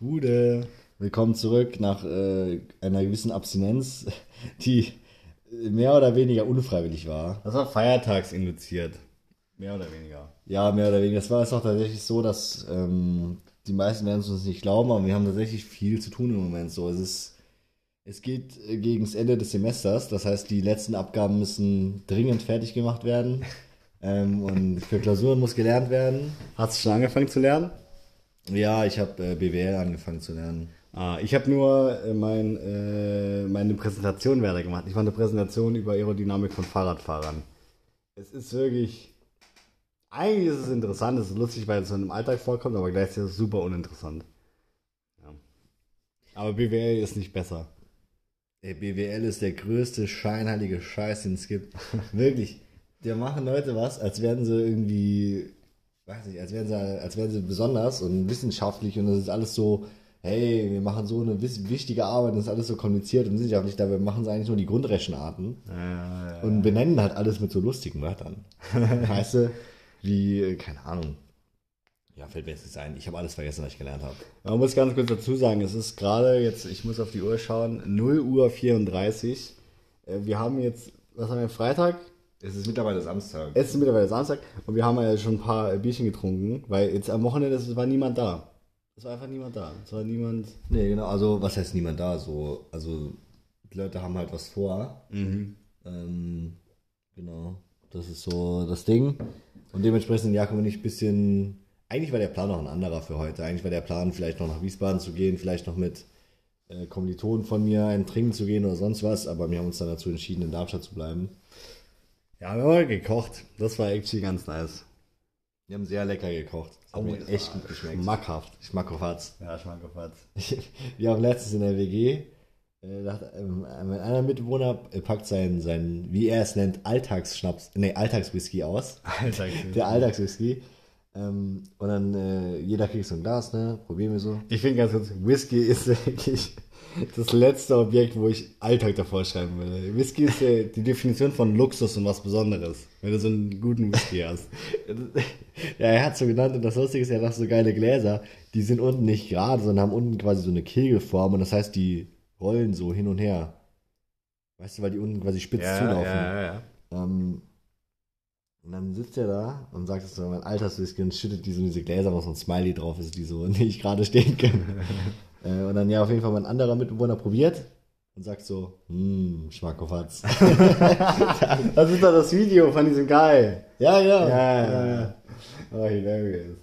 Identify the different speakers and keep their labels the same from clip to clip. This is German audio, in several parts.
Speaker 1: Gude. Willkommen zurück nach äh, einer gewissen Abstinenz, die mehr oder weniger unfreiwillig war.
Speaker 2: Das war feiertagsinduziert. Mehr oder weniger.
Speaker 1: Ja, mehr oder weniger. Es war es auch tatsächlich so, dass ähm, die meisten werden es uns nicht glauben, aber wir haben tatsächlich viel zu tun im Moment. So, es ist, es geht gegen das Ende des Semesters. Das heißt, die letzten Abgaben müssen dringend fertig gemacht werden. ähm, und für Klausuren muss gelernt werden.
Speaker 2: Hast du schon angefangen zu lernen?
Speaker 1: Ja, ich habe äh, BWL angefangen zu lernen.
Speaker 2: Ah, ich habe nur äh, mein, äh, meine Präsentation weiter gemacht. Ich mache eine Präsentation über Aerodynamik von Fahrradfahrern. Es ist wirklich. Eigentlich ist es interessant, es ist lustig, weil es so im Alltag vorkommt, aber gleichzeitig ist es super uninteressant. Ja. Aber BWL ist nicht besser.
Speaker 1: Ey, BWL ist der größte scheinheilige Scheiß, den es gibt. Wirklich. Da machen Leute was, als wären sie irgendwie, weiß nicht, als wären sie, als wären sie besonders und wissenschaftlich und das ist alles so, hey, wir machen so eine wichtige Arbeit, das ist alles so kompliziert und wissenschaftlich, dabei machen sie eigentlich nur die Grundrechenarten
Speaker 2: Ja, ja, ja.
Speaker 1: und benennen halt alles mit so lustigen Wörtern. weißt du, wie, äh, keine Ahnung. Ja, fällt mir jetzt nicht ein. Ich habe alles vergessen, was ich gelernt habe.
Speaker 2: Man muss ganz kurz dazu sagen, es ist gerade jetzt, ich muss auf die Uhr schauen, 0 Uhr 34. Äh, Wir haben jetzt, was haben wir, Freitag?
Speaker 1: Es ist mittlerweile Samstag.
Speaker 2: Es ist mittlerweile Samstag und wir haben ja schon ein paar Bierchen getrunken, weil jetzt am Wochenende es war niemand da. Es war einfach niemand da. Es war niemand.
Speaker 1: Nee, genau, also was heißt niemand da? So, also die Leute haben halt was vor. Ähm, genau, das ist so das Ding. Und dementsprechend sind Jakob und ich ein bisschen. Eigentlich war der Plan noch ein anderer für heute. Eigentlich war der Plan, vielleicht noch nach Wiesbaden zu gehen, vielleicht noch mit äh, Kommilitonen von mir einen trinken zu gehen oder sonst was. Aber wir haben uns dann dazu entschieden, in Darmstadt zu bleiben.
Speaker 2: Ja, wir haben gekocht. Das war actually ganz nice.
Speaker 1: Wir haben sehr lecker gekocht. Das mir
Speaker 2: das
Speaker 1: echt gut geschmeckt.
Speaker 2: Schmackhaft.
Speaker 1: Hat's.
Speaker 2: Ja, Schmackhaft.
Speaker 1: Wir haben letztens in der WG, äh, da hat, ähm, ein einer Mitbewohner äh, packt seinen, seinen, wie er es nennt, Alltagsschnaps, nee, Alltagswhisky aus.
Speaker 2: Alter,
Speaker 1: Der Alltagswhisky. Ähm, und dann äh, jeder kriegt so ein Glas, ne? Probieren wir so.
Speaker 2: Ich finde ganz kurz, Whisky ist wirklich das letzte Objekt, wo ich Alltag davor schreiben würde. Whisky ist äh, die Definition von Luxus und was Besonderes, wenn du so einen guten Whisky hast.
Speaker 1: Ja, er hat so genannt und das Lustige ist, er hat so geile Gläser, die sind unten nicht gerade, sondern haben unten quasi so eine Kegelform und das heißt, die rollen so hin und her. Weißt du, weil die unten quasi spitz zulaufen.
Speaker 2: ja.
Speaker 1: Ähm, und dann sitzt er da und sagt es so, mein Alterswhisky und schüttet die so in diese Gläser, wo so ein Smiley drauf ist, die so nicht gerade stehen können. Äh, und dann ja auf jeden Fall mein anderer Mitbewohner probiert und sagt so, hm, Schmackofatz.
Speaker 2: Das ist doch das Video von diesem Guy.
Speaker 1: ja, genau.
Speaker 2: Ja, ja, ja. Oh, hilarious.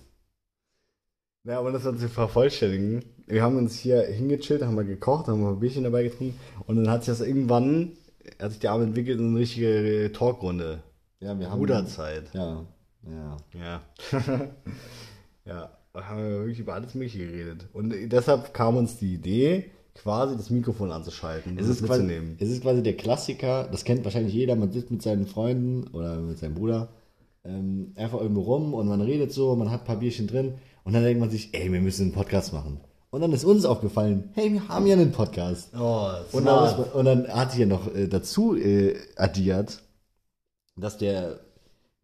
Speaker 2: Ja, aber das dann zu vervollständigen. Wir haben uns hier hingechillt, haben mal gekocht, haben mal ein Bierchen dabei getrunken und dann hat sich das irgendwann, hat sich der Abend entwickelt in eine richtige Talkrunde.
Speaker 1: Ja, wir haben.
Speaker 2: Bruderzeit.
Speaker 1: Ja, ja.
Speaker 2: Ja. ja, haben wir wirklich über alles Mögliche geredet. Und deshalb kam uns die Idee, quasi das Mikrofon anzuschalten und
Speaker 1: Es ist, quasi, es ist quasi der Klassiker, das kennt wahrscheinlich jeder, man sitzt mit seinen Freunden oder mit seinem Bruder ähm, einfach irgendwo rum und man redet so, man hat ein paar Bierchen drin und dann denkt man sich, ey, wir müssen einen Podcast machen. Und dann ist uns aufgefallen, hey, wir haben ja einen Podcast.
Speaker 2: Oh,
Speaker 1: Und dann, man, und dann hat hier noch äh, dazu äh, addiert, dass der,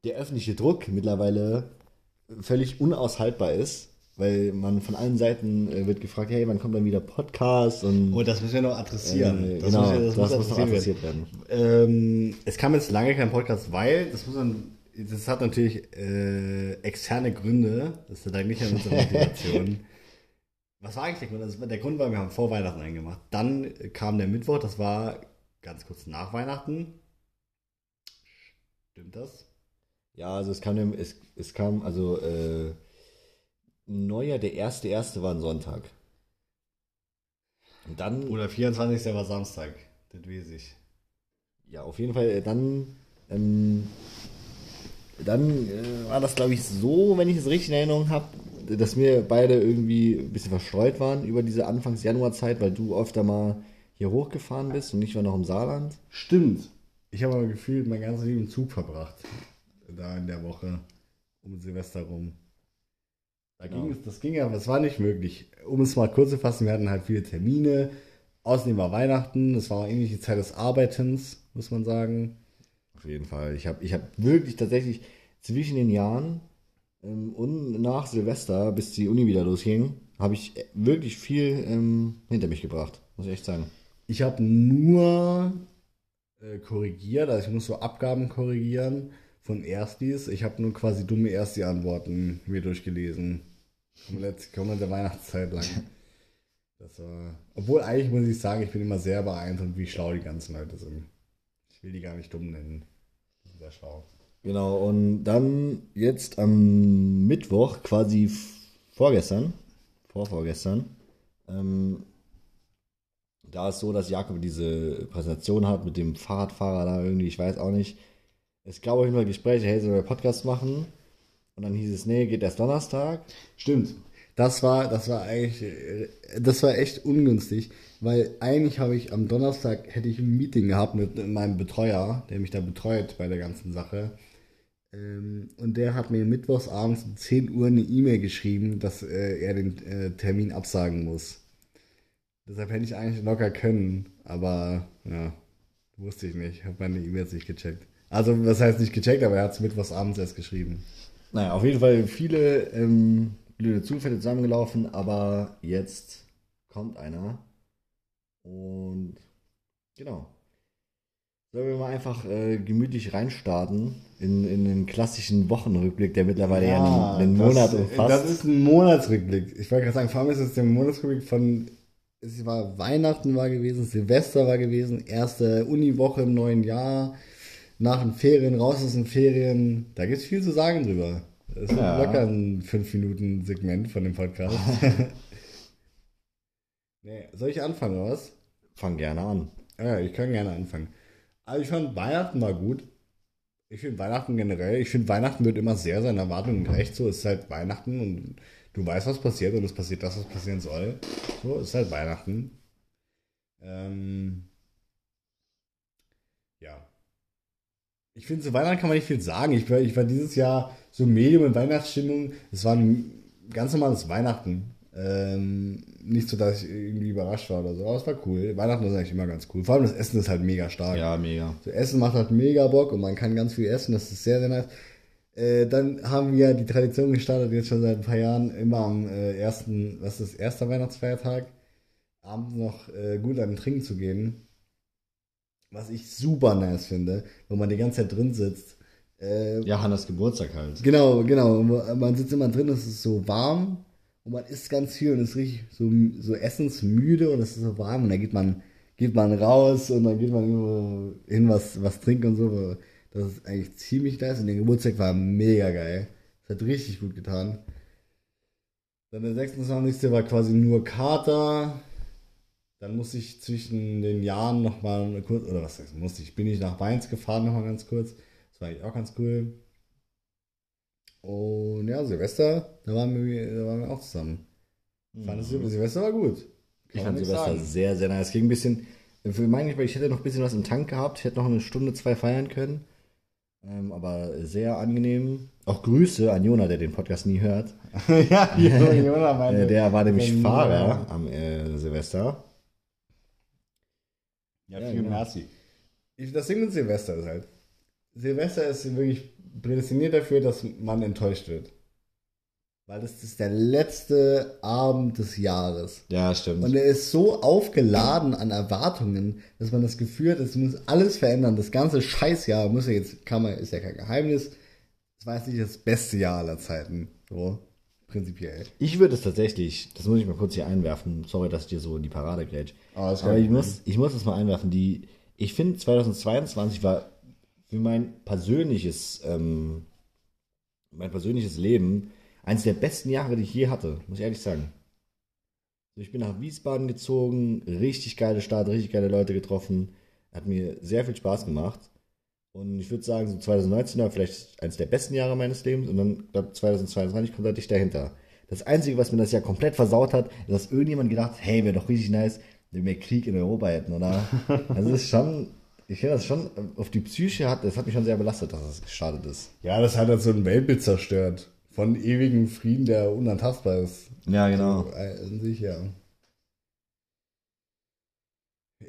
Speaker 1: der öffentliche Druck mittlerweile völlig unaushaltbar ist, weil man von allen Seiten äh, wird gefragt, hey, wann kommt dann wieder Podcast und
Speaker 2: Oh, das müssen wir noch adressieren.
Speaker 1: äh,
Speaker 2: das
Speaker 1: genau,
Speaker 2: muss,
Speaker 1: das,
Speaker 2: das muss
Speaker 1: muss noch
Speaker 2: adressiert
Speaker 1: adressiert werden.
Speaker 2: Ähm, es kam jetzt lange kein Podcast, weil, das muss man, das hat natürlich äh, externe Gründe. Das lag nicht an unserer Motivation. Was war eigentlich der Grund? Also der Grund war, wir haben vor Weihnachten eingemacht. Dann kam der Mittwoch, das war ganz kurz nach Weihnachten. Stimmt das?
Speaker 1: Ja, also es kam, es, es kam, also äh, Neujahr, der erste erste war ein Sonntag. Und dann,
Speaker 2: Oder 24. war Samstag. Das weiß ich.
Speaker 1: ja, auf jeden Fall, äh, dann, ähm, dann äh, war das, glaube ich, so, wenn ich es richtig in Erinnerung habe, dass wir beide irgendwie ein bisschen verstreut waren über diese Anfangs-Januar-Zeit, weil du öfter mal hier hochgefahren bist und ich war noch im Saarland.
Speaker 2: Stimmt. Ich habe aber gefühlt mein ganzes Leben im Zug verbracht. Da in der Woche um Silvester rum. Da
Speaker 1: Genau.
Speaker 2: ging es, das ging ja, aber es war nicht möglich. Um es mal kurz zu fassen, wir hatten halt viele Termine. Außerdem war Weihnachten, es war auch ähnlich die Zeit des Arbeitens, muss man sagen.
Speaker 1: Auf jeden Fall. Ich habe ich hab wirklich tatsächlich zwischen den Jahren Ähm, und nach Silvester, bis die Uni wieder losging, habe ich wirklich viel ähm, hinter mich gebracht, muss ich echt sagen.
Speaker 2: Ich habe nur äh, korrigiert, also ich muss so Abgaben korrigieren von Erstis. Ich habe nur quasi dumme Ersti-Antworten mir durchgelesen. Komplett der Weihnachtszeit lang. Das war, obwohl eigentlich muss ich sagen, ich bin immer sehr beeindruckt, wie schlau die ganzen Leute sind. Ich will die gar nicht dumm nennen. Sehr schlau.
Speaker 1: Genau, und dann jetzt am Mittwoch, quasi vorgestern, vorvorgestern, ähm, da ist so, dass Jakob diese Präsentation hat mit dem Fahrradfahrer da irgendwie, ich weiß auch nicht. Es gab auf jeden Fall Gespräche, hey, sollen wir Podcast machen? Und dann hieß es, nee, geht erst Donnerstag.
Speaker 2: Stimmt. Das war, das war eigentlich, das war echt ungünstig, weil eigentlich habe ich am Donnerstag hätte ich ein Meeting gehabt mit meinem Betreuer, der mich da betreut bei der ganzen Sache. Ähm, und der hat mir mittwochs abends um 10 Uhr eine E-Mail geschrieben, dass äh, er den äh, Termin absagen muss. Deshalb hätte ich eigentlich locker können, aber ja, wusste ich nicht. Habe meine E-Mails nicht gecheckt. Also, was heißt nicht gecheckt, aber er hat es mittwochs abends erst geschrieben.
Speaker 1: Naja, auf jeden Fall viele ähm, blöde Zufälle zusammengelaufen, aber jetzt kommt einer. Und genau. Sollen wir mal einfach äh, gemütlich reinstarten in, in den klassischen Wochenrückblick, der mittlerweile ja, ja einen, einen Monat
Speaker 2: umfasst? Das ist ein Monatsrückblick. Ich wollte gerade sagen, vor allem ist es der Monatsrückblick von, es war Weihnachten war gewesen, Silvester war gewesen, erste Uniwoche im neuen Jahr, nach den Ferien, raus aus den Ferien. Da gibt es viel zu sagen drüber. Das ist ja. locker ein 5-Minuten-Segment von dem Podcast. nee, soll ich anfangen, oder was?
Speaker 1: Fang gerne an.
Speaker 2: Ja, ich kann gerne anfangen. Also ich fand Weihnachten mal gut. Ich finde Weihnachten generell, ich finde Weihnachten wird immer sehr seinen Erwartungen gerecht. So, es ist halt Weihnachten und du weißt, was passiert und es passiert das, was passieren soll. So, es ist halt Weihnachten. Ähm, ja. Ich finde, zu Weihnachten kann man nicht viel sagen. Ich war, ich war dieses Jahr so Medium in Weihnachtsstimmung. Es war ein ganz normales Weihnachten. Ähm, nicht so, dass ich irgendwie überrascht war oder so, aber es war cool. Weihnachten ist eigentlich immer ganz cool. Vor allem das Essen ist halt mega stark.
Speaker 1: Ja, mega.
Speaker 2: So, Essen macht halt mega Bock und man kann ganz viel essen, das ist sehr, sehr nice. Äh, dann haben wir die Tradition gestartet, jetzt schon seit ein paar Jahren, immer am äh, ersten, was ist das, erster Weihnachtsfeiertag, abends noch äh, gut an den Trinken zu gehen. Was ich super nice finde, wo man die ganze Zeit drin sitzt.
Speaker 1: Äh, ja, Hannas Geburtstag halt.
Speaker 2: Genau, genau. Man sitzt immer drin, es ist so warm und man isst ganz viel und ist richtig so, so essensmüde und es ist so warm und dann geht man, geht man raus und dann geht man hin was, was trinken und so. Das ist eigentlich ziemlich nice und der Geburtstag war mega geil. Das hat richtig gut getan. Dann der 26. war quasi nur Kater. Dann musste ich zwischen den Jahren nochmal kurz, oder was heißt musste ich, bin ich nach Mainz gefahren nochmal ganz kurz. Das war eigentlich auch ganz cool. Und ja, Silvester, da waren wir, da waren wir auch zusammen. Mhm. Fand Sil Silvester war gut. Kann
Speaker 1: ich fand Silvester sagen. sehr, sehr nice. Es ging ein bisschen, für meinen ich hätte noch ein bisschen was im Tank gehabt. Ich hätte noch eine Stunde, zwei feiern können. Ähm, aber sehr angenehm. Auch Grüße an Jona, der den Podcast nie hört. ja, Jona meine. Der war nämlich Fahrer am äh, Silvester.
Speaker 2: Ja, ja viel genau. merci. Das Ding mit Silvester ist halt, Silvester ist wirklich prädestiniert dafür, dass man enttäuscht wird. Weil das ist der letzte Abend des Jahres.
Speaker 1: Ja, stimmt.
Speaker 2: Und er ist so aufgeladen an Erwartungen, dass man das Gefühl hat, es muss alles verändern. Das ganze Scheißjahr muss ja jetzt, kann man, ist ja kein Geheimnis. Das war jetzt nicht das beste Jahr aller Zeiten. So, prinzipiell.
Speaker 1: Ich würde es tatsächlich, das muss ich mal kurz hier einwerfen. Sorry, dass ich dir so in die Parade grätsch. Oh, Aber ich muss, ich muss das mal einwerfen. Die, ich finde 2022 war für mein persönliches, ähm, mein persönliches Leben eines der besten Jahre, die ich je hatte, muss ich ehrlich sagen. Ich bin nach Wiesbaden gezogen, richtig geile Stadt, richtig geile Leute getroffen, hat mir sehr viel Spaß gemacht. Und ich würde sagen, so 2019 war vielleicht eines der besten Jahre meines Lebens und dann, glaube 2022 kommt halt dicht dahinter. Das Einzige, was mir das Jahr komplett versaut hat, ist, dass irgendjemand gedacht hey, wäre doch richtig nice, wenn wir Krieg in Europa hätten, oder? Also es ist schon ich finde das schon, auf die Psyche hat, das hat mich schon sehr belastet, dass es gestartet ist.
Speaker 2: Ja, das hat halt so ein Weltbild zerstört. Von ewigem Frieden, der unantastbar ist.
Speaker 1: Ja, genau.
Speaker 2: So, äh, in sich, ja.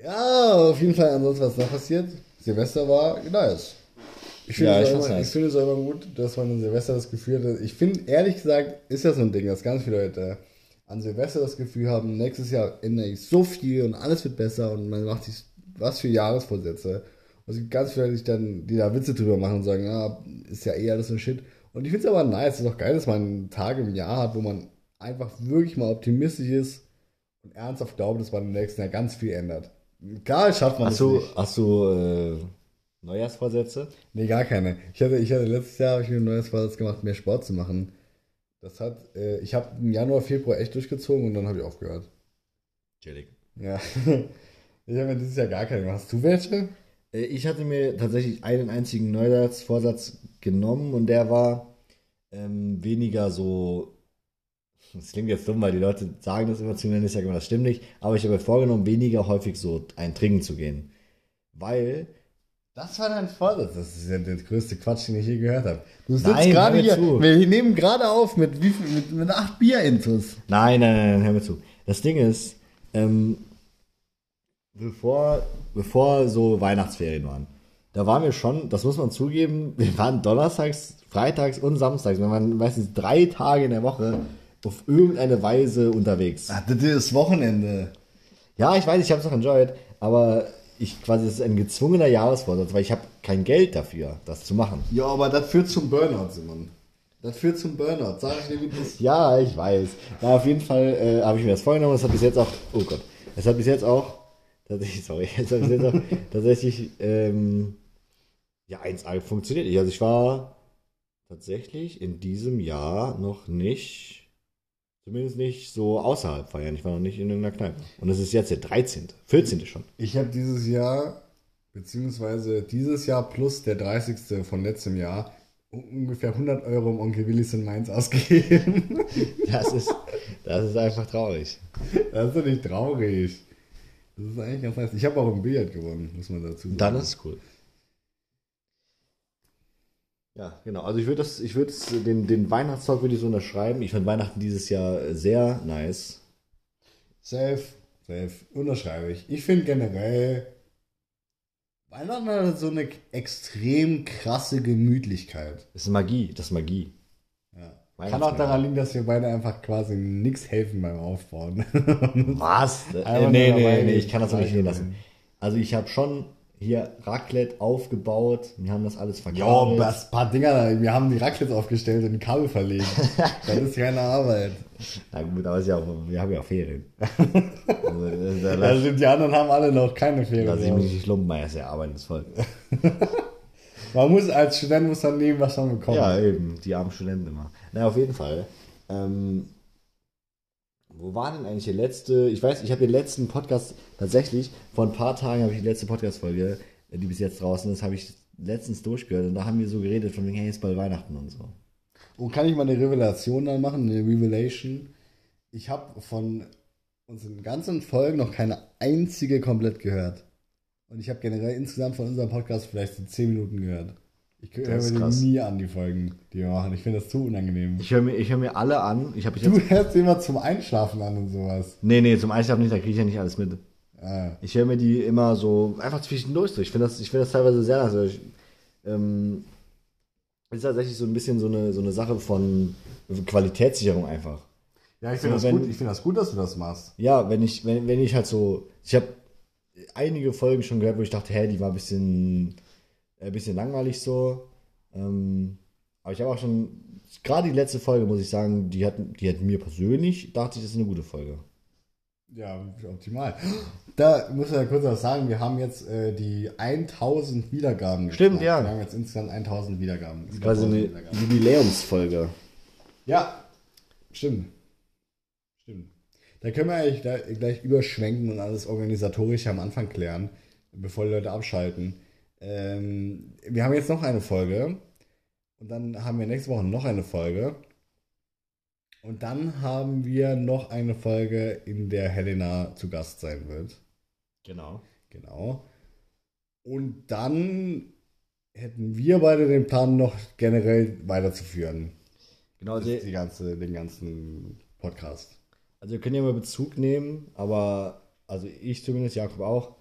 Speaker 2: Ja, auf jeden Fall ansonsten, was noch passiert. Silvester war nice. Ich finde
Speaker 1: Ja,
Speaker 2: es immer,
Speaker 1: nice.
Speaker 2: ich finde es auch immer gut, dass man an Silvester das Gefühl hat. Ich finde, ehrlich gesagt, ist das so ein Ding, dass ganz viele Leute an Silvester das Gefühl haben, nächstes Jahr ändere ich so viel und alles wird besser und man macht sich was für Jahresvorsätze. Und es gibt ganz viele, die dann, die da Witze drüber machen und sagen, ja, ist ja eh alles so Shit. Und ich finde es aber nice, es ist auch geil, dass man einen Tag im Jahr hat, wo man einfach wirklich mal optimistisch ist und ernsthaft glaubt, dass man im nächsten Jahr ganz viel ändert. Klar schafft man
Speaker 1: Hast
Speaker 2: das
Speaker 1: du,
Speaker 2: nicht.
Speaker 1: hast du äh, Neujahrsvorsätze?
Speaker 2: Nee, gar keine. Ich hatte, ich hatte letztes Jahr ich mir ein neues Vorsatz gemacht, mehr Sport zu machen. Das hat, äh, ich habe im Januar, Februar echt durchgezogen und dann habe ich aufgehört.
Speaker 1: Chillig.
Speaker 2: Ja. Ich habe mir dieses Jahr gar keine gemacht. Hast du welche?
Speaker 1: Äh, Ich hatte mir tatsächlich einen einzigen Neujahrsvorsatz genommen und der war ähm, weniger so. Das klingt jetzt dumm, weil die Leute sagen das immer zu mir, ich sage immer, das stimmt nicht. Aber ich habe mir vorgenommen, weniger häufig so ein Trinken zu gehen. Weil,
Speaker 2: Das war dein Vorsatz. Das ist ja der größte Quatsch, den ich je gehört habe. Du sitzt
Speaker 1: Nein,
Speaker 2: gerade hier.
Speaker 1: zu.
Speaker 2: Wir nehmen gerade auf mit wie viel, mit, mit acht Bier-Intus.
Speaker 1: nein, nein, nein, hör mir zu. Das Ding ist, ähm, bevor, bevor so Weihnachtsferien waren, da waren wir schon, das muss man zugeben, wir waren donnerstags, freitags und samstags, wir waren meistens drei Tage in der Woche auf irgendeine Weise unterwegs.
Speaker 2: Ach, das ist Wochenende.
Speaker 1: Ja, ich weiß, ich habe es auch enjoyed, aber ich quasi, das ist ein gezwungener Jahresvorsatz, weil ich habe kein Geld dafür, das zu machen.
Speaker 2: Ja, aber das führt zum Burnout, Simon. Das führt zum Burnout. Sag ich dir, wie das
Speaker 1: Ja, ich weiß. Na, auf jeden Fall äh, habe ich mir das vorgenommen. Das hat bis jetzt auch, oh Gott, es hat bis jetzt auch, tatsächlich, sorry, es hat bis jetzt auch tatsächlich, ähm, ja, 1A funktioniert. Also ich war tatsächlich in diesem Jahr noch nicht, zumindest nicht so außerhalb feiern. Ich war noch nicht in einer Kneipe. Und es ist jetzt der 13., 14. schon.
Speaker 2: Ich habe dieses Jahr, beziehungsweise dieses Jahr plus der 30. von letztem Jahr, un- ungefähr 100 Euro im Onkel Willis in Mainz ausgegeben.
Speaker 1: Das ist, das ist einfach traurig.
Speaker 2: das ist doch nicht traurig. Das ist eigentlich ganz nice. Ich habe auch im Billard gewonnen, muss man dazu sagen.
Speaker 1: Dann ist cool. Ja, genau. Also ich würde das, ich würde es- den, den Weihnachtstalk würde ich so unterschreiben. Ich fand Weihnachten dieses Jahr sehr nice.
Speaker 2: Safe, safe, unterschreibe ich. Ich finde generell, Weihnachten hat so eine extrem krasse Gemütlichkeit.
Speaker 1: Das ist Magie, das ist Magie.
Speaker 2: Ja. Kann auch daran liegen, dass wir beide einfach quasi nichts helfen beim Aufbauen.
Speaker 1: Was? Äh, nee, nee, nee, ich kann das so nicht stehen lassen. Also ich habe schon hier Raclette aufgebaut. Wir haben das alles
Speaker 2: Ja,
Speaker 1: verkauft.
Speaker 2: das paar Dinger, wir haben die Raclette aufgestellt und ein Kabel verlegt. das ist keine Arbeit.
Speaker 1: Na gut, aber ist ja auch, wir haben ja auch Ferien. also, das- da lass,
Speaker 2: Also die anderen haben alle noch keine Ferien.
Speaker 1: lass ich mich nicht lumpen, weil es ja Arbeit ist voll.
Speaker 2: Man muss als Student muss dann nehmen, was man bekommt.
Speaker 1: Ja, eben, die armen Studenten immer. Na, auf jeden Fall. Ähm, wo war denn eigentlich der letzte? Ich weiß, ich habe den letzten Podcast tatsächlich, vor ein paar Tagen habe ich die letzte Podcast-Folge, äh, die bis jetzt draußen ist, habe ich letztens durchgehört und da haben wir so geredet von wegen, hey, ist bald Weihnachten und so.
Speaker 2: Und kann ich mal eine Revelation dann machen, eine Revelation? Ich habe von unseren ganzen Folgen noch keine einzige komplett gehört. Und ich habe generell insgesamt von unserem Podcast vielleicht so 10 Minuten gehört. Ich höre mir
Speaker 1: krass.
Speaker 2: nie an, die Folgen, die wir machen. Ich finde das zu unangenehm.
Speaker 1: Ich höre mir, ich hör mir alle an. Ich
Speaker 2: Du
Speaker 1: jetzt.
Speaker 2: hörst immer zum Einschlafen an und sowas.
Speaker 1: Nee, nee, zum Einschlafen nicht, da kriege ich ja nicht alles mit.
Speaker 2: Ah.
Speaker 1: Ich höre mir die immer so einfach zwischendurch durch. Ich finde das, ich finde das teilweise sehr. Also ich, ähm, ist tatsächlich so ein bisschen so eine, so eine Sache von Qualitätssicherung einfach.
Speaker 2: Ja, ich
Speaker 1: finde
Speaker 2: finde
Speaker 1: das gut-.
Speaker 2: Ich finde das gut, dass du das machst.
Speaker 1: Ja, wenn ich, wenn, wenn ich halt so, ich habe einige Folgen schon gehört, wo ich dachte, hä, die war ein bisschen, ein bisschen langweilig so. Ähm, aber ich habe auch schon, gerade die letzte Folge, muss ich sagen, die hat, die hat mir persönlich, dachte ich, das ist eine gute Folge.
Speaker 2: Ja, optimal. Da muss ich ja kurz was sagen, wir haben jetzt äh, die 1000 Wiedergaben
Speaker 1: Stimmt,
Speaker 2: geknackt.
Speaker 1: ja.
Speaker 2: Wir haben jetzt insgesamt 1000 Wiedergaben. Über
Speaker 1: Quasi
Speaker 2: 1000
Speaker 1: eine
Speaker 2: Wiedergaben.
Speaker 1: Jubiläumsfolge.
Speaker 2: Ja, stimmt. Stimmt. Da können wir eigentlich da gleich überschwenken und alles organisatorisch am Anfang klären, bevor die Leute abschalten. Ähm, wir haben jetzt noch eine Folge und dann haben wir nächste Woche noch eine Folge. Und dann haben wir noch eine Folge, in der Helena zu Gast sein wird.
Speaker 1: Genau.
Speaker 2: Genau. Und dann hätten wir beide den Plan, noch generell weiterzuführen.
Speaker 1: Genau, also,
Speaker 2: die ganze, den ganzen Podcast.
Speaker 1: also wir können ja mal Bezug nehmen, aber, also ich zumindest, Jakob auch,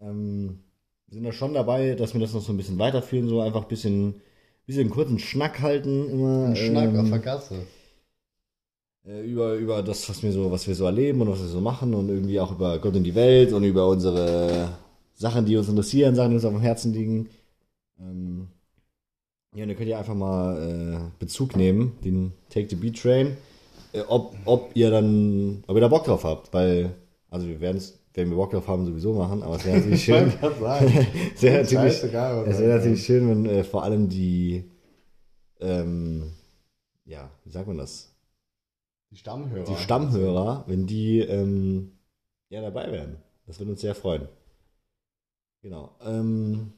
Speaker 1: ähm, sind da schon dabei, dass wir das noch so ein bisschen weiterführen, so einfach ein bisschen, bisschen einen kurzen Schnack halten immer.
Speaker 2: Ein Schnack
Speaker 1: ähm,
Speaker 2: auf der Gasse.
Speaker 1: äh, über, über das, was wir so, was wir so erleben und was wir so machen und irgendwie auch über Gott und die Welt und über unsere Sachen, die uns interessieren, Sachen, die uns auf dem Herzen liegen. Ähm, ja, und ihr könnt ja einfach mal äh, Bezug nehmen, den Take the Beat Train, äh, ob, ob ihr dann, ob ihr da Bock drauf habt, weil, also wir werden es, wenn wir Bock drauf haben, sowieso machen, aber es wäre natürlich schön. Es wäre natürlich, es wäre natürlich schön, wenn äh, vor allem die, ähm, ja, wie sagt man das?
Speaker 2: Die Stammhörer.
Speaker 1: die Stammhörer, wenn die ähm, ja dabei wären. Das würde uns sehr freuen. Genau. Ähm,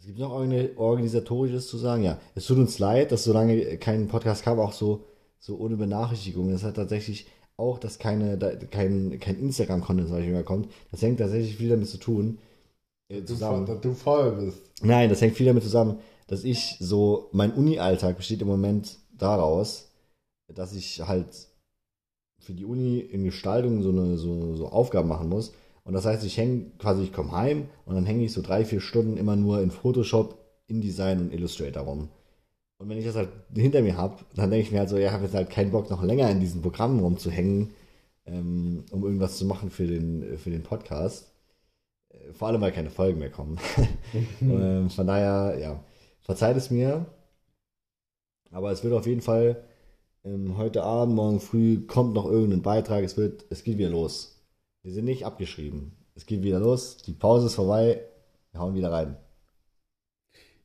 Speaker 1: es gibt noch organi- organisatorisches zu sagen. Ja, es tut uns leid, dass so lange kein Podcast kam, auch so, so ohne Benachrichtigung. Das hat tatsächlich auch, dass keine, da, kein, kein Instagram-Content zum Beispiel mehr kommt. Das hängt tatsächlich viel damit zu tun. Äh,
Speaker 2: Du,
Speaker 1: zusammen.
Speaker 2: dass du voll bist.
Speaker 1: Nein, das hängt viel damit zusammen, dass ich so, mein Uni-Alltag besteht im Moment daraus, dass ich halt für die Uni in Gestaltung so, eine, so, so Aufgaben machen muss. Und das heißt, ich hänge quasi, ich komme heim und dann hänge ich so drei, vier Stunden immer nur in Photoshop, InDesign und Illustrator rum. Und wenn ich das halt hinter mir habe, dann denke ich mir halt so, ja, ich habe jetzt halt keinen Bock, noch länger in diesen Programmen rumzuhängen, ähm, um irgendwas zu machen für den, für den Podcast. Äh, Vor allem, weil keine Folgen mehr kommen. ähm, von daher, ja, verzeiht es mir. Aber es wird auf jeden Fall ähm, heute Abend, morgen früh kommt noch irgendein Beitrag. Es wird, es geht wieder los. Wir sind nicht abgeschrieben. Es geht wieder los. Die Pause ist vorbei. Wir hauen wieder rein.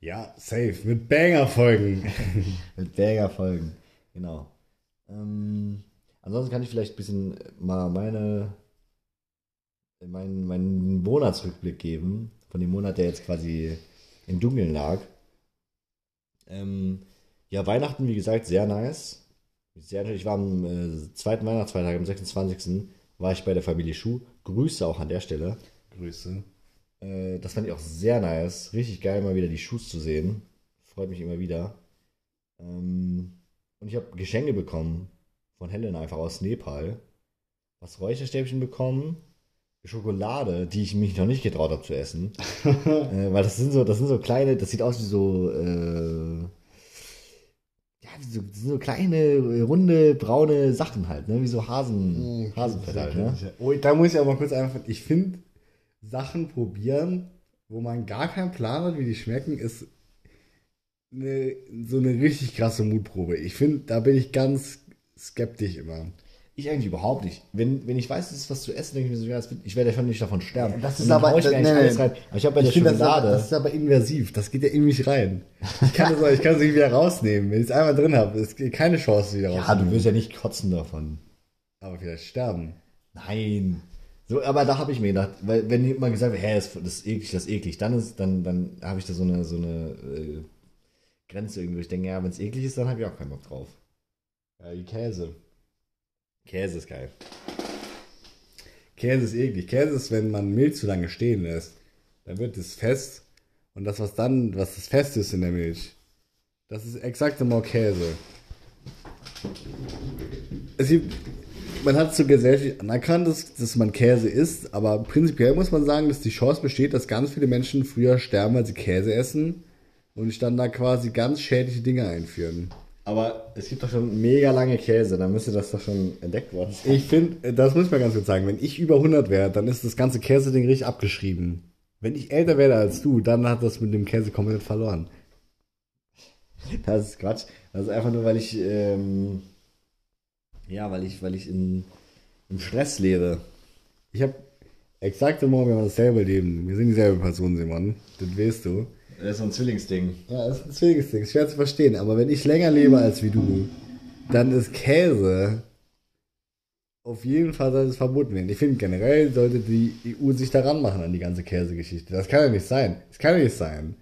Speaker 2: Ja, safe. Mit Banger-Folgen.
Speaker 1: Mit Berger-Folgen. Genau. Ähm, ansonsten kann ich vielleicht ein bisschen mal meine, meinen, meinen Monatsrückblick geben. Von dem Monat, der jetzt quasi im Dunkeln lag. Ähm, ja, Weihnachten, wie gesagt, sehr nice. Sehr, ich war am äh, zweiten Weihnachtsfeiertag, am 26. war ich bei der Familie Schuh. Grüße auch an der Stelle.
Speaker 2: Grüße.
Speaker 1: Äh, das fand ich auch sehr nice. Richtig geil, mal wieder die Schuss zu sehen. Freut mich immer wieder. Ähm, und ich habe Geschenke bekommen von Helen einfach aus Nepal. Was Räucherstäbchen bekommen, Schokolade, die ich mich noch nicht getraut habe zu essen. äh, weil das sind so, das sind so kleine, das sieht aus wie so, äh, ja, wie so, so kleine, runde, braune Sachen halt, ne? Wie so Hasen, Hasenfett halt, ne?
Speaker 2: Oh, da muss ich aber kurz einfach, ich finde, Sachen probieren, wo man gar keinen Plan hat, wie die schmecken, ist eine, so eine richtig krasse Mutprobe. Ich finde, da bin ich ganz skeptisch immer.
Speaker 1: Ich eigentlich überhaupt nicht. Wenn, wenn ich weiß, es ist was zu essen, denke ich mir so, ja, wird- ich werde ja schon nicht davon sterben.
Speaker 2: Ja, das ist aber-
Speaker 1: ich
Speaker 2: nee, nee.
Speaker 1: rein. Aber ich habe bei der
Speaker 2: finde, das, ist aber-
Speaker 1: Schokolade.
Speaker 2: das ist aber invasiv. Das geht ja in mich rein. Ich kann das, ich kann es nicht wieder rausnehmen. Wenn ich es einmal drin habe, es gibt keine Chance wieder
Speaker 1: ja, du wirst ja nicht kotzen davon.
Speaker 2: Aber vielleicht sterben.
Speaker 1: Nein. So, aber da habe ich mir gedacht, weil wenn jemand gesagt wird, hä, das, das ist eklig, das ist eklig, dann ist, dann, dann habe ich da so eine, so eine äh, Grenze irgendwie. Ich denke, ja, wenn es eklig ist, dann habe ich auch keinen Bock drauf.
Speaker 2: Ja, wie Käse.
Speaker 1: Käse ist geil.
Speaker 2: Käse ist eklig. Käse ist, wenn man Milch zu lange stehen lässt, dann wird es fest. Und das, was dann, was das Fest ist in der Milch, das ist exakt immer Käse. Es gibt, man hat so gesellschaftlich anerkannt, dass, dass man Käse isst, aber prinzipiell muss man sagen, dass die Chance besteht, dass ganz viele Menschen früher sterben, weil sie Käse essen und sich dann da quasi ganz schädliche Dinge einführen.
Speaker 1: Aber es gibt doch schon mega lange Käse, dann müsste das doch schon entdeckt worden sein.
Speaker 2: Ich finde, das muss ich mal ganz kurz sagen, wenn ich über 100 wäre, dann ist das ganze Käse-Ding richtig abgeschrieben. Wenn ich älter werde als du, dann hat das mit dem Käse komplett verloren.
Speaker 1: Das ist Quatsch. Das ist einfach nur, weil ich, ähm, ja, weil ich, weil ich in, im Stress lebe.
Speaker 2: Ich habe exakt immer, wir haben dasselbe Leben. Wir sind dieselbe Person, Simon. Das weißt du.
Speaker 1: Das ist so ein Zwillingsding.
Speaker 2: Ja, das ist ein Zwillingsding. Schwer zu verstehen. Aber wenn ich länger lebe als wie du, dann ist Käse auf jeden Fall sollte es verboten werden. Ich finde generell sollte die EU sich daran machen an die ganze Käsegeschichte. Das kann ja nicht sein. Das kann ja nicht sein.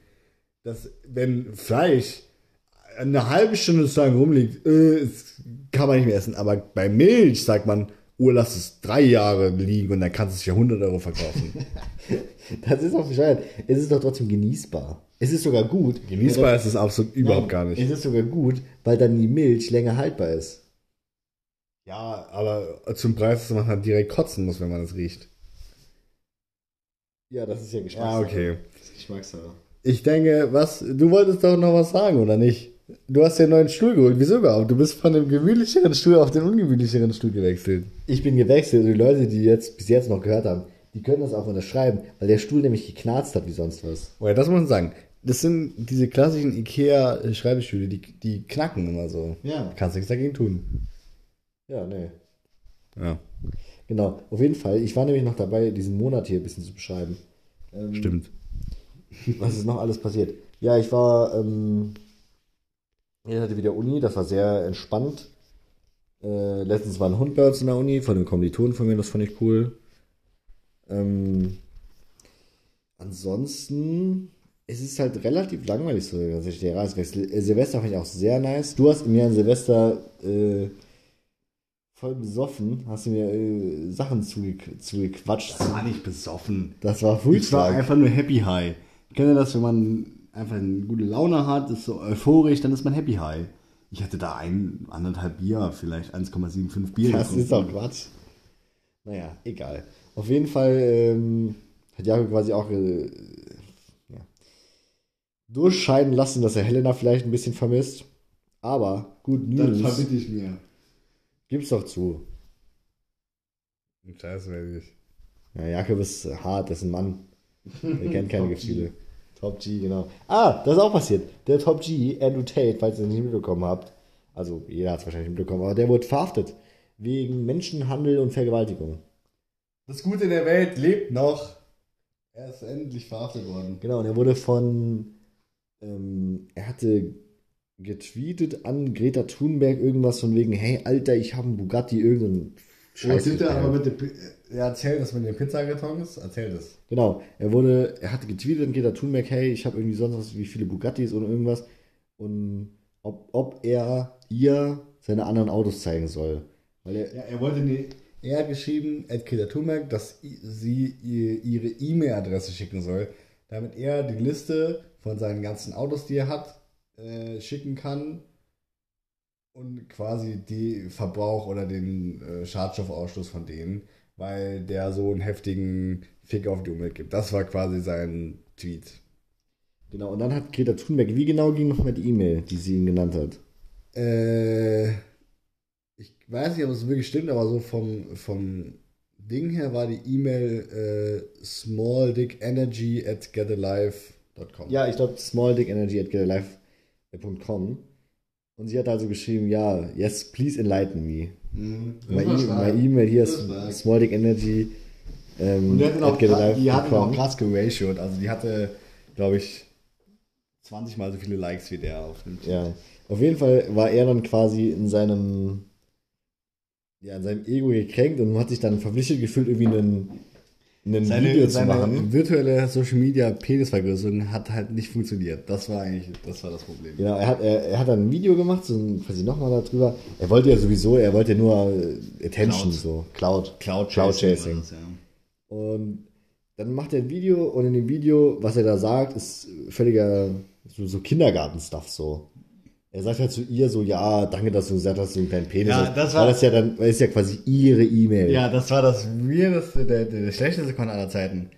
Speaker 2: Dass, wenn Fleisch eine halbe Stunde zu lange rumliegt, äh, es kann man nicht mehr essen. Aber bei Milch sagt man, oh, lass es drei Jahre liegen und dann kannst du es für 100 Euro verkaufen.
Speaker 1: Das ist auch bescheuert. Es ist doch trotzdem genießbar. Es ist sogar gut.
Speaker 2: Genießbar ist es absolut überhaupt gar
Speaker 1: Es
Speaker 2: nicht.
Speaker 1: ist sogar gut, weil dann die Milch länger haltbar ist.
Speaker 2: Ja, aber zum Preis, dass man halt direkt kotzen muss, wenn man es riecht.
Speaker 1: Ja, das ist ja Geschmackssache.
Speaker 2: okay.
Speaker 1: Das ist Geschmackssache.
Speaker 2: Ich denke, was, du wolltest doch noch was sagen, oder nicht? Du hast ja einen neuen Stuhl geholt. Wieso überhaupt? Du bist von dem gemütlicheren Stuhl auf den ungemütlicheren Stuhl gewechselt.
Speaker 1: Ich bin gewechselt und die Leute, die jetzt bis jetzt noch gehört haben, die können das auch unterschreiben, weil der Stuhl nämlich geknarzt hat wie sonst was.
Speaker 2: Oh ja, das muss man sagen. Das sind diese klassischen Ikea-Schreibstühle, die, die knacken immer so.
Speaker 1: Ja.
Speaker 2: Kannst nichts dagegen tun.
Speaker 1: Ja, nee.
Speaker 2: Ja,
Speaker 1: Genau, auf jeden Fall. Ich war nämlich noch dabei, diesen Monat hier ein bisschen zu beschreiben. Ähm,
Speaker 2: stimmt.
Speaker 1: Was ist noch alles passiert? Ja, ich war, ähm, ich hatte wieder Uni, das war sehr entspannt. Äh, letztens war ein Hund bei uns in der Uni, von einem Kommilitonen von mir, das fand ich cool. Ähm, ansonsten, es ist halt relativ langweilig so, tatsächlich der Jahreswechsel. Äh, Silvester fand ich auch sehr nice. Du hast mir an Silvester äh, voll besoffen, hast du mir äh, Sachen zuge zugequatscht.
Speaker 2: war nicht besoffen.
Speaker 1: Das war
Speaker 2: Ich war einfach nur happy high. Kennt ihr das, wenn man einfach eine gute Laune hat, ist so euphorisch, dann ist man happy high. Ich hatte da ein, anderthalb Bier, vielleicht 1,75 Bier.
Speaker 1: Das
Speaker 2: getrunken.
Speaker 1: ist auch Quatsch. Naja, egal. Auf jeden Fall ähm, hat Jakob quasi auch äh, ja, durchscheiden lassen, dass er Helena vielleicht ein bisschen vermisst. Aber gut
Speaker 2: Das
Speaker 1: News.
Speaker 2: verbitte ich mir.
Speaker 1: Gib's doch zu.
Speaker 2: Scheiße, werde ich.
Speaker 1: Ja, Jakob ist hart, das ist ein Mann. Er kennt keine. Gefühle. Top G, genau. Ah, das ist auch passiert. Der Top G, Andrew Tate, falls ihr es nicht mitbekommen habt. Also, jeder hat es wahrscheinlich mitbekommen, aber der wurde verhaftet. Wegen Menschenhandel und Vergewaltigung.
Speaker 2: Das Gute in der Welt lebt noch. Er ist endlich verhaftet worden.
Speaker 1: Genau, und er wurde von, ähm, er hatte getweetet an Greta Thunberg irgendwas von wegen, hey Alter, ich habe einen Bugatti, irgendein
Speaker 2: Scheiße.
Speaker 1: Scheiß.
Speaker 2: Oh, aber mit dem, er erzählt das mit den Pizzakartons. Erzähl das.
Speaker 1: Genau, er wurde, er hatte getweetet an Greta Thunberg, hey, ich habe irgendwie sonst was, wie viele Bugattis und irgendwas und ob, ob er ihr seine anderen Autos zeigen soll. Weil er,
Speaker 2: Ja, er wollte nie. Er hat geschrieben, Ed Thunberg, dass sie ihr, ihre E-Mail-Adresse schicken soll, damit er die Liste von seinen ganzen Autos, die er hat, äh, schicken kann und quasi die Verbrauch oder den äh, Schadstoffausstoß von denen, weil der so einen heftigen Fick auf die Umwelt gibt. Das war quasi sein Tweet.
Speaker 1: genau, und dann hat Greta Thunberg, wie genau ging nochmal die E-Mail, die sie ihm genannt hat?
Speaker 2: Äh, ich weiß nicht, ob es wirklich stimmt, aber so vom, vom Ding her war die E-Mail äh, smalldickenergy at getalive.com.
Speaker 1: Ja, ich glaube, smalldickenergy@getalife.com. Und sie hat also geschrieben, ja, yes, please enlighten me.
Speaker 2: Mhm.
Speaker 1: My, e email hier ist
Speaker 2: Das war-
Speaker 1: smalldickenergy. Ähm,
Speaker 2: Und die hatten auch, die hatten auch krass geratioed. Also die hatte, glaube ich, 20 mal so viele Likes wie der auf dem Tweet.
Speaker 1: Ja, auf jeden Fall war er dann quasi in seinem, ja, in seinem Ego gekränkt und hat sich dann verpflichtet gefühlt, irgendwie einen, einen
Speaker 2: Seine,
Speaker 1: Video zu machen.
Speaker 2: virtuelle Social Media Penisvergrößerung hat halt nicht funktioniert. Das war eigentlich, das war das Problem.
Speaker 1: Genau, er hat, er, er hat dann ein Video gemacht, so ein, quasi nochmal darüber. Er wollte ja sowieso, er wollte nur äh, Attention,
Speaker 2: Cloud.
Speaker 1: so, Cloud.
Speaker 2: Cloud
Speaker 1: Cloud
Speaker 2: Chasing.
Speaker 1: Chasing.
Speaker 2: war das, ja.
Speaker 1: Und dann macht er ein Video und in dem Video, was er da sagt, ist völliger, so, so Kindergarten-Stuff so. Er sagt halt zu ihr so, ja, danke, dass du gesagt hast, du einen kleinen Penis
Speaker 2: Ja,
Speaker 1: hast.
Speaker 2: das war-
Speaker 1: Weil das ja dann, es ja quasi ihre E-Mail.
Speaker 2: Ja, das war das weirdeste, der, der, der schlechteste Con aller Zeiten.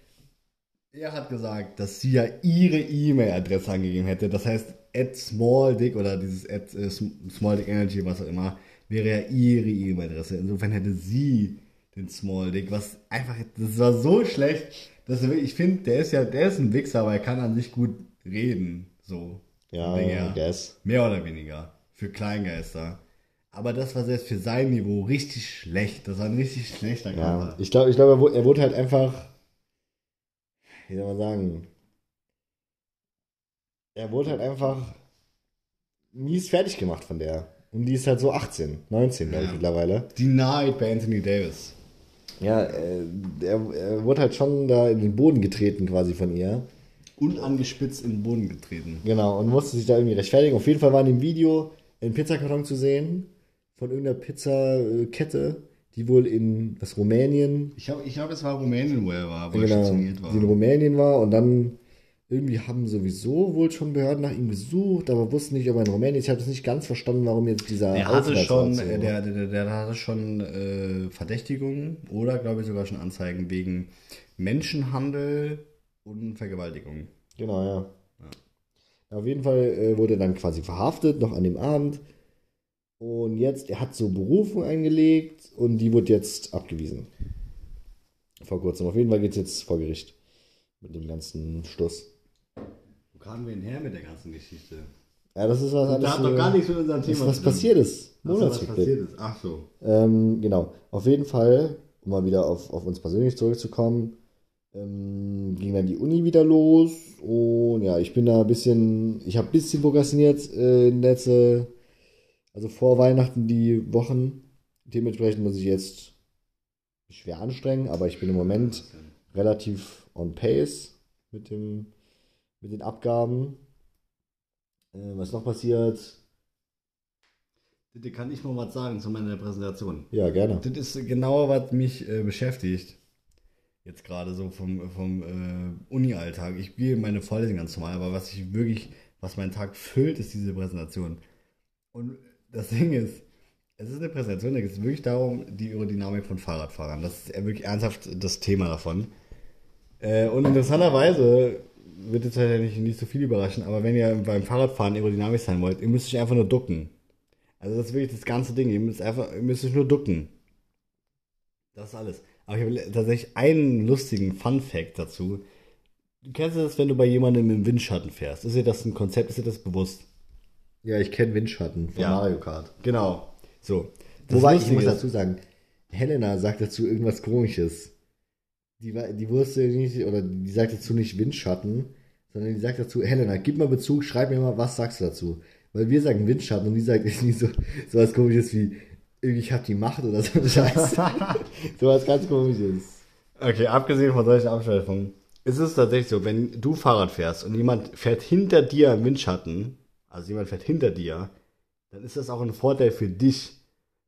Speaker 2: Er hat gesagt, dass sie ja ihre E-Mail-Adresse angegeben hätte. Das heißt, at smalldick oder dieses at äh, Sm- smalldick energy, was auch immer, wäre ja ihre E-Mail-Adresse. Insofern hätte sie den smalldick, was einfach, das war so schlecht, dass ich finde, der ist ja, der ist ein Wichser, aber er kann an sich gut reden, so.
Speaker 1: Ja,
Speaker 2: Von Ding
Speaker 1: I guess.
Speaker 2: Mehr oder weniger. Für Kleingeister. Aber das war selbst für sein Niveau richtig schlecht. Das war ein richtig schlechter
Speaker 1: Ja,
Speaker 2: Cover.
Speaker 1: ich glaube, ich glaub, er, wu- wurde halt einfach, wie soll man sagen, er wurde halt einfach mies fertig gemacht von der. Und die ist halt so 18, 19, glaube ich,
Speaker 2: Ja.
Speaker 1: mittlerweile.
Speaker 2: Denied bei Anthony Davis.
Speaker 1: Ja, äh, er, er wurde halt schon da in den Boden getreten quasi von ihr.
Speaker 2: Unangespitzt in den Boden getreten.
Speaker 1: Genau, und musste sich da irgendwie rechtfertigen. Auf jeden Fall war in dem Video ein Pizzakarton zu sehen von irgendeiner Pizzakette, die wohl in was Rumänien,
Speaker 2: Ich glaube, ich glaub, es war Rumänien, wo er war, wo er
Speaker 1: genau,
Speaker 2: stationiert war.
Speaker 1: die in Rumänien war und dann irgendwie haben sowieso wohl schon Behörden nach ihm gesucht, aber wussten nicht, ob er in Rumänien ist. Ich habe das nicht ganz verstanden, warum jetzt dieser
Speaker 2: Der hatte
Speaker 1: Aufsatz
Speaker 2: schon, der, der, der, der hatte schon äh, Verdächtigungen oder glaube ich sogar schon Anzeigen wegen Menschenhandel und Vergewaltigung.
Speaker 1: Genau, ja. Auf jeden Fall äh, wurde er dann quasi verhaftet, noch an dem Abend. Und jetzt, er hat so Berufung eingelegt und die wird jetzt abgewiesen. Vor kurzem. Auf jeden Fall geht es jetzt vor Gericht. Mit dem ganzen Stuss.
Speaker 2: Wo kamen wir denn her mit der ganzen Geschichte?
Speaker 1: Ja, das ist was alles.
Speaker 2: Da hat doch
Speaker 1: äh,
Speaker 2: gar nichts mit unserem Thema
Speaker 1: was
Speaker 2: zu tun.
Speaker 1: passiert ist.
Speaker 2: So, was
Speaker 1: Monatsrückblick.
Speaker 2: passiert ist. Ach so.
Speaker 1: Ähm, genau. Auf jeden Fall, um mal wieder auf, auf uns persönlich zurückzukommen, ähm, ging dann die Uni wieder los. Und ja, ich bin da ein bisschen, ich habe ein bisschen prokrastiniert äh, in letzte, also vor Weihnachten die Wochen. Dementsprechend muss ich jetzt schwer anstrengen, aber ich bin im Moment relativ on pace mit dem, mit den Abgaben. Äh, was noch passiert?
Speaker 2: Bitte kann ich mal was sagen zu meiner Präsentation.
Speaker 1: Ja, gerne.
Speaker 2: Das ist genau, was mich äh, beschäftigt. Jetzt gerade so vom, vom äh, Uni-Alltag. Ich gehe meine Vorlesung ganz normal, aber was ich wirklich, was meinen Tag füllt, ist diese Präsentation. Und das Ding ist, es ist eine Präsentation, da geht es wirklich darum, die Aerodynamik von Fahrradfahrern. Das ist wirklich ernsthaft das Thema davon. Äh, und interessanterweise wird jetzt wahrscheinlich nicht so viel überraschen, aber wenn ihr beim Fahrradfahren aerodynamisch sein wollt, ihr müsst euch einfach nur ducken. Also das ist wirklich das ganze Ding. Ihr müsst einfach, ihr müsst euch nur ducken. Das ist alles. Aber ich habe tatsächlich einen lustigen Fun Fact dazu. Du kennst das, wenn du bei jemandem im Windschatten fährst. Ist dir das ein Konzept? Ist dir das bewusst?
Speaker 1: Ja, ich kenne Windschatten von
Speaker 2: Ja.
Speaker 1: Mario Kart.
Speaker 2: Genau. So. Das
Speaker 1: Wobei, ich muss dazu sagen, Helena sagt dazu irgendwas Komisches. Die, die wusste nicht, oder die sagt dazu nicht Windschatten, sondern die sagt dazu, Helena, gib mal Bezug, schreib mir mal, was sagst du dazu? Weil wir sagen Windschatten und die sagt irgendwie so, so was Komisches wie, ich hab die Macht oder so ein Scheiß. so was ganz Komisches.
Speaker 2: Okay, abgesehen von solchen Abschweifungen, ist es tatsächlich so, wenn du Fahrrad fährst und jemand fährt hinter dir im Windschatten, also jemand fährt hinter dir, dann ist das auch ein Vorteil für dich.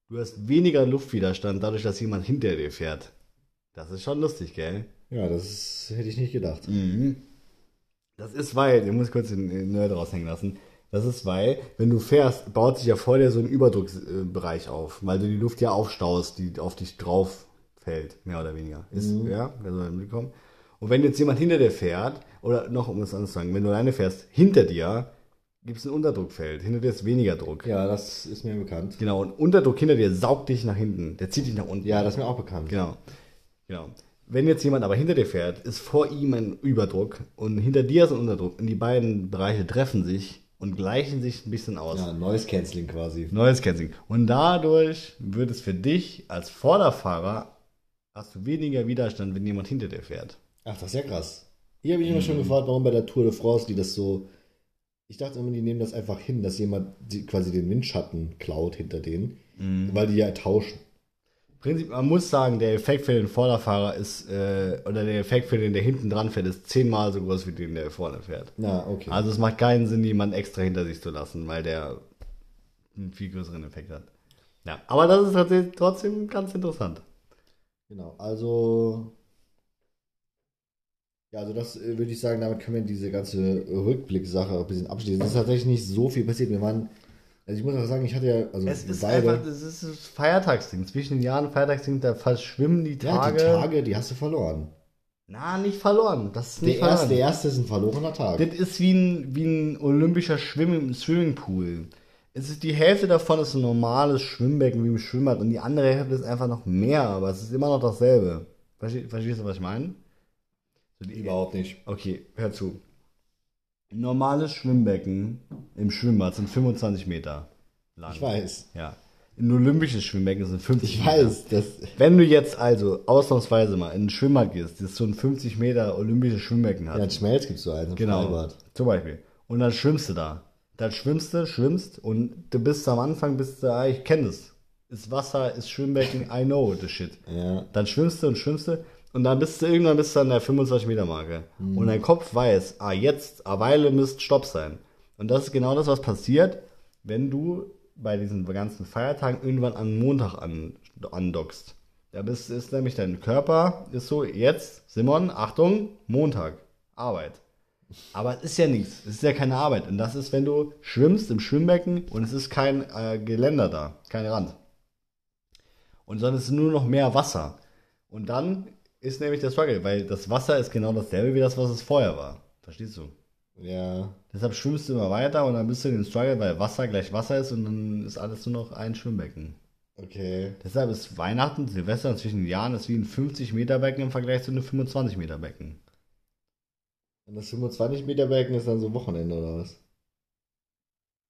Speaker 2: Du hast weniger Luftwiderstand dadurch, dass jemand hinter dir fährt. Das ist schon lustig, gell?
Speaker 1: Ja, das hätte ich nicht gedacht.
Speaker 2: Mhm. Das ist weil, ich muss kurz den den Nerd raushängen lassen. Das ist weil, wenn du fährst, baut sich ja vor dir so ein Überdruckbereich auf, weil du die Luft ja aufstaust, die auf dich drauf fällt, mehr oder weniger. Ist, ja, wer soll mitkommen? Und wenn jetzt jemand hinter dir fährt, oder noch um es anders zu sagen, wenn du alleine fährst, hinter dir gibt es ein Unterdruckfeld, hinter dir ist weniger Druck.
Speaker 1: Ja, das ist mir bekannt.
Speaker 2: Genau, und Unterdruck hinter dir saugt dich nach hinten, der zieht dich nach unten.
Speaker 1: Ja, das ist mir auch bekannt.
Speaker 2: Genau. Genau. Wenn jetzt jemand aber hinter dir fährt, ist vor ihm ein Überdruck und hinter dir ist ein Unterdruck und die beiden Bereiche treffen sich und gleichen sich ein bisschen aus.
Speaker 1: Ja, Noise Cancelling quasi.
Speaker 2: Neues Canceling. Und dadurch wird es für dich als Vorderfahrer hast du weniger Widerstand, wenn jemand hinter dir fährt.
Speaker 1: Ach, das ist ja krass. Hier habe ich immer schon gefragt, warum bei der Tour de France die das so. Ich dachte immer, die nehmen das einfach hin, dass jemand die, quasi den Windschatten klaut hinter denen, weil die ja tauschen.
Speaker 2: Prinzip, man muss sagen, der Effekt für den Vorderfahrer ist, äh, oder der Effekt für den, der hinten dran fährt, ist zehnmal so groß wie den, der vorne fährt.
Speaker 1: Na, okay.
Speaker 2: Also es macht keinen Sinn, jemanden extra hinter sich zu lassen, weil der einen viel größeren Effekt hat. Ja, aber das ist tatsächlich trotzdem ganz interessant.
Speaker 1: Genau, also. Ja, also das äh, würde ich sagen, damit können wir diese ganze Rückblick-Sache ein bisschen abschließen. Es ist tatsächlich nicht so viel passiert. Wir waren. Also ich muss auch sagen, ich hatte ja. Also
Speaker 2: Es ist
Speaker 1: beide.
Speaker 2: einfach, das ist Feiertagsding. Zwischen den Jahren Feiertagsding, da verschwimmen die
Speaker 1: ja,
Speaker 2: Tage.
Speaker 1: die Tage, die hast du verloren.
Speaker 2: Na, nicht verloren. Das ist
Speaker 1: Der
Speaker 2: nicht
Speaker 1: erste,
Speaker 2: verloren.
Speaker 1: der erste ist ein verlorener Tag.
Speaker 2: Das ist wie ein, wie ein olympischer Schwimm Swimmingpool. Es ist die Hälfte davon ist ein normales Schwimmbecken wie im Schwimmbad und die andere Hälfte ist einfach noch mehr, aber es ist immer noch dasselbe. Versteh, verstehst du, was ich meine?
Speaker 1: Überhaupt nicht.
Speaker 2: Okay, hör zu. Ein normales Schwimmbecken im Schwimmbad sind 25 Meter lang.
Speaker 1: Ich weiß.
Speaker 2: Ja. Ein olympisches Schwimmbecken sind 50
Speaker 1: Ich
Speaker 2: Meter.
Speaker 1: weiß, das.
Speaker 2: Wenn du jetzt also ausnahmsweise mal in ein Schwimmbad gehst, das so ein 50 Meter olympisches Schwimmbecken hat,
Speaker 1: Ja, in Schmelz gibt es so eins
Speaker 2: Genau.
Speaker 1: Freibad.
Speaker 2: Zum Beispiel. Und dann schwimmst du da. Dann schwimmst du, schwimmst und du bist am Anfang, bist du, ah, ich kenne das. Ist Wasser, ist Schwimmbecken, I know the shit.
Speaker 1: Ja.
Speaker 2: Dann schwimmst du und schwimmst du und dann bist du irgendwann bist du an der 25 Meter Marke. Und dein Kopf weiß, ah, jetzt, eine Weile müsst Stopp sein. Und das ist genau das, was passiert, wenn du bei diesen ganzen Feiertagen irgendwann am Montag an, andockst. Da bist, ist nämlich dein Körper, ist so, jetzt, Simon, Achtung, Montag, Arbeit. Aber es ist ja nichts, es ist ja keine Arbeit. Und das ist, wenn du schwimmst im Schwimmbecken und es ist kein äh, Geländer da, kein Rand. Und dann ist nur noch mehr Wasser. Und dann ist nämlich der Struggle, weil das Wasser ist genau dasselbe wie das, was es vorher war. Verstehst du?
Speaker 1: Ja.
Speaker 2: Deshalb schwimmst du immer weiter und dann bist du in den Struggle, weil Wasser gleich Wasser ist und dann ist alles nur noch ein Schwimmbecken.
Speaker 1: Okay.
Speaker 2: Deshalb ist Weihnachten, Silvester zwischen den Jahren ist wie ein 50 Meter Becken im Vergleich zu einem 25 Meter Becken.
Speaker 1: Und das 25 Meter Becken ist dann so Wochenende oder was?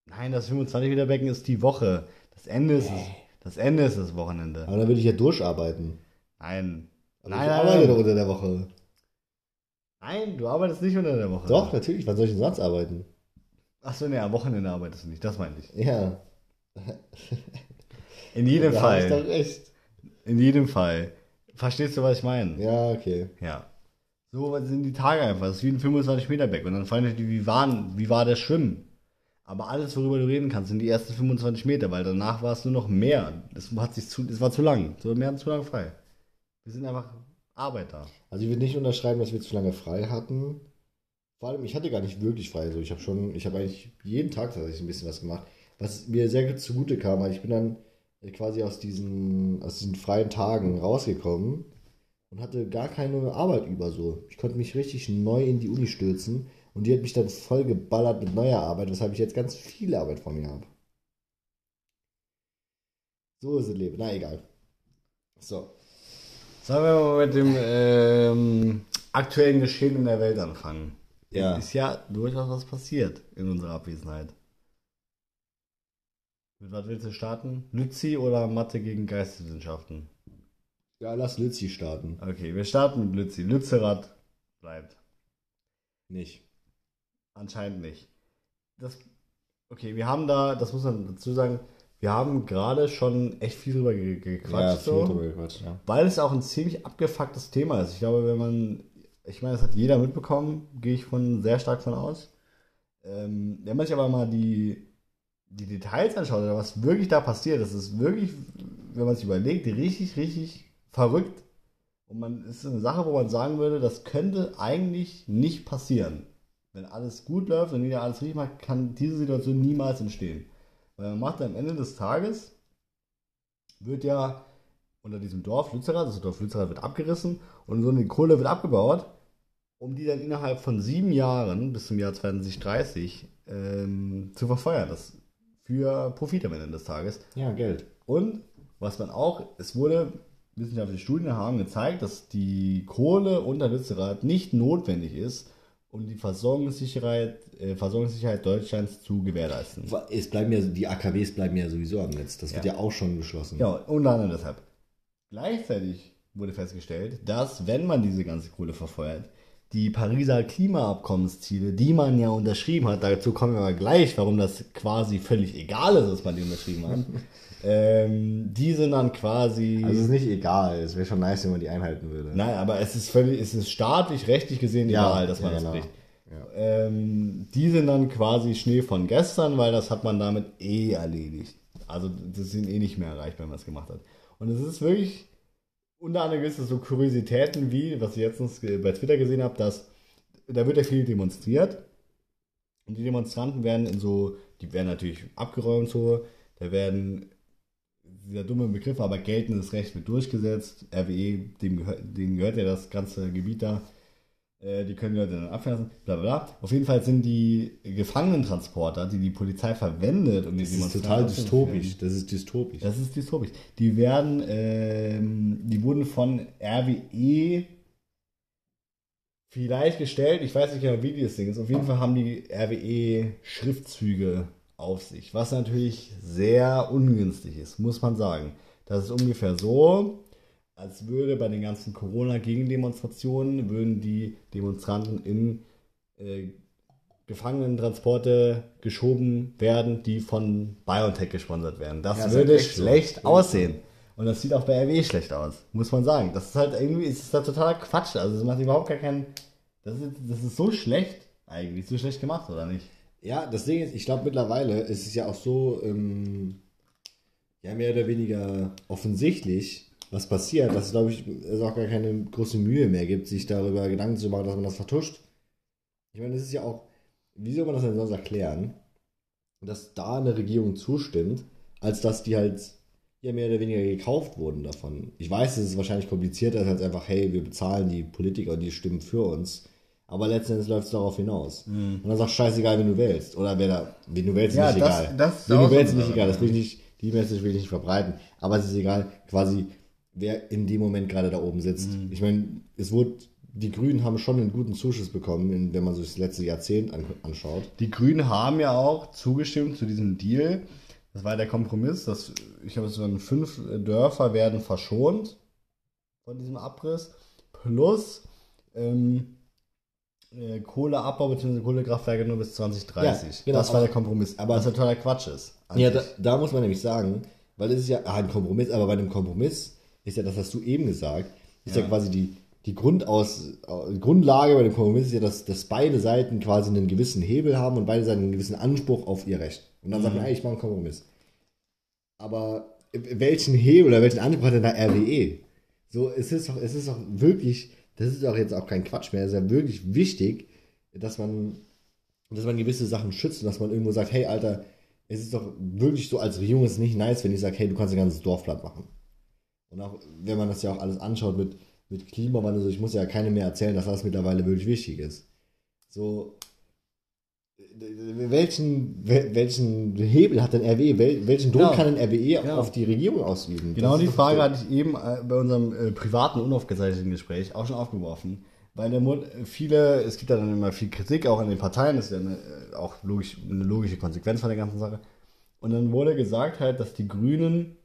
Speaker 2: Nein, das 25 Meter Becken ist die Woche. Das Ende ist,
Speaker 1: Nee.
Speaker 2: das Ende ist das Wochenende.
Speaker 1: Aber dann würde ich ja durcharbeiten.
Speaker 2: Nein.
Speaker 1: Aber
Speaker 2: Nein,
Speaker 1: ich
Speaker 2: nein,
Speaker 1: arbeite
Speaker 2: nein.
Speaker 1: doch unter der Woche.
Speaker 2: Nein, du arbeitest nicht unter der Woche.
Speaker 1: Doch, natürlich. Wann soll ich denn sonst arbeiten?
Speaker 2: Achso, nee, am Wochenende arbeitest du nicht, das meinte ich.
Speaker 1: Ja.
Speaker 2: In jedem
Speaker 1: da hab ich
Speaker 2: Fall.
Speaker 1: doch recht.
Speaker 2: In jedem Fall. Verstehst du, was ich meine?
Speaker 1: Ja, okay.
Speaker 2: Ja. So sind die Tage einfach. Das ist wie ein 25 Meter Beck. Und dann fragen dich, wie, waren, wie war das Schwimmen? Aber alles, worüber du reden kannst, sind die ersten 25 Meter, weil danach war es nur noch mehr. Das, hat sich zu, das war zu lang. So, hatten zu lange frei. Wir sind einfach Arbeiter.
Speaker 1: Also ich würde nicht unterschreiben, dass wir zu lange frei hatten. Vor allem, ich hatte gar nicht wirklich frei. Also ich habe schon, ich habe eigentlich jeden Tag tatsächlich ein bisschen was gemacht, was mir sehr gut zugute kam, weil ich bin dann quasi aus diesen, aus diesen freien Tagen rausgekommen und hatte gar keine Arbeit über so. Ich konnte mich richtig neu in die Uni stürzen und die hat mich dann voll geballert mit neuer Arbeit, weshalb ich jetzt ganz viel Arbeit vor mir habe. So ist das Leben. Na egal. So.
Speaker 2: Sollen wir mal mit dem ähm, aktuellen Geschehen in der Welt anfangen?
Speaker 1: Ja.
Speaker 2: Ist ja durchaus was passiert in unserer Abwesenheit. Mit was willst du starten? Lützi oder Mathe gegen Geisteswissenschaften?
Speaker 1: Ja, lass Lützi starten.
Speaker 2: Okay, wir starten mit Lützi. Lützerath bleibt.
Speaker 1: Nicht.
Speaker 2: Anscheinend nicht. Das, okay, wir haben da, das muss man dazu sagen, wir haben gerade schon echt viel drüber ge
Speaker 1: Ja,
Speaker 2: gequatscht.
Speaker 1: viel
Speaker 2: so.
Speaker 1: drüber gequatscht, ja.
Speaker 2: Weil es auch ein ziemlich abgefucktes Thema ist. Ich glaube, wenn man, ich meine, das hat jeder mitbekommen, gehe ich von sehr stark von aus. Ähm, wenn man sich aber mal die, die Details anschaut oder was wirklich da passiert, das ist wirklich, wenn man sich überlegt, richtig, richtig verrückt. Und man ist eine Sache, wo man sagen würde, das könnte eigentlich nicht passieren. Wenn alles gut läuft und jeder alles richtig macht, kann diese Situation niemals entstehen. Weil man macht am Ende des Tages, wird ja unter diesem Dorf Lützerath, das Dorf Lützerath wird abgerissen und so eine Kohle wird abgebaut, um die dann innerhalb von sieben Jahren bis zum Jahr 2030 ähm, zu verfeuern. Das für Profit am Ende des Tages.
Speaker 1: Ja, Geld.
Speaker 2: Und was man auch, es wurde, wissenschaftliche Studien haben gezeigt, dass die Kohle unter Lützerath nicht notwendig ist, um die Versorgungssicherheit, äh, Versorgungssicherheit Deutschlands zu gewährleisten.
Speaker 1: Es bleiben ja, die AKWs bleiben ja sowieso am Netz. Das wird
Speaker 2: Ja.
Speaker 1: ja auch schon geschlossen.
Speaker 2: Ja, unter anderem deshalb. Gleichzeitig wurde festgestellt, dass, wenn man diese ganze Kohle verfeuert, die Pariser Klimaabkommensziele, die man ja unterschrieben hat, dazu kommen wir aber gleich, warum das quasi völlig egal ist, dass man die unterschrieben hat, ähm, die sind dann quasi...
Speaker 1: Also es ist nicht egal. Es wäre schon nice, wenn man die einhalten würde.
Speaker 2: Nein, aber es ist völlig, es ist staatlich, rechtlich gesehen
Speaker 1: Ja,
Speaker 2: egal, dass man
Speaker 1: ja,
Speaker 2: das
Speaker 1: genau.
Speaker 2: bricht.
Speaker 1: Ja.
Speaker 2: Ähm, die sind dann quasi Schnee von gestern, weil das hat man damit eh erledigt. Also das sind eh nicht mehr erreicht, wenn man es gemacht hat. Und es ist wirklich, unter anderem ist es so Kuriositäten wie, was ich letztens äh, bei Twitter gesehen habe, dass da wird ja viel demonstriert. Und die Demonstranten werden in so, die werden natürlich abgeräumt so, da werden dieser dumme Begriff, aber geltendes Recht wird durchgesetzt. RWE, dem gehört, denen gehört ja das ganze Gebiet da. Äh, die können die Leute dann abwehren lassen, bla bla bla. Auf jeden Fall sind die Gefangenentransporter, die die Polizei verwendet, um die
Speaker 1: Das ist total dystopisch. Das ist dystopisch.
Speaker 2: Das ist dystopisch. Die werden, ähm, die wurden von RWE vielleicht gestellt. Ich weiß nicht genau, wie die das Ding ist. Auf jeden Fall haben die RWE Schriftzüge auf sich, was natürlich sehr ungünstig ist, muss man sagen. Das ist ungefähr so, als würde bei den ganzen Corona-Gegendemonstrationen, würden die Demonstranten in äh, Gefangenentransporte geschoben werden, die von BioNTech gesponsert werden. Das
Speaker 1: Ja,
Speaker 2: würde
Speaker 1: halt echt so.
Speaker 2: schlecht
Speaker 1: Ist
Speaker 2: aussehen. Und das sieht auch bei RW schlecht aus, muss man sagen. Das ist halt irgendwie, ist da totaler Quatsch. Also es macht überhaupt gar keinen. Das ist, das ist so schlecht eigentlich, so schlecht gemacht, oder nicht?
Speaker 1: Ja, das Ding ist, ich glaube mittlerweile ist es ja auch so, ähm, ja, mehr oder weniger offensichtlich, was passiert, dass es, glaube ich, es auch gar keine große Mühe mehr gibt, sich darüber Gedanken zu machen, dass man das vertuscht. Ich meine, es ist ja auch, wie soll man das denn sonst erklären, dass da eine Regierung zustimmt, als dass die halt ja mehr oder weniger gekauft wurden davon. Ich weiß, es ist wahrscheinlich komplizierter als einfach, hey, wir bezahlen die Politiker und die stimmen für uns. Aber letztendlich läuft es darauf hinaus. Und dann sagst scheißegal, wen du wählst. Oder wer da, wen du wählst, ist
Speaker 2: Mhm. Ja,
Speaker 1: nicht
Speaker 2: das-
Speaker 1: egal.
Speaker 2: das ist
Speaker 1: wen du
Speaker 2: so
Speaker 1: wählst, ist
Speaker 2: eine
Speaker 1: nicht egal. Das will ich nicht, die Message will ich nicht verbreiten. Aber es ist egal, quasi, wer in dem Moment gerade da oben sitzt.
Speaker 2: Mhm.
Speaker 1: Ich meine, es wurde, die Grünen haben schon einen guten Zuschuss bekommen, wenn man sich das letzte Jahrzehnt an, anschaut.
Speaker 2: Die Grünen haben ja auch zugestimmt zu diesem Deal. Das war der Kompromiss, dass ich habe so fünf Dörfer werden verschont von diesem Abriss plus ähm, äh, Kohleabbau bzw. Kohlekraftwerke nur bis 2030.
Speaker 1: Ja, genau.
Speaker 2: das war der Kompromiss.
Speaker 1: Aber-
Speaker 2: was totaler Quatsch ist.
Speaker 1: Ja, da, da muss man nämlich sagen, weil es ist ja ah, ein Kompromiss, aber bei einem Kompromiss ist ja, das hast du eben gesagt, ist ja,
Speaker 2: Ja.
Speaker 1: quasi die, die Grundaus, äh, Grundlage bei dem Kompromiss ist ja, dass, dass beide Seiten quasi einen gewissen Hebel haben und beide Seiten einen gewissen Anspruch auf ihr Recht. Und dann sagt man, ey, ich mache einen Kompromiss. Aber welchen Hebel oder welchen Anspruch hat denn da RWE? So, es ist doch, es ist doch wirklich, das ist doch jetzt auch kein Quatsch mehr, es ist ja wirklich wichtig, dass man, dass man gewisse Sachen schützt und dass man irgendwo sagt, hey, Alter, es ist doch wirklich so, als Regierung ist es nicht nice, wenn ich sage, hey, du kannst ein ganzes Dorf platt machen. Und auch, wenn man das ja auch alles anschaut mit, mit Klimawandel, so, ich muss ja keinem mehr erzählen, dass das mittlerweile wirklich wichtig ist. So, welchen, wel- welchen Hebel hat denn RWE, wel, welchen Druck
Speaker 2: Ja.
Speaker 1: kann denn RWE
Speaker 2: Ja.
Speaker 1: auf die Regierung ausüben?
Speaker 2: Genau die Frage
Speaker 1: so.
Speaker 2: hatte ich eben äh, bei unserem äh, privaten, unaufgezeichneten Gespräch auch schon aufgeworfen. Weil der Mund, viele, es gibt ja dann immer viel Kritik, auch an den Parteien, das ist ja eine, äh, auch logisch, eine logische Konsequenz von der ganzen Sache. Und dann wurde gesagt halt, dass die Grünen,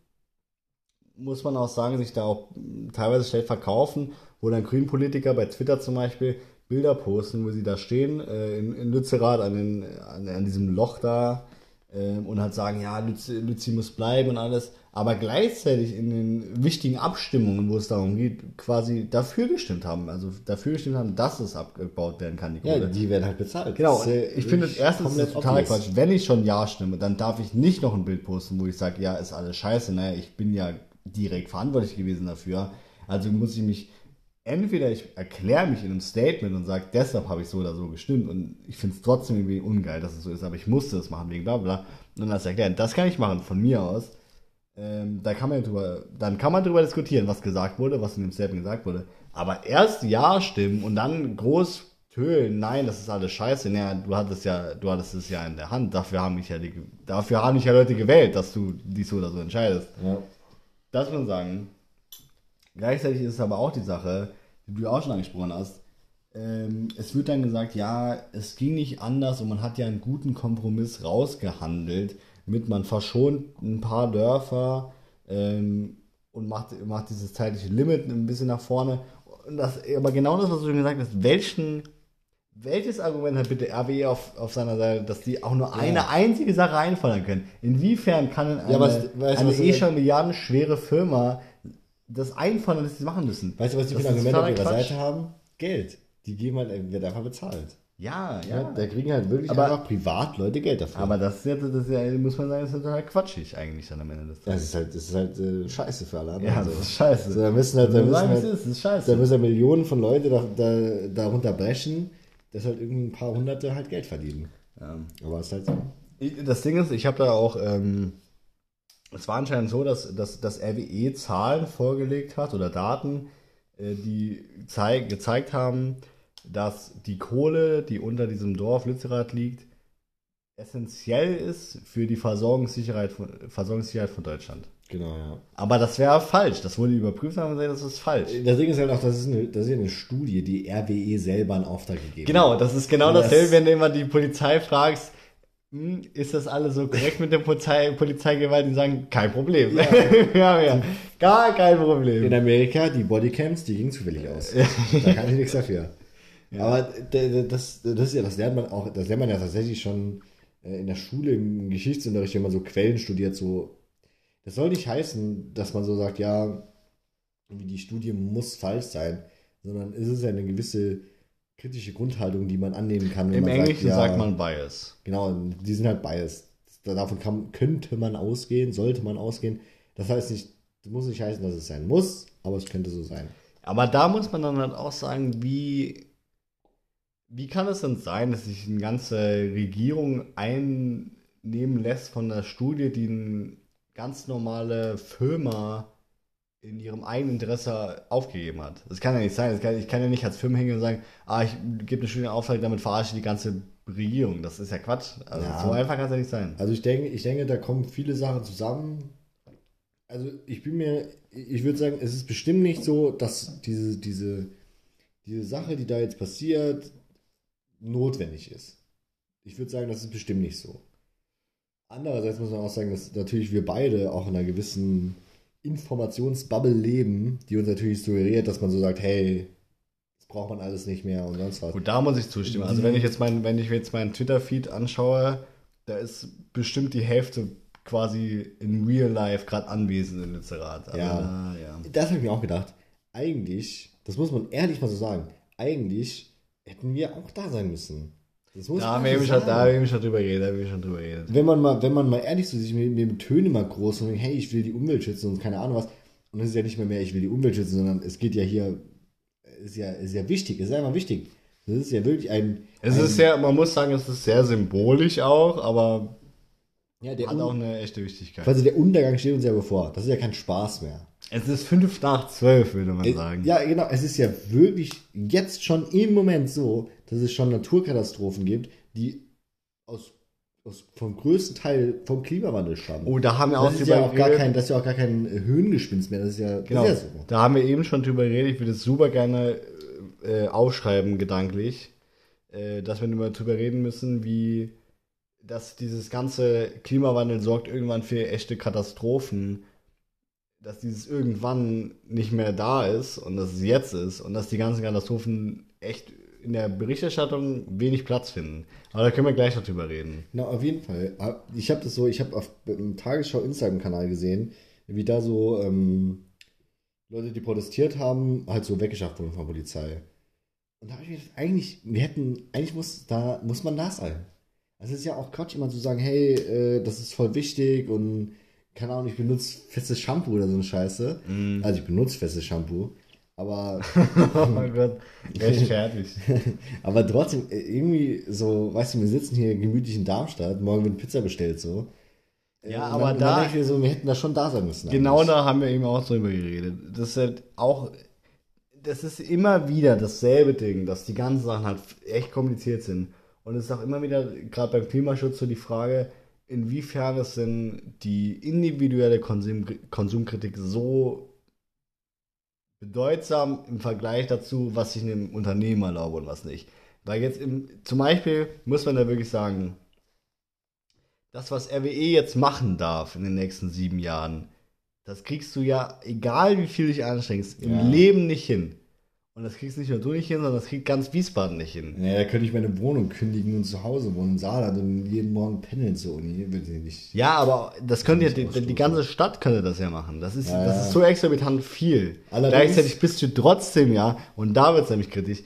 Speaker 2: muss man auch sagen, sich da auch teilweise schlecht verkaufen, wo dann Grünpolitiker bei Twitter zum Beispiel Bilder posten, wo sie da stehen, äh, in, in Lützerath an, den, an, an diesem Loch da ähm, und halt sagen, ja, Lützi, Lützi muss bleiben und alles, aber gleichzeitig in den wichtigen Abstimmungen, wo es darum geht, quasi dafür gestimmt haben, also dafür gestimmt haben, dass es abgebaut werden kann, die
Speaker 1: Ja, die werden halt bezahlt.
Speaker 2: Genau,
Speaker 1: Das ist, äh,
Speaker 2: ich finde,
Speaker 1: wirklich
Speaker 2: erstens es total
Speaker 1: obvious.
Speaker 2: Quatsch. Wenn ich schon Ja stimme, dann darf ich nicht noch ein Bild posten, wo ich sage, ja, ist alles scheiße. Naja, ich bin ja direkt verantwortlich gewesen dafür. Also muss ich mich, entweder ich erkläre mich in einem Statement und sage, deshalb habe ich so oder so gestimmt und ich finde es trotzdem irgendwie ungeil, dass es so ist, aber ich musste es machen wegen bla bla. Und dann das erklären. Das kann ich machen von mir aus. Ähm, da kann man ja drüber, dann kann man drüber diskutieren, was gesagt wurde, was in dem Statement gesagt wurde. Aber erst Ja stimmen und dann groß tönen, nein, das ist alles scheiße. Naja, du hattest ja, du hattest es ja in der Hand. Dafür haben mich ja die, dafür haben mich ja Leute gewählt, dass du dies so oder so entscheidest.
Speaker 1: Ja.
Speaker 2: Das muss man sagen. Gleichzeitig ist es aber auch die Sache, die du ja auch schon angesprochen hast. Ähm, es wird dann gesagt, ja, es ging nicht anders und man hat ja einen guten Kompromiss rausgehandelt, mit man verschont ein paar Dörfer ähm, und macht, macht dieses zeitliche Limit ein bisschen nach vorne. Und das, aber genau das, was du schon gesagt hast, welchen, welches Argument hat bitte RWE auf, auf seiner Seite, dass die auch nur eine einzige Sache einfordern können? Inwiefern kann eine,
Speaker 1: Ja, was- weißt
Speaker 2: eine eh schon milliardenschwere Firma das einfordern, dass sie machen müssen?
Speaker 1: Weißt du, was die
Speaker 2: Das
Speaker 1: für ein
Speaker 2: ist
Speaker 1: Argument auf ihrer
Speaker 2: Quatsch.
Speaker 1: Seite haben? Geld. Die geben halt, wird einfach bezahlt.
Speaker 2: Ja,
Speaker 1: Ja.
Speaker 2: ja.
Speaker 1: Da kriegen halt wirklich
Speaker 2: Aber-
Speaker 1: einfach Privatleute Geld dafür.
Speaker 2: aber das ist, ja, das ist ja, muss man sagen, das ist total quatschig eigentlich dann am Ende des
Speaker 1: das
Speaker 2: Tages.
Speaker 1: ist halt, das ist halt äh, scheiße für alle anderen.
Speaker 2: Ja, das ist scheiße.
Speaker 1: So, da müssen halt, da müssen halt,
Speaker 2: ist, ist scheiße.
Speaker 1: da müssen halt Millionen von Leuten da, da, darunter brechen, dass halt irgendwie ein paar Hunderte halt Geld verdienen.
Speaker 2: Ja.
Speaker 1: Aber es ist halt so.
Speaker 2: Das Ding ist, ich habe da auch, ähm, es war anscheinend so, dass, dass, dass RWE Zahlen vorgelegt hat oder Daten, äh, die zeig, gezeigt haben, dass die Kohle, die unter diesem Dorf Lützerath liegt, essentiell ist für die Versorgungssicherheit von, Versorgungssicherheit von Deutschland.
Speaker 1: Genau, ja.
Speaker 2: Aber das wäre falsch. Das wurde überprüft und haben gesagt, das ist falsch.
Speaker 1: Das Ding ist halt auch, das ist eine, das ist eine Studie, die RWE selber in Auftrag gegeben
Speaker 2: Genau, das ist genau
Speaker 1: Das-
Speaker 2: dasselbe, wenn du immer die Polizei fragst, ist das alles so korrekt mit der Polizei, Polizeigewalt? Die sagen, kein Problem. Ja. Haben ja gar kein Problem.
Speaker 1: In Amerika, die Bodycams, die gingen zufällig aus. da kann ich nichts dafür. Aber d- d- das, das ist ja, das lernt man auch, das lernt man ja tatsächlich schon äh, in der Schule im Geschichtsunterricht, wenn man so Quellen studiert, so. Das soll nicht heißen, dass man so sagt, ja, die Studie muss falsch sein, sondern es ist ja eine gewisse kritische Grundhaltung, die man annehmen kann.
Speaker 2: Im Englischen
Speaker 1: ja,
Speaker 2: sagt man Bias.
Speaker 1: Genau, die sind halt biased. Davon kann, könnte man ausgehen, sollte man ausgehen. Das heißt nicht, das muss nicht heißen, dass es sein muss, aber es könnte so sein.
Speaker 2: Aber da muss man dann halt auch sagen, wie, wie kann es denn sein, dass sich eine ganze Regierung einnehmen lässt von einer Studie, die ein ganz normale Firma in ihrem eigenen Interesse aufgegeben hat. Das kann ja nicht sein. Kann, ich kann ja nicht als Firma hingehen und sagen, ah, ich gebe eine schöne Auftrag, damit verarsche ich die ganze Regierung. Das ist ja Quatsch. Also
Speaker 1: Ja.
Speaker 2: so einfach kann es ja nicht sein.
Speaker 1: Also ich denke, ich denke, da kommen viele Sachen zusammen. Also ich bin mir, ich würde sagen, es ist bestimmt nicht so, dass diese, diese, diese Sache, die da jetzt passiert, notwendig ist. Ich würde sagen, das ist bestimmt nicht so. Andererseits muss man auch sagen, dass natürlich wir beide auch in einer gewissen Informationsbubble leben, die uns natürlich suggeriert, dass man so sagt, hey, das braucht man alles nicht mehr und sonst was.
Speaker 2: Gut, da muss ich zustimmen. Also wenn ich jetzt mein, wenn ich mir jetzt meinen Twitter-Feed anschaue, da ist bestimmt die Hälfte quasi in Real Life gerade anwesend in Lützerath. Also,
Speaker 1: Ja.
Speaker 2: ja.
Speaker 1: Das habe ich mir auch gedacht. Eigentlich, das muss man ehrlich mal so sagen, eigentlich hätten wir auch da sein müssen. Das muss
Speaker 2: Da haben wir eben schon, da haben wir schon drüber geredet, haben wir schon drüber geredet.
Speaker 1: wenn man mal, wenn man mal ehrlich zu sich mit, dem Töne mal groß und denkt, hey, ich will die Umwelt schützen und keine Ahnung was. Und es ist ja nicht mehr mehr, ich will die Umwelt schützen, sondern es geht ja hier, ist ja, ist ja wichtig, ist einfach wichtig. Das ist ja wirklich ein.
Speaker 2: Es
Speaker 1: ein,
Speaker 2: ist sehr, man muss sagen, es ist sehr symbolisch auch, aber
Speaker 1: ja, der,
Speaker 2: hat auch eine echte Wichtigkeit.
Speaker 1: quasi der Untergang steht uns ja bevor. Das ist ja kein Spaß mehr.
Speaker 2: Es ist fünf nach zwölf, würde man
Speaker 1: Äh,
Speaker 2: sagen.
Speaker 1: Ja, genau. Es ist ja wirklich jetzt schon im Moment so, dass es schon Naturkatastrophen gibt, die aus, aus vom größten Teil vom Klimawandel stammen.
Speaker 2: Oh, da haben wir auch
Speaker 1: das ist
Speaker 2: drüber
Speaker 1: ja auch gar kein, das ist ja auch gar kein Höhengespinst mehr. Das ist ja,
Speaker 2: Genau,
Speaker 1: ist ja so.
Speaker 2: da haben wir eben schon drüber geredet. Ich würde es super gerne äh, aufschreiben, gedanklich, äh, dass wir nur drüber reden müssen, wie dass dieses ganze Klimawandel sorgt irgendwann für echte Katastrophen, dass dieses irgendwann nicht mehr da ist und dass es jetzt ist und dass die ganzen Katastrophen echt in der Berichterstattung wenig Platz finden. Aber da können wir gleich noch drüber reden.
Speaker 1: Na, auf jeden Fall. Ich habe das so, ich habe auf dem Tagesschau Instagram-Kanal gesehen, wie da so ähm, Leute, die protestiert haben, halt so weggeschafft wurden von der Polizei. Und da habe ich mir gedacht, eigentlich, wir hätten, eigentlich muss da, muss man da sein. Also es ist ja auch Quatsch, immer zu sagen, hey, äh, das ist voll wichtig und keine Ahnung, ich benutze festes Shampoo oder so eine Scheiße. Also ich benutze festes Shampoo. Aber
Speaker 2: Oh mein Gott, recht fertig.
Speaker 1: aber trotzdem, äh, irgendwie so, weißt du, wir sitzen hier gemütlich in Darmstadt, morgen wird Pizza bestellt, so. Äh,
Speaker 2: Ja,
Speaker 1: und
Speaker 2: aber
Speaker 1: dann,
Speaker 2: da-
Speaker 1: Dann denk ich so, wir hätten da schon da sein müssen.
Speaker 2: Genau
Speaker 1: eigentlich.
Speaker 2: da haben wir eben auch drüber geredet. Das ist halt auch, das ist immer wieder dasselbe Ding, dass die ganzen Sachen halt echt kompliziert sind. Und es ist auch immer wieder, gerade beim Klimaschutz, so die Frage, inwiefern ist denn die individuelle Konsum, Konsumkritik so bedeutsam im Vergleich dazu, was ich einem Unternehmen erlaube und was nicht. Weil jetzt im, zum Beispiel muss man da wirklich sagen, das, was RWE jetzt machen darf in den nächsten sieben Jahren, das kriegst du ja, egal wie viel dich anstrengst, im
Speaker 1: Ja.
Speaker 2: Leben nicht hin. Und das kriegst nicht nur du nicht hin, sondern das kriegt ganz Wiesbaden nicht hin.
Speaker 1: Ja, da könnte ich meine Wohnung kündigen und zu Hause wohnen in Saarland und jeden Morgen pendeln zur Uni. Würde ich nicht.
Speaker 2: Ja, aber das könnte ja, die, die ganze Stadt könnte das ja machen. Das ist,
Speaker 1: Ja,
Speaker 2: das
Speaker 1: ja.
Speaker 2: ist so exorbitant viel.
Speaker 1: Allerdings-
Speaker 2: Gleichzeitig bist du trotzdem ja, und da wird es nämlich kritisch,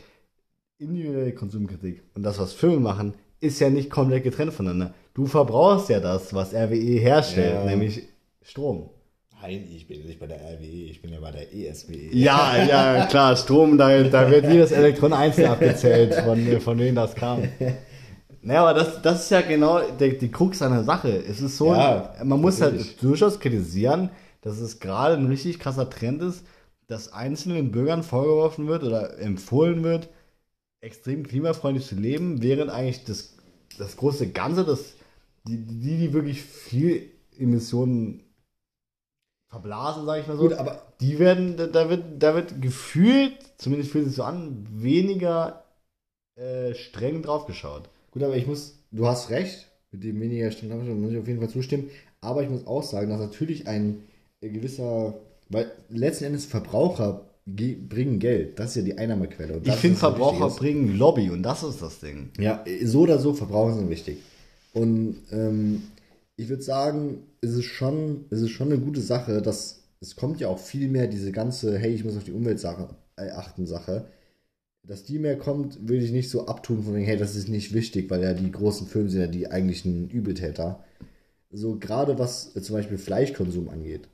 Speaker 2: individuelle Konsumkritik und das, was Firmen machen, ist ja nicht komplett getrennt voneinander. Du verbrauchst ja das, was RWE herstellt,
Speaker 1: Ja.
Speaker 2: nämlich Strom.
Speaker 1: Nein, ich bin nicht bei der RWE, ich bin ja bei der E ESWE.
Speaker 2: Ja, ja, klar, Strom, da, da wird jedes Elektron einzeln abgezählt, von, von wem das kam. Naja, aber das, das ist ja genau die, die Krux einer Sache. Es ist so,
Speaker 1: Ja,
Speaker 2: man muss
Speaker 1: natürlich.
Speaker 2: halt durchaus kritisieren, dass es gerade ein richtig krasser Trend ist, dass einzelnen Bürgern vorgeworfen wird oder empfohlen wird, extrem klimafreundlich zu leben, während eigentlich das, das große Ganze, das, die, die, die wirklich viel Emissionen verblasen, sage ich mal so,
Speaker 1: Gut, aber
Speaker 2: die werden, da- wird, da wird gefühlt, zumindest fühlt sich so an, weniger äh, streng draufgeschaut.
Speaker 1: Gut, aber ich muss, du hast recht, mit dem weniger Streng muss ich auf jeden Fall zustimmen. Aber ich muss auch sagen, dass natürlich ein äh, gewisser, weil letzten Endes Verbraucher ge- bringen Geld. Das ist ja die Einnahmequelle.
Speaker 2: Ich finde, Verbraucher bringen Lobby und das ist das Ding.
Speaker 1: Ja, so oder so, Verbraucher sind wichtig. Und ähm, ich würde sagen, es ist schon, es ist schon eine gute Sache, dass es kommt ja auch viel mehr diese ganze, hey, ich muss auf die Umweltsache äh, achten Sache. Dass die mehr kommt, würde ich nicht so abtun von wegen, hey, das ist nicht wichtig, weil ja die großen Firmen sind ja die eigentlichen Übeltäter. So gerade was äh, zum Beispiel Fleischkonsum angeht.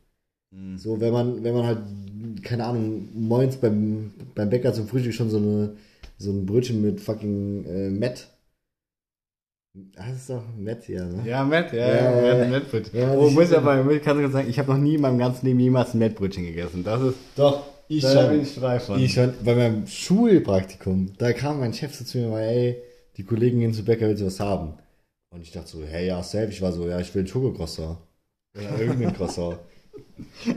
Speaker 1: So, wenn man, wenn man halt, keine Ahnung, moins beim, beim Bäcker zum Frühstück schon so eine so ein Brötchen mit fucking äh, Met Das ist doch Matt hier, ne?
Speaker 2: Ja, Matt, ja,
Speaker 1: Ja,
Speaker 2: ja,
Speaker 1: ja,
Speaker 2: ja,
Speaker 1: ja.
Speaker 2: Oh,
Speaker 1: ich-
Speaker 2: muss ich aber, ich kann sogar sagen, ich habe noch nie in meinem ganzen Leben jemals ein Mettbrötchen gegessen. Das ist,
Speaker 1: Doch, ich
Speaker 2: da bin ich frei von.
Speaker 1: Ich schon, bei meinem Schulpraktikum, da kam mein Chef so zu mir, weil, ey, die Kollegin gehen zu Bäcker, will sie was haben. Und ich dachte so, hey, ja, safe. Ich war so, ja, ich will ein Schokocroissant. Oder irgendein Croissant.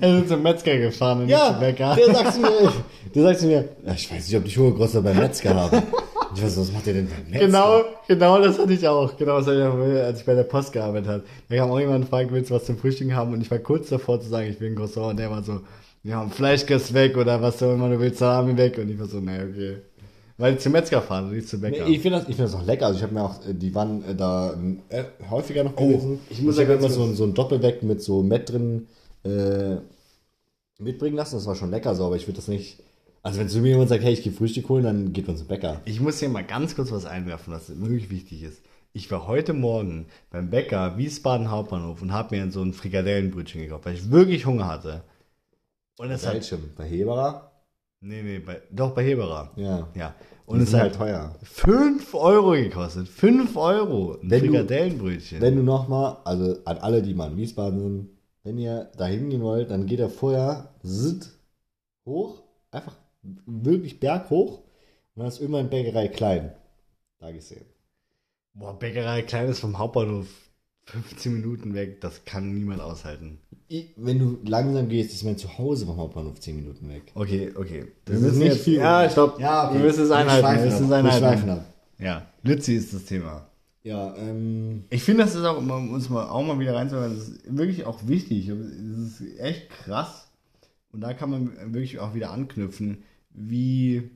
Speaker 2: Er ist zum Metzger gefahren und nicht
Speaker 1: ja,
Speaker 2: zum Bäcker.
Speaker 1: der sagt zu mir, der sagt zu mir, ja, ich weiß nicht, ob die Schokocroissant beim Metzger haben. Ich weiß was macht der denn beim Metzger?
Speaker 2: Genau, genau das hatte ich auch. Genau das hatte ich auch, als ich bei der Post gearbeitet habe. Da kam auch jemand und fragte, willst du was zum Frühstück haben? Und ich war kurz davor zu sagen, ich will ein Croissant. Und der war so, ja, Fleischgast weg oder was auch immer du willst, Salami weg. Und ich war so, naja, okay. Weil ich zum Metzger fahren und nicht zum Bäcker.
Speaker 1: Nee, ich finde das, ich find das auch lecker. Also ich habe mir auch, äh, die waren äh, da äh, häufiger noch gewesen.
Speaker 2: ich muss
Speaker 1: ich
Speaker 2: ja
Speaker 1: habe
Speaker 2: ganz
Speaker 1: immer so, ein- so ein Doppelweg mit so Met drin äh, mitbringen lassen. Das war schon lecker so, aber ich würde das nicht. Also wenn zu mir jemand sagt, hey, ich gehe Frühstück holen, dann geht man zum Bäcker.
Speaker 2: Ich muss hier mal ganz kurz was einwerfen, was wirklich wichtig ist. Ich war heute Morgen beim Bäcker Wiesbaden Hauptbahnhof und habe mir so ein Frikadellenbrötchen gekauft, weil ich wirklich Hunger hatte. Und es hat?
Speaker 1: Bei Heberer?
Speaker 2: nee, nee, bei, doch bei Heberer.
Speaker 1: Ja.
Speaker 2: Ja.
Speaker 1: Und es
Speaker 2: hat
Speaker 1: halt teuer.
Speaker 2: 5 Euro gekostet. 5 Euro. Ein
Speaker 1: Wenn du-
Speaker 2: Frikadellenbrötchen.
Speaker 1: Wenn du nochmal, also an alle, die mal in Wiesbaden sind, wenn ihr da hingehen wollt, dann geht er vorher zzt, hoch, einfach wirklich berghoch und dann ist irgendwann Bäckerei klein. Da gesehen.
Speaker 2: Boah, Bäckerei klein ist vom Hauptbahnhof 15 Minuten weg. Das kann niemand aushalten.
Speaker 1: Ich, wenn du langsam gehst, ist mein Zuhause vom Hauptbahnhof 10 Minuten weg.
Speaker 2: Okay, okay.
Speaker 1: Das ist nicht viel.
Speaker 2: Ja, ich glaube,
Speaker 1: Ja,
Speaker 2: wir müssen es einhalten. Wir müssen es
Speaker 1: Wir schweifen
Speaker 2: einhalten.
Speaker 1: ab.
Speaker 2: Ja, Lützi ist das Thema.
Speaker 1: Ja, ähm,
Speaker 2: Ich finde, das ist auch, um uns mal, auch mal wieder reinzuhören, das ist wirklich auch wichtig. Es ist echt krass. Und da kann man wirklich auch wieder anknüpfen, wie,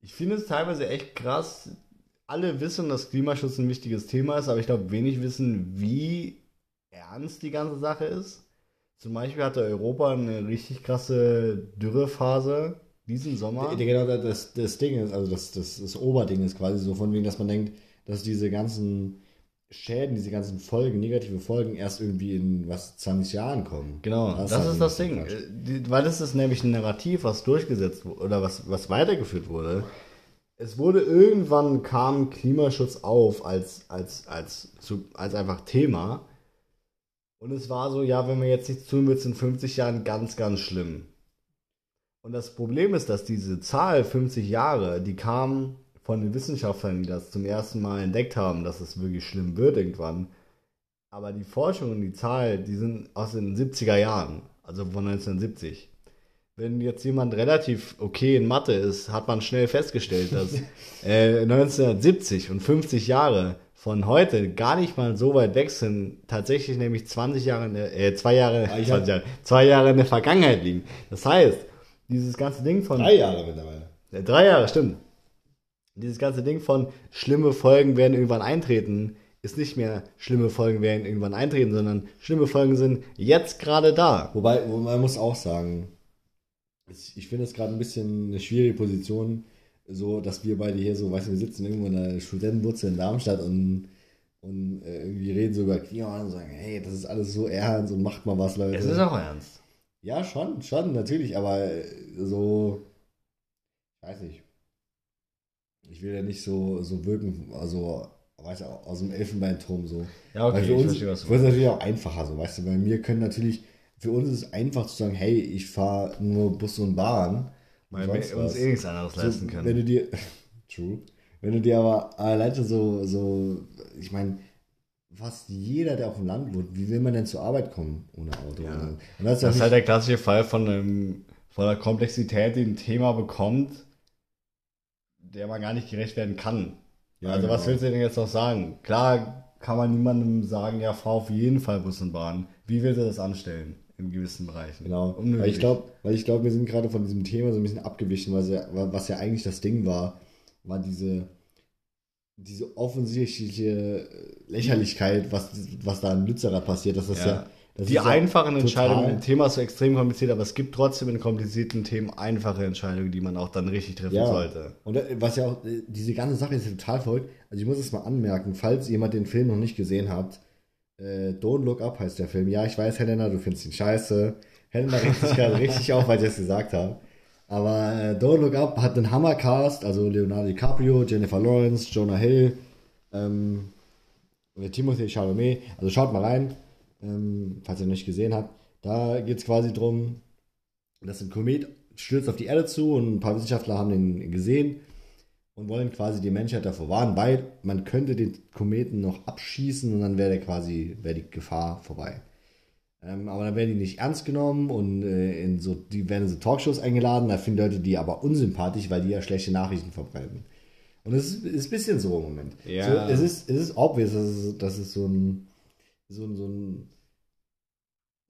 Speaker 2: ich finde es teilweise echt krass. Alle wissen, dass Klimaschutz ein wichtiges Thema ist, aber ich glaube, wenig wissen, wie ernst die ganze Sache ist. Zum Beispiel hatte Europa eine richtig krasse Dürrephase diesen Sommer.
Speaker 1: Genau, das, das Ding ist, also das, das, das Oberding ist quasi so von wegen, dass man denkt, dass diese ganzen Schäden, diese ganzen Folgen, negative Folgen erst irgendwie in was 20 Jahren kommen.
Speaker 2: Genau, das,
Speaker 1: halt
Speaker 2: ist das Ding. Äh, die- Weil das ist nämlich ein Narrativ, was durchgesetzt wurde oder was, was weitergeführt wurde. Es wurde irgendwann kam Klimaschutz auf als, als, als, zu, als einfach Thema. Und es war so, ja, wenn wir jetzt nichts tun, wird es in 50 Jahren ganz, ganz schlimm. Und das Problem ist, dass diese Zahl 50 Jahre, die kam von den Wissenschaftlern, die das zum ersten Mal entdeckt haben, dass es wirklich schlimm wird irgendwann. Aber die Forschung und die Zahl, die sind aus den 70er Jahren, also von 1970. Wenn jetzt jemand relativ okay in Mathe ist, hat man schnell festgestellt, dass äh, 1970 und 50 Jahre von heute gar nicht mal so weit weg sind, tatsächlich nämlich 20 Jahre, in der, äh, zwei Jahre,
Speaker 1: Ah, ich
Speaker 2: 20 Jahre, zwei Jahre in der Vergangenheit liegen. Das heißt, dieses ganze Ding von
Speaker 1: Drei Jahre mittlerweile.
Speaker 2: äh, Drei Jahre, stimmt. Dieses ganze Ding von schlimme Folgen werden irgendwann eintreten, ist nicht mehr schlimme Folgen werden irgendwann eintreten, sondern schlimme Folgen sind jetzt gerade da.
Speaker 1: Wobei, wo man muss auch sagen, ich finde es gerade ein bisschen eine schwierige Position, so dass wir beide hier so, weißt du, wir sitzen irgendwo in der Studentenwurzel in Darmstadt und, und äh, irgendwie reden so über Klima und sagen, hey, das ist alles so ernst und macht mal was, Leute.
Speaker 2: Es ist auch ernst.
Speaker 1: Ja, schon, schon, natürlich, aber äh, so, weiß nicht. Ich will ja nicht so, so wirken, also, weißt du, aus dem Elfenbeinturm so.
Speaker 2: Ja,
Speaker 1: Weil für uns, für uns ist es natürlich auch einfacher so, weißt du, weil wir können natürlich, für uns ist es einfach zu sagen, hey, ich fahre nur Bus und Bahn.
Speaker 2: Weil wir uns eh nichts anderes leisten
Speaker 1: so, Wenn
Speaker 2: können.
Speaker 1: du dir, true, wenn du dir aber allein schon so, so, ich meine, fast jeder, der auf dem Land wohnt, wie will man denn zur Arbeit kommen ohne Auto?
Speaker 2: Ja.
Speaker 1: Das ist,
Speaker 2: Das ist halt der klassische Fall von, einem, von der Komplexität, die ein Thema bekommt, der man gar nicht gerecht werden kann.
Speaker 1: Ja,
Speaker 2: also was
Speaker 1: genau.
Speaker 2: willst du denn jetzt noch sagen? Klar kann man niemandem sagen, ja, fahr auf jeden Fall Bus und Bahn. Wie willst du das anstellen in gewissen Bereichen?
Speaker 1: Genau,
Speaker 2: Unmöglich.
Speaker 1: weil ich glaube, weil ich glaube, wir sind gerade von diesem Thema so ein bisschen abgewichen, was ja, was ja eigentlich das Ding war, war diese, diese offensichtliche Lächerlichkeit, was, was da in Lützerath passiert, dass das ja,
Speaker 2: Ja.
Speaker 1: Das
Speaker 2: die einfachen Entscheidungen, ein Thema ist so extrem kompliziert, aber es gibt trotzdem in komplizierten Themen einfache Entscheidungen, die man auch dann richtig treffen
Speaker 1: Ja,
Speaker 2: sollte.
Speaker 1: und äh, was ja auch, äh, diese ganze Sache ist ja total verrückt. Also ich muss es mal anmerken, falls jemand den Film noch nicht gesehen hat, äh, Don't Look Up heißt der Film. Ja, ich weiß, Helena, du findest ihn scheiße. Helena regt sich gerade richtig auf, weil ich das gesagt habe. Aber äh, Don't Look Up hat einen Hammercast, also Leonardo DiCaprio, Jennifer Lawrence, Jonah Hill, ähm, der Timothée Chalamet, also schaut mal rein, ähm, falls ihr noch nicht gesehen habt. Da geht es quasi darum, dass ein Komet stürzt auf die Erde zu und ein paar Wissenschaftler haben den gesehen und wollen quasi die Menschheit davor warnen, weil man könnte den Kometen noch abschießen und dann wäre quasi wäre die Gefahr vorbei. Ähm, aber dann werden die nicht ernst genommen und äh, in so, die werden in so Talkshows eingeladen, da finden Leute die aber unsympathisch, weil die ja schlechte Nachrichten verbreiten. Und es ist, ist ein bisschen so im Moment.
Speaker 2: Ja.
Speaker 1: So, es, ist, es ist obvious, dass es, dass es so, ein, so, ein, so, ein,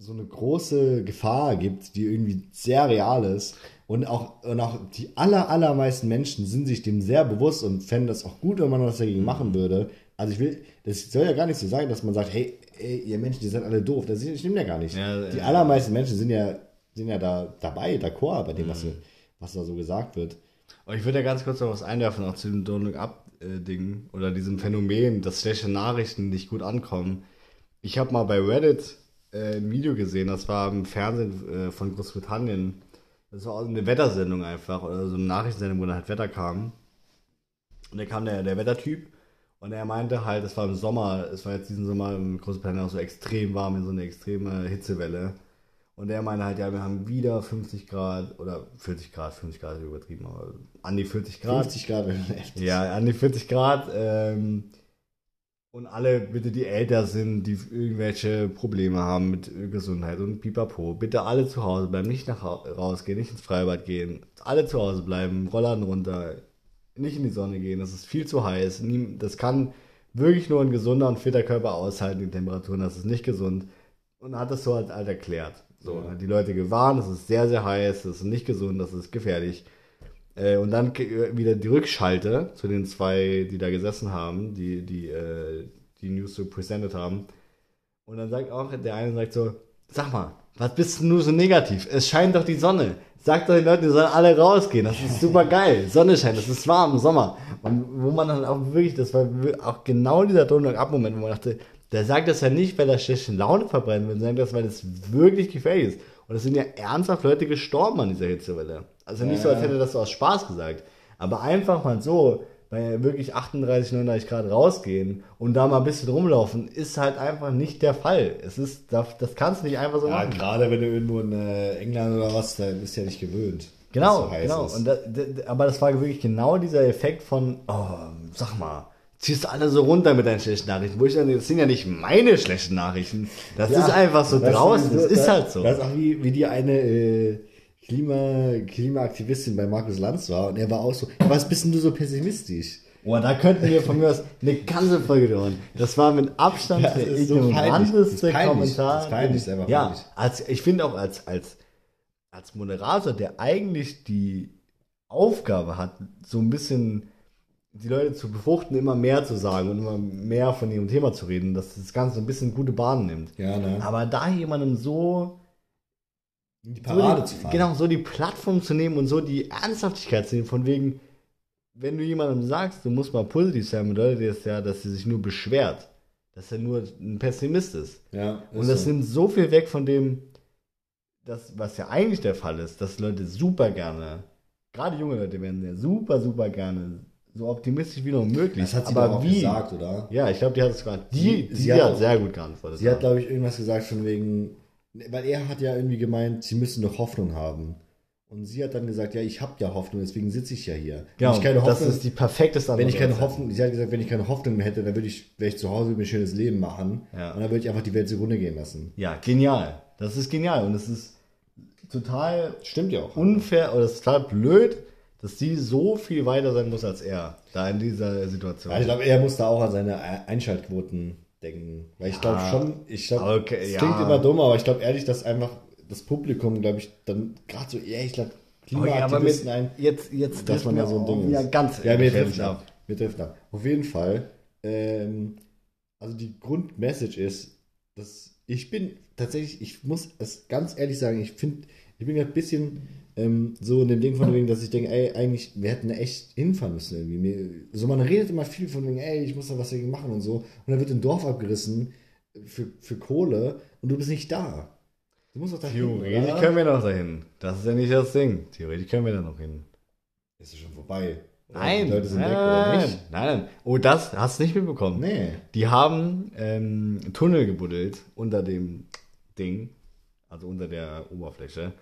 Speaker 1: so eine große Gefahr gibt, die irgendwie sehr real ist. Und auch, und auch die aller, allermeisten Menschen sind sich dem sehr bewusst und fänden das auch gut, wenn man was dagegen machen würde. Also ich will, das soll ja gar nicht so sein, dass man sagt, hey, ey, ihr Menschen, die seid alle doof. Das stimmt ja gar nicht.
Speaker 2: Ja,
Speaker 1: die
Speaker 2: ja.
Speaker 1: allermeisten Menschen sind ja, sind ja da dabei, d'accord bei dem, was, was da so gesagt wird.
Speaker 2: Aber ich würde ja ganz kurz noch was einwerfen, auch zu dem Donald Up-Ding oder diesem Phänomen, dass schlechte Nachrichten nicht gut ankommen. Ich habe mal bei Reddit äh, ein Video gesehen, das war im Fernsehen äh, von Großbritannien. Das war eine Wettersendung einfach, oder so eine Nachrichtensendung, wo dann halt Wetter kam. Und da kam der, der Wettertyp und er meinte halt, es war im Sommer, es war jetzt diesen Sommer in Großbritannien auch so extrem warm, in so eine extreme Hitzewelle. Und er meinte halt, ja, wir haben wieder 50 Grad oder 40 Grad, 50 Grad ist übertrieben, aber an die 40 Grad.
Speaker 1: 50 Grad wäre heftig.
Speaker 2: Ja, an die 40 Grad. Ähm, und alle, bitte, die älter sind, die irgendwelche Probleme haben mit Gesundheit und pipapo, bitte alle zu Hause bleiben, nicht nach rausgehen, nicht ins Freibad gehen, alle zu Hause bleiben, Rollern runter, nicht in die Sonne gehen, das ist viel zu heiß. Das kann wirklich nur ein gesunder und fitter Körper aushalten, die Temperaturen, das ist nicht gesund. Und hat das so halt, halt erklärt. So,
Speaker 1: Ja.
Speaker 2: hat die Leute gewarnt, das ist sehr, sehr heiß, das ist nicht gesund, das ist gefährlich. Äh, und dann ke- wieder die Rückschalte zu den zwei, die da gesessen haben, die die, äh, die News so presented haben. Und dann sagt auch, der eine sagt so, sag mal, was bist du so negativ? Es scheint doch die Sonne. Sag doch den Leuten, die sollen alle rausgehen. Das ist super geil. Sonne scheint, es ist warm im Sommer. Und wo man dann auch wirklich, das war auch genau dieser Donald Up-Moment, wo man dachte, der sagt das ja nicht, weil er schlechte Laune verbrennen will, sondern das, weil es wirklich gefährlich ist. Und es sind ja ernsthaft Leute gestorben an dieser Hitzewelle. Also nicht so, als hätte das so aus Spaß gesagt. Aber einfach mal so, bei wirklich 38, 39 Grad rausgehen und da mal ein bisschen rumlaufen, ist halt einfach nicht der Fall. Es ist, das, das kannst du nicht einfach so
Speaker 1: Ja,
Speaker 2: machen.
Speaker 1: gerade wenn du irgendwo in äh, England oder was, da bist du ja nicht gewöhnt.
Speaker 2: Genau,
Speaker 1: so heiß
Speaker 2: genau. da, da, aber das war wirklich genau dieser Effekt von, oh, sag mal, ziehst du alle so runter mit deinen schlechten Nachrichten. Wo ich dann, das sind ja nicht meine schlechten Nachrichten. Das
Speaker 1: Ja,
Speaker 2: ist einfach so
Speaker 1: das
Speaker 2: draußen.
Speaker 1: so-
Speaker 2: Das ist halt so.
Speaker 1: Das ist auch wie, wie die eine äh, Klima, Klimaaktivistin bei Markus Lanz war und er war auch so, was bist denn du so pessimistisch?
Speaker 2: Boah, da könnten wir von mir aus eine ganze Folge hören. Das war mit Abstand der
Speaker 1: das so. Das
Speaker 2: ignoranteste
Speaker 1: ist peinlich.
Speaker 2: Kommentar.
Speaker 1: Das ist peinlich, das ist einfach
Speaker 2: ja,
Speaker 1: peinlich.
Speaker 2: als, ich finde auch als, als, als Moderator, der eigentlich die Aufgabe hat, so ein bisschen die Leute zu befruchten, immer mehr zu sagen und immer mehr von ihrem Thema zu reden, dass das Ganze ein bisschen gute Bahnen nimmt.
Speaker 1: Ja, ne?
Speaker 2: Aber da jemandem so
Speaker 1: In die
Speaker 2: so
Speaker 1: Parade
Speaker 2: die,
Speaker 1: zu fahren.
Speaker 2: Genau, so die Plattform zu nehmen und so die Ernsthaftigkeit zu nehmen, von wegen, wenn du jemandem sagst, du musst mal positiv sein, bedeutet das ja, dass sie sich nur beschwert. Dass er nur ein Pessimist ist.
Speaker 1: Ja,
Speaker 2: Und
Speaker 1: ist
Speaker 2: das
Speaker 1: so.
Speaker 2: nimmt so viel weg von dem, das, was ja eigentlich der Fall ist, dass Leute super gerne, gerade junge Leute werden ja super, super gerne so optimistisch wie noch möglich.
Speaker 1: Das hat sie
Speaker 2: Aber
Speaker 1: auch
Speaker 2: wie?
Speaker 1: gesagt, oder?
Speaker 2: Ja, ich glaube, die hat es gerade. Die,
Speaker 1: Sie-
Speaker 2: die,
Speaker 1: sie
Speaker 2: die
Speaker 1: hat
Speaker 2: hat
Speaker 1: auch-
Speaker 2: sehr gut geantwortet.
Speaker 1: Sie hat, glaube ich, irgendwas gesagt von wegen, weil er hat ja irgendwie gemeint, sie müssen doch Hoffnung haben. Und sie hat dann gesagt, ja, ich habe ja Hoffnung, deswegen sitze ich ja hier.
Speaker 2: genau,
Speaker 1: wenn ich keine
Speaker 2: das
Speaker 1: Hoffnung,
Speaker 2: ist die perfekteste
Speaker 1: wenn ich keine
Speaker 2: Antwort.
Speaker 1: Hoffnung, sie hat gesagt, wenn ich keine Hoffnung mehr hätte, dann würde ich, wäre ich zu Hause mir ein schönes Leben machen.
Speaker 2: Ja.
Speaker 1: Und dann würde ich einfach die Welt zugrunde gehen lassen.
Speaker 2: Ja, genial. Das ist genial. Und es ist total
Speaker 1: Stimmt ja auch.
Speaker 2: unfair oder es ist total blöd, dass sie so viel weiter sein muss als er. Da in dieser Situation.
Speaker 1: Ja, ich glaube, er muss da auch an seine Einschaltquoten denken. Weil ich glaube
Speaker 2: Ja.
Speaker 1: schon, ich glaube,
Speaker 2: Okay,
Speaker 1: es
Speaker 2: ja.
Speaker 1: klingt immer dumm, aber ich glaube ehrlich, dass einfach das Publikum, glaube ich, dann gerade so, ja, ich glaube,
Speaker 2: Okay, aber mit,
Speaker 1: Klimaaktivisten ein,
Speaker 2: jetzt, jetzt
Speaker 1: dass man ja so ein Ding
Speaker 2: ja,
Speaker 1: ist.
Speaker 2: ganz
Speaker 1: Ja, mir trifft ab. Mir trifft ab. Auf jeden Fall. Ähm, also die Grundmessage ist, dass ich bin tatsächlich, ich muss es ganz ehrlich sagen, ich finde, ich bin gerade ein bisschen ähm, so in dem Ding von wegen, dass ich denke, ey, eigentlich, wir hätten echt hinfahren müssen irgendwie. Mir, so man redet immer viel von wegen, ey, ich muss da was dagegen machen und so. Und dann wird ein Dorf abgerissen für, für Kohle und du bist nicht da. Du musst doch da hin,
Speaker 2: Theoretisch
Speaker 1: oder?
Speaker 2: können wir noch dahin. Das ist ja nicht das Ding. Theoretisch können wir da noch hin.
Speaker 1: Ist es schon vorbei.
Speaker 2: Nein,
Speaker 1: Die Leute sind
Speaker 2: nein,
Speaker 1: weg, oder
Speaker 2: nein, nein. Oh, das hast du nicht mitbekommen.
Speaker 1: Nee.
Speaker 2: Die haben ähm, Tunnel gebuddelt unter dem Ding, also unter der Oberfläche.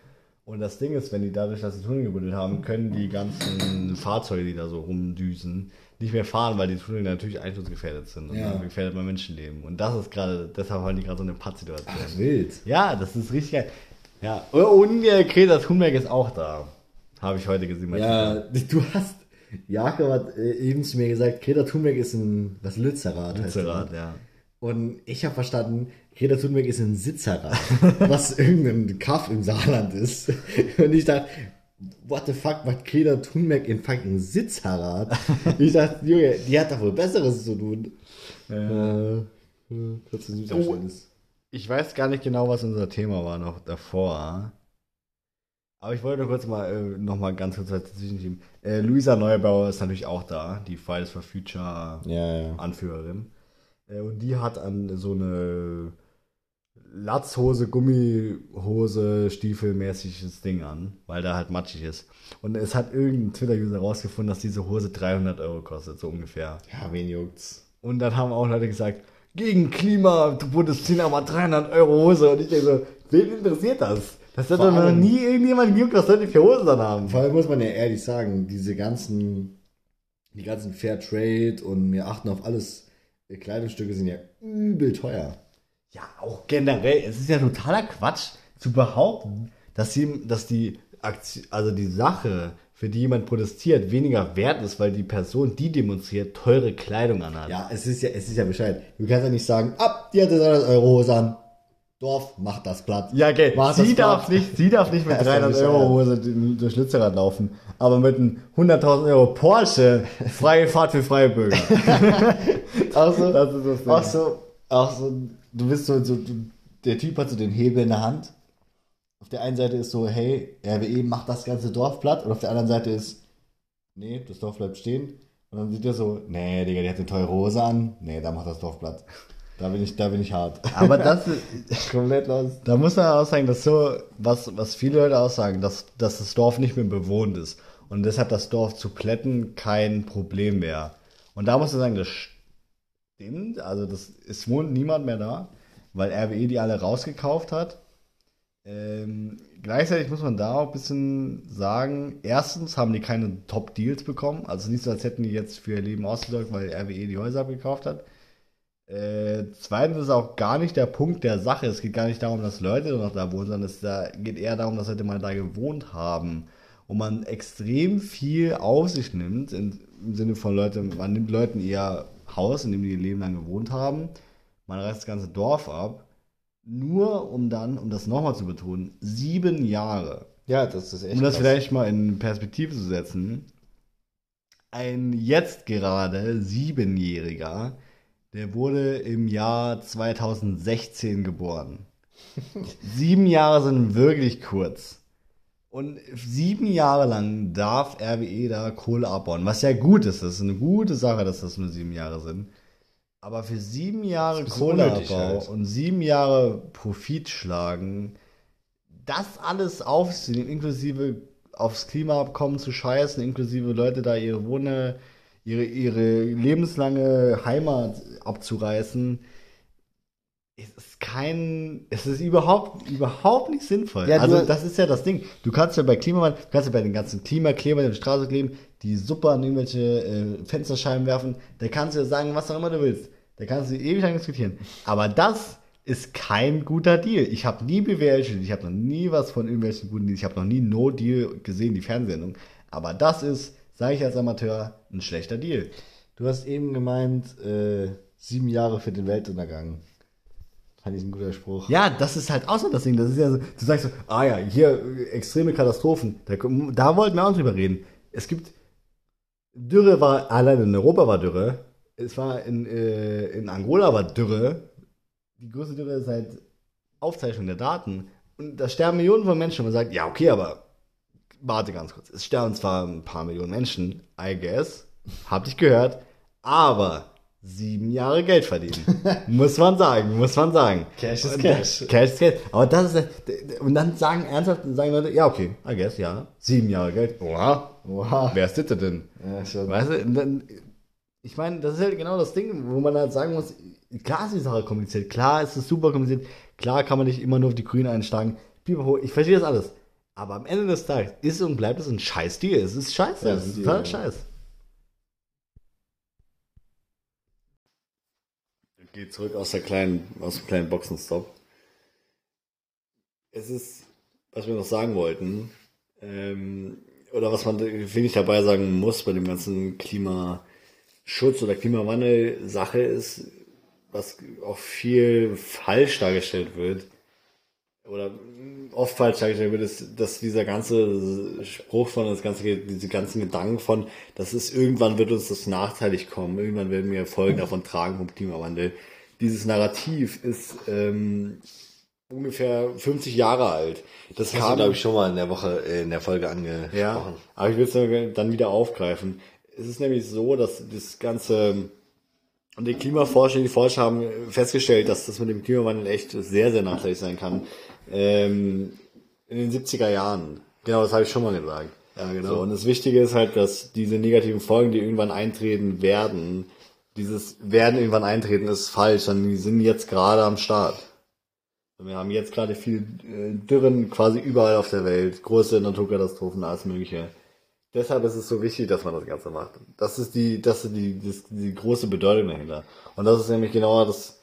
Speaker 2: Und das Ding ist, wenn die dadurch, dass sie Tunnel gebuddelt haben, können die ganzen Fahrzeuge, die da so rumdüsen, nicht mehr fahren, weil die Tunnel natürlich einsturzgefährdet sind und
Speaker 1: Ja.
Speaker 2: dann gefährdet man Menschenleben. Und das ist gerade, deshalb haben die gerade so eine Pattsituation.
Speaker 1: Wild.
Speaker 2: Ja, das ist richtig geil. Ja, und äh, Greta Thunberg ist auch da. Habe ich heute gesehen.
Speaker 1: Ja,
Speaker 2: Twitter.
Speaker 1: du hast, Jakob hat äh, eben zu mir gesagt, Greta Thunberg ist ein, was, Lützerath
Speaker 2: Lützerath, ja.
Speaker 1: Und ich habe verstanden, Greta Thunberg ist ein Sitzerrad, was irgendein Kaff im Saarland ist. Und ich dachte, what the fuck, macht Greta Thunberg in fucking Sitzerrad? Ich dachte, Junge, die hat doch wohl Besseres zu tun. Äh, äh, kurz ein Süßerschönes.
Speaker 2: Ich weiß gar nicht genau, was unser Thema war noch davor. Aber ich wollte nur kurz mal, äh, noch mal ganz kurz dazwischen schieben. Äh, Luisa Neubauer ist natürlich auch da, die Fridays for Future
Speaker 1: Ja, ja.
Speaker 2: Anführerin. Äh, und die hat an so eine Latzhose, Gummihose, Stiefelmäßiges Ding an, weil da halt matschig ist. Und es hat irgendein Twitter-User rausgefunden, dass diese Hose 300 Euro kostet, so ungefähr.
Speaker 1: Ja, wen juckt's?
Speaker 2: Und dann haben auch Leute gesagt, gegen Klima, du Bundesziel aber 300 Euro Hose. Und ich denke so, wen interessiert das? Das hat doch noch nie irgendjemand gejuckt, was Leute für Hosen dann haben.
Speaker 1: Vor allem muss man ja ehrlich sagen, diese ganzen, die ganzen Fair Trade und wir achten auf alles, äh, Kleidungsstücke sind ja übel teuer.
Speaker 2: Ja, auch generell, es ist ja totaler Quatsch zu behaupten, dass, sie, dass die Aktion, also die Sache, für die jemand protestiert, weniger wert ist, weil die Person, die demonstriert, teure Kleidung anhat.
Speaker 1: Ja, es ist ja, es ist ja Bescheid. Du kannst ja nicht sagen, ab, die hatte 300 Euro Hose an. Dorf, mach das platt.
Speaker 2: Ja, okay.
Speaker 1: Mach
Speaker 2: Sie darf,
Speaker 1: platt.
Speaker 2: nicht, sie darf nicht mit
Speaker 1: Das ist doch
Speaker 2: 300 Euro Hose durch Lützerath laufen, aber mit einem 100.000 Euro Porsche freie Fahrt für freie Bürger.
Speaker 1: Auch so,
Speaker 2: Das ist das Ding.
Speaker 1: auch so, auch so, du bist so, so du, der Typ hat so den Hebel in der Hand. Auf der einen Seite ist so, hey, RWE macht das ganze Dorf platt. Und auf der anderen Seite ist, nee, das Dorf bleibt stehen. Und dann sieht er so, nee, Digga, die hat eine teure Hose an. Nee, da macht das Dorf platt. Da bin ich, da bin ich hart.
Speaker 2: Aber das ist,
Speaker 1: Komplett los.
Speaker 2: da muss man auch sagen, dass so, was, was viele Leute auch sagen, dass, dass das Dorf nicht mehr bewohnt ist. Und deshalb das Dorf zu plätten kein Problem mehr. Und da muss man sagen, das stimmt. Also das, es wohnt niemand mehr da, weil RWE die alle rausgekauft hat. Ähm, gleichzeitig muss man da auch ein bisschen sagen, erstens haben die keine Top-Deals bekommen. Also nicht so, als hätten die jetzt für ihr Leben ausgesorgt, weil RWE die Häuser abgekauft hat. Äh, zweitens ist auch gar nicht der Punkt der Sache. Es geht gar nicht darum, dass Leute noch da wohnen, sondern es da geht eher darum, dass Leute mal da gewohnt haben. Und man extrem viel auf sich nimmt, in, im Sinne von Leute, man nimmt Leuten ihr Haus, in dem die ihr Leben lang gewohnt haben, man reißt das ganze Dorf ab, nur um dann, um das nochmal zu betonen, sieben Jahre
Speaker 1: Ja, das ist echt
Speaker 2: um das
Speaker 1: krass.
Speaker 2: vielleicht mal in Perspektive zu setzen, ein jetzt gerade Siebenjähriger, der wurde im Jahr 2016 geboren. Sieben Jahre sind wirklich kurz. Und sieben Jahre lang darf RWE da Kohle abbauen, was ja gut ist. Das ist eine gute Sache, dass das nur sieben Jahre sind. Aber für sieben Jahre Kohleabbau
Speaker 1: halt.
Speaker 2: und sieben Jahre Profit schlagen, das alles aufzunehmen, inklusive aufs Klimaabkommen zu scheißen, inklusive Leute da ihre Wohne, ihre, ihre lebenslange Heimat abzureißen, es ist kein, es ist überhaupt, überhaupt nicht sinnvoll.
Speaker 1: Ja,
Speaker 2: also das ist ja das Ding. Du kannst ja bei Klimawandel, du kannst ja bei den ganzen Klimaklebern in der Straße kleben, die super an irgendwelche äh, Fensterscheiben werfen, da kannst du ja sagen, was auch immer du willst. Da kannst du ewig lang diskutieren. Aber das ist kein guter Deal. Ich habe nie BWL studiert, ich habe noch nie was von irgendwelchen guten Deals, ich habe noch nie No Deal gesehen, die Fernsehsendung. Aber das ist, sage ich als Amateur, ein schlechter Deal.
Speaker 1: Du hast eben gemeint, äh, sieben Jahre für den Weltuntergang. Fand ich ein guter Spruch.
Speaker 2: Ja, das ist halt auch so das Ding. Das ist ja so, du sagst so, ah ja, hier äh, extreme Katastrophen. Da, da wollten wir auch drüber reden. Es gibt, Dürre war, allein in Europa war Dürre. Es war in, äh, in Angola war Dürre. Die größte Dürre seit Aufzeichnung der Daten. Und da sterben Millionen von Menschen. Und man sagt, ja, okay, aber warte ganz kurz. Es sterben zwar ein paar Millionen Menschen, I guess. Hab ich gehört. Aber sieben Jahre Geld verdienen. muss man sagen, muss man sagen.
Speaker 1: Cash ist Cash.
Speaker 2: Cash ist Cash. Aber das ist, und dann sagen ernsthaft, sagen Leute, ja, okay, I guess, ja, sieben Jahre Geld. Oha, oha. Wer ist das denn?
Speaker 1: Ja, schon.
Speaker 2: Weißt du, dann, ich meine, das ist halt genau das Ding, wo man halt sagen muss, klar ist die Sache kompliziert, klar ist es super kompliziert, klar kann man nicht immer nur auf die Grünen einschlagen. Ich verstehe das alles. Aber am Ende des Tages ist und bleibt es ein Scheiß-Deal. Es ist scheiße.
Speaker 1: Ja,
Speaker 2: es ist
Speaker 1: Deal,
Speaker 2: total
Speaker 1: ja.
Speaker 2: Geht zurück aus der kleinen, aus dem kleinen Boxenstopp. Es ist, was wir noch sagen wollten, ähm, oder was man, finde ich, dabei sagen muss bei dem ganzen Klimaschutz oder Klimawandel-Sache ist, was auch viel falsch dargestellt wird, oder oft falsch dargestellt wird, ist, dass dieser ganze Spruch von, das ganze, diese ganzen Gedanken von, das ist, irgendwann wird uns das nachteilig kommen, irgendwann werden wir Folgen davon tragen vom Klimawandel. Dieses Narrativ ist ähm, ungefähr 50 Jahre alt. Das,
Speaker 1: Das du, glaube ich, schon mal in der Woche, äh, in der Folge angesprochen.
Speaker 2: ja, aber ich will es dann wieder aufgreifen. Es ist nämlich so, dass das ganze und die Klimaforscher, die Forscher haben festgestellt, dass das mit dem Klimawandel echt sehr, sehr nachteilig sein kann. Ähm, in den 70er Jahren. Genau, das habe ich schon mal gesagt.
Speaker 1: Ja, genau.
Speaker 2: So, und das Wichtige ist halt, dass diese negativen Folgen, die irgendwann eintreten werden, dieses werden irgendwann eintreten, ist falsch, sondern die sind jetzt gerade am Start. Wir haben jetzt gerade viel äh, Dürren quasi überall auf der Welt, große Naturkatastrophen, alles Mögliche. Deshalb ist es so wichtig, dass man das Ganze macht. Das ist die, das ist die, das, die große Bedeutung dahinter. Und das ist nämlich genau das,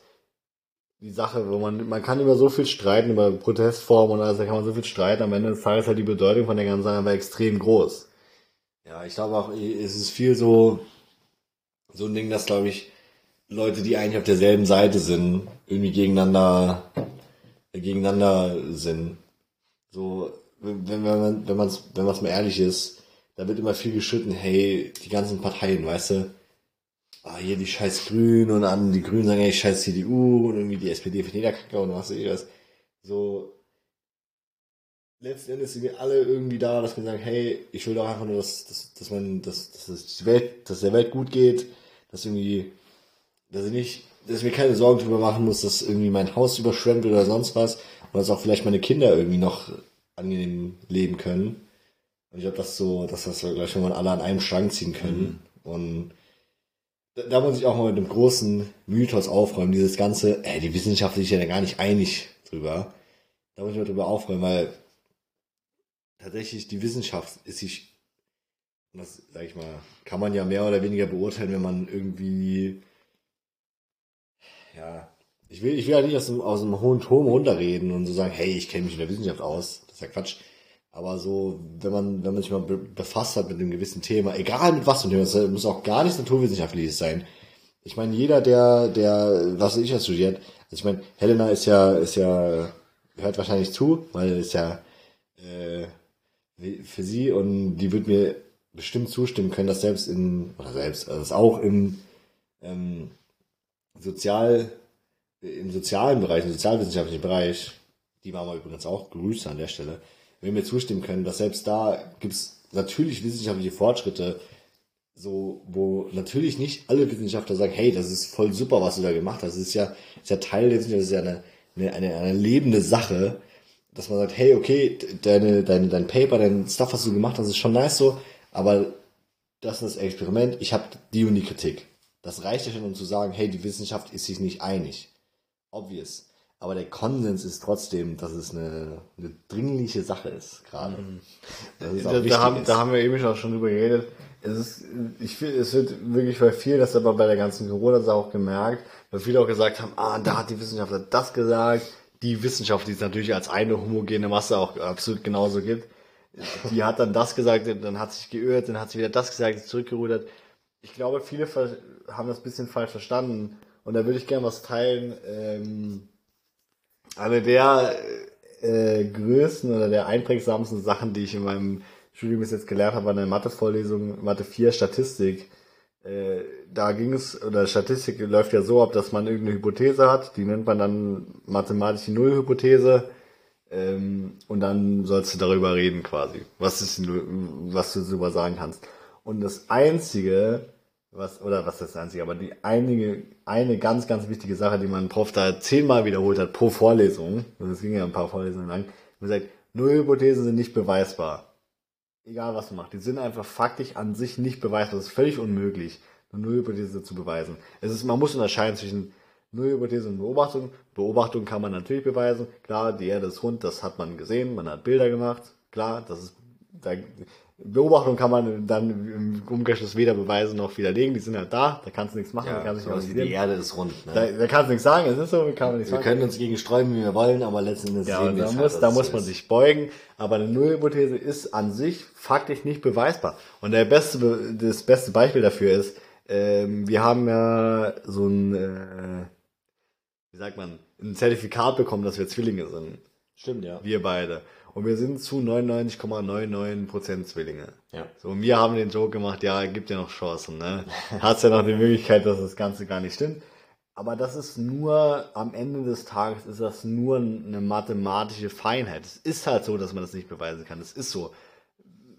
Speaker 2: die Sache, wo man, man kann über so viel streiten, über Protestformen und alles, da kann man so viel streiten, am Ende des Tages halt die Bedeutung von der ganzen Sache war extrem groß.
Speaker 1: Ja, ich glaube auch, es ist viel so, so ein Ding, dass, glaube ich, Leute, die eigentlich auf derselben Seite sind, irgendwie gegeneinander, äh, gegeneinander sind. So, wenn, wenn man, wenn man's, wenn man's mal ehrlich ist, da wird immer viel geschritten, hey, die ganzen Parteien, weißt du, ah, hier die scheiß Grünen und an die Grünen sagen, hey, scheiß CDU und irgendwie die SPD findet jeder Kacke und was weiß ich was. So, letzten Endes sind wir alle irgendwie da, dass wir sagen, hey, ich will doch einfach nur, dass, dass, dass man, dass, dass, es die Welt, dass der Welt gut geht, dass irgendwie, dass ich nicht, dass ich mir keine Sorgen drüber machen muss, dass irgendwie mein Haus überschwemmt wird oder sonst was, und dass auch vielleicht meine Kinder irgendwie noch angenehm leben können. Und ich glaube, dass so, dass das gleich man alle an einem Strang ziehen können. Und da, muss ich auch mal mit einem großen Mythos aufräumen, dieses ganze, ey, die Wissenschaftler sind ja gar nicht einig drüber. Da muss ich mal drüber aufräumen, weil tatsächlich die Wissenschaft ist sich, das sag ich mal, kann man ja mehr oder weniger beurteilen, wenn man irgendwie, ja, ich will, ich will ja nicht aus dem, aus dem hohen Turm runterreden und so sagen, hey, ich kenne mich in der Wissenschaft aus. Das ist ja Quatsch. Aber so, wenn man, wenn man sich mal be befasst hat mit einem gewissen Thema, egal mit was einem Thema, das muss auch gar nichts Naturwissenschaftliches sein. Ich meine, jeder, der, der, was ich ja studiert, also ich meine, Helena ist ja, ist ja, hört wahrscheinlich zu, weil ist ja, äh, für sie und die wird mir bestimmt zustimmen können, dass selbst in, oder selbst, also auch im, ähm, Sozial, im sozialen Bereich, im sozialwissenschaftlichen Bereich, die Mama übrigens auch, Grüße an der Stelle, wenn wir zustimmen können, dass selbst da gibt's natürlich wissenschaftliche Fortschritte, so, wo natürlich nicht alle Wissenschaftler sagen, hey, das ist voll super, was du da gemacht hast. Das ist ja, ist ja Teil der Wissenschaft, das ist ja eine, eine, eine, eine lebende Sache, dass man sagt, hey, okay, deine, deine, dein Paper, dein Stuff, was du gemacht hast, ist schon nice so, aber das ist das Experiment, ich habe die und die Kritik. Das reicht ja schon, um zu sagen, hey, die Wissenschaft ist sich nicht einig. Obvious. Aber der Konsens ist trotzdem, dass es eine, eine dringliche Sache ist, gerade. Auch
Speaker 2: Da, da, haben,
Speaker 1: ist.
Speaker 2: da haben wir eben schon schon drüber geredet. Es ist, ich finde, es wird wirklich bei vielen, das aber bei der ganzen Corona-Sache auch gemerkt, weil viele auch gesagt haben, ah, da hat die Wissenschaftler das gesagt. Die Wissenschaft, die es natürlich als eine homogene Masse auch absolut genauso gibt, die hat dann das gesagt, dann hat sich geirrt, dann hat sie wieder das gesagt, ist zurückgerudert. Ich glaube, viele haben das ein bisschen falsch verstanden. Und da würde ich gerne was teilen. Ähm, eine der äh, größten oder der einprägsamsten Sachen, die ich in meinem Studium bis jetzt gelernt habe, war eine Mathe-Vorlesung, Mathe 4 Statistik. Äh, da ging es, oder Statistik läuft ja so ab, dass man irgendeine Hypothese hat, die nennt man dann mathematische Nullhypothese. Ähm, und dann sollst du darüber reden quasi, was, ist, was du darüber sagen kannst. Und das Einzige, was, oder was ist das einzige, aber die einige, eine ganz, ganz wichtige Sache, die mein Prof da zehnmal wiederholt hat pro Vorlesung, und es ging ja ein paar Vorlesungen lang, gesagt, Nullhypothesen sind nicht beweisbar. Egal was man macht, die sind einfach faktisch an sich nicht beweisbar. Das ist völlig unmöglich, eine Nullhypothese zu beweisen. Es ist, man muss unterscheiden zwischen Nullhypothese und Beobachtung. Beobachtung kann man natürlich beweisen. Klar, die Erde ist rund, das hat man gesehen, man hat Bilder gemacht. Klar, das ist, da, Beobachtung kann man dann im Umkehrschluss weder beweisen noch widerlegen. Die sind halt da, da kannst du nichts machen,
Speaker 1: Ja,
Speaker 2: da kannst du
Speaker 1: sowas
Speaker 2: nicht
Speaker 1: die. Erde ist rund. Ne?
Speaker 2: Da, da kannst du nichts sagen, es ist so, kann man nichts
Speaker 1: wir
Speaker 2: sagen.
Speaker 1: können uns gegen sträuben, wie wir wollen, aber letzten Endes
Speaker 2: Ja,
Speaker 1: sehen wir
Speaker 2: da muss,
Speaker 1: halt,
Speaker 2: da muss man
Speaker 1: ist.
Speaker 2: sich beugen, aber eine Nullhypothese ist an sich faktisch nicht beweisbar. Und der beste, Be- das beste Beispiel dafür ist, ähm, wir haben ja so ein, äh, wie sagt man, ein Zertifikat bekommen, dass wir Zwillinge sind.
Speaker 1: Stimmt, ja.
Speaker 2: Wir beide. Und wir sind zu 99,99% Zwillinge.
Speaker 1: Ja.
Speaker 2: So, und wir haben den Joke gemacht, ja, gibt ja noch Chancen, ne? Hat's ja noch die Möglichkeit, dass das Ganze gar nicht stimmt. Aber das ist nur, am Ende des Tages ist das nur eine mathematische Feinheit. Es ist halt so, dass man das nicht beweisen kann. Es ist so.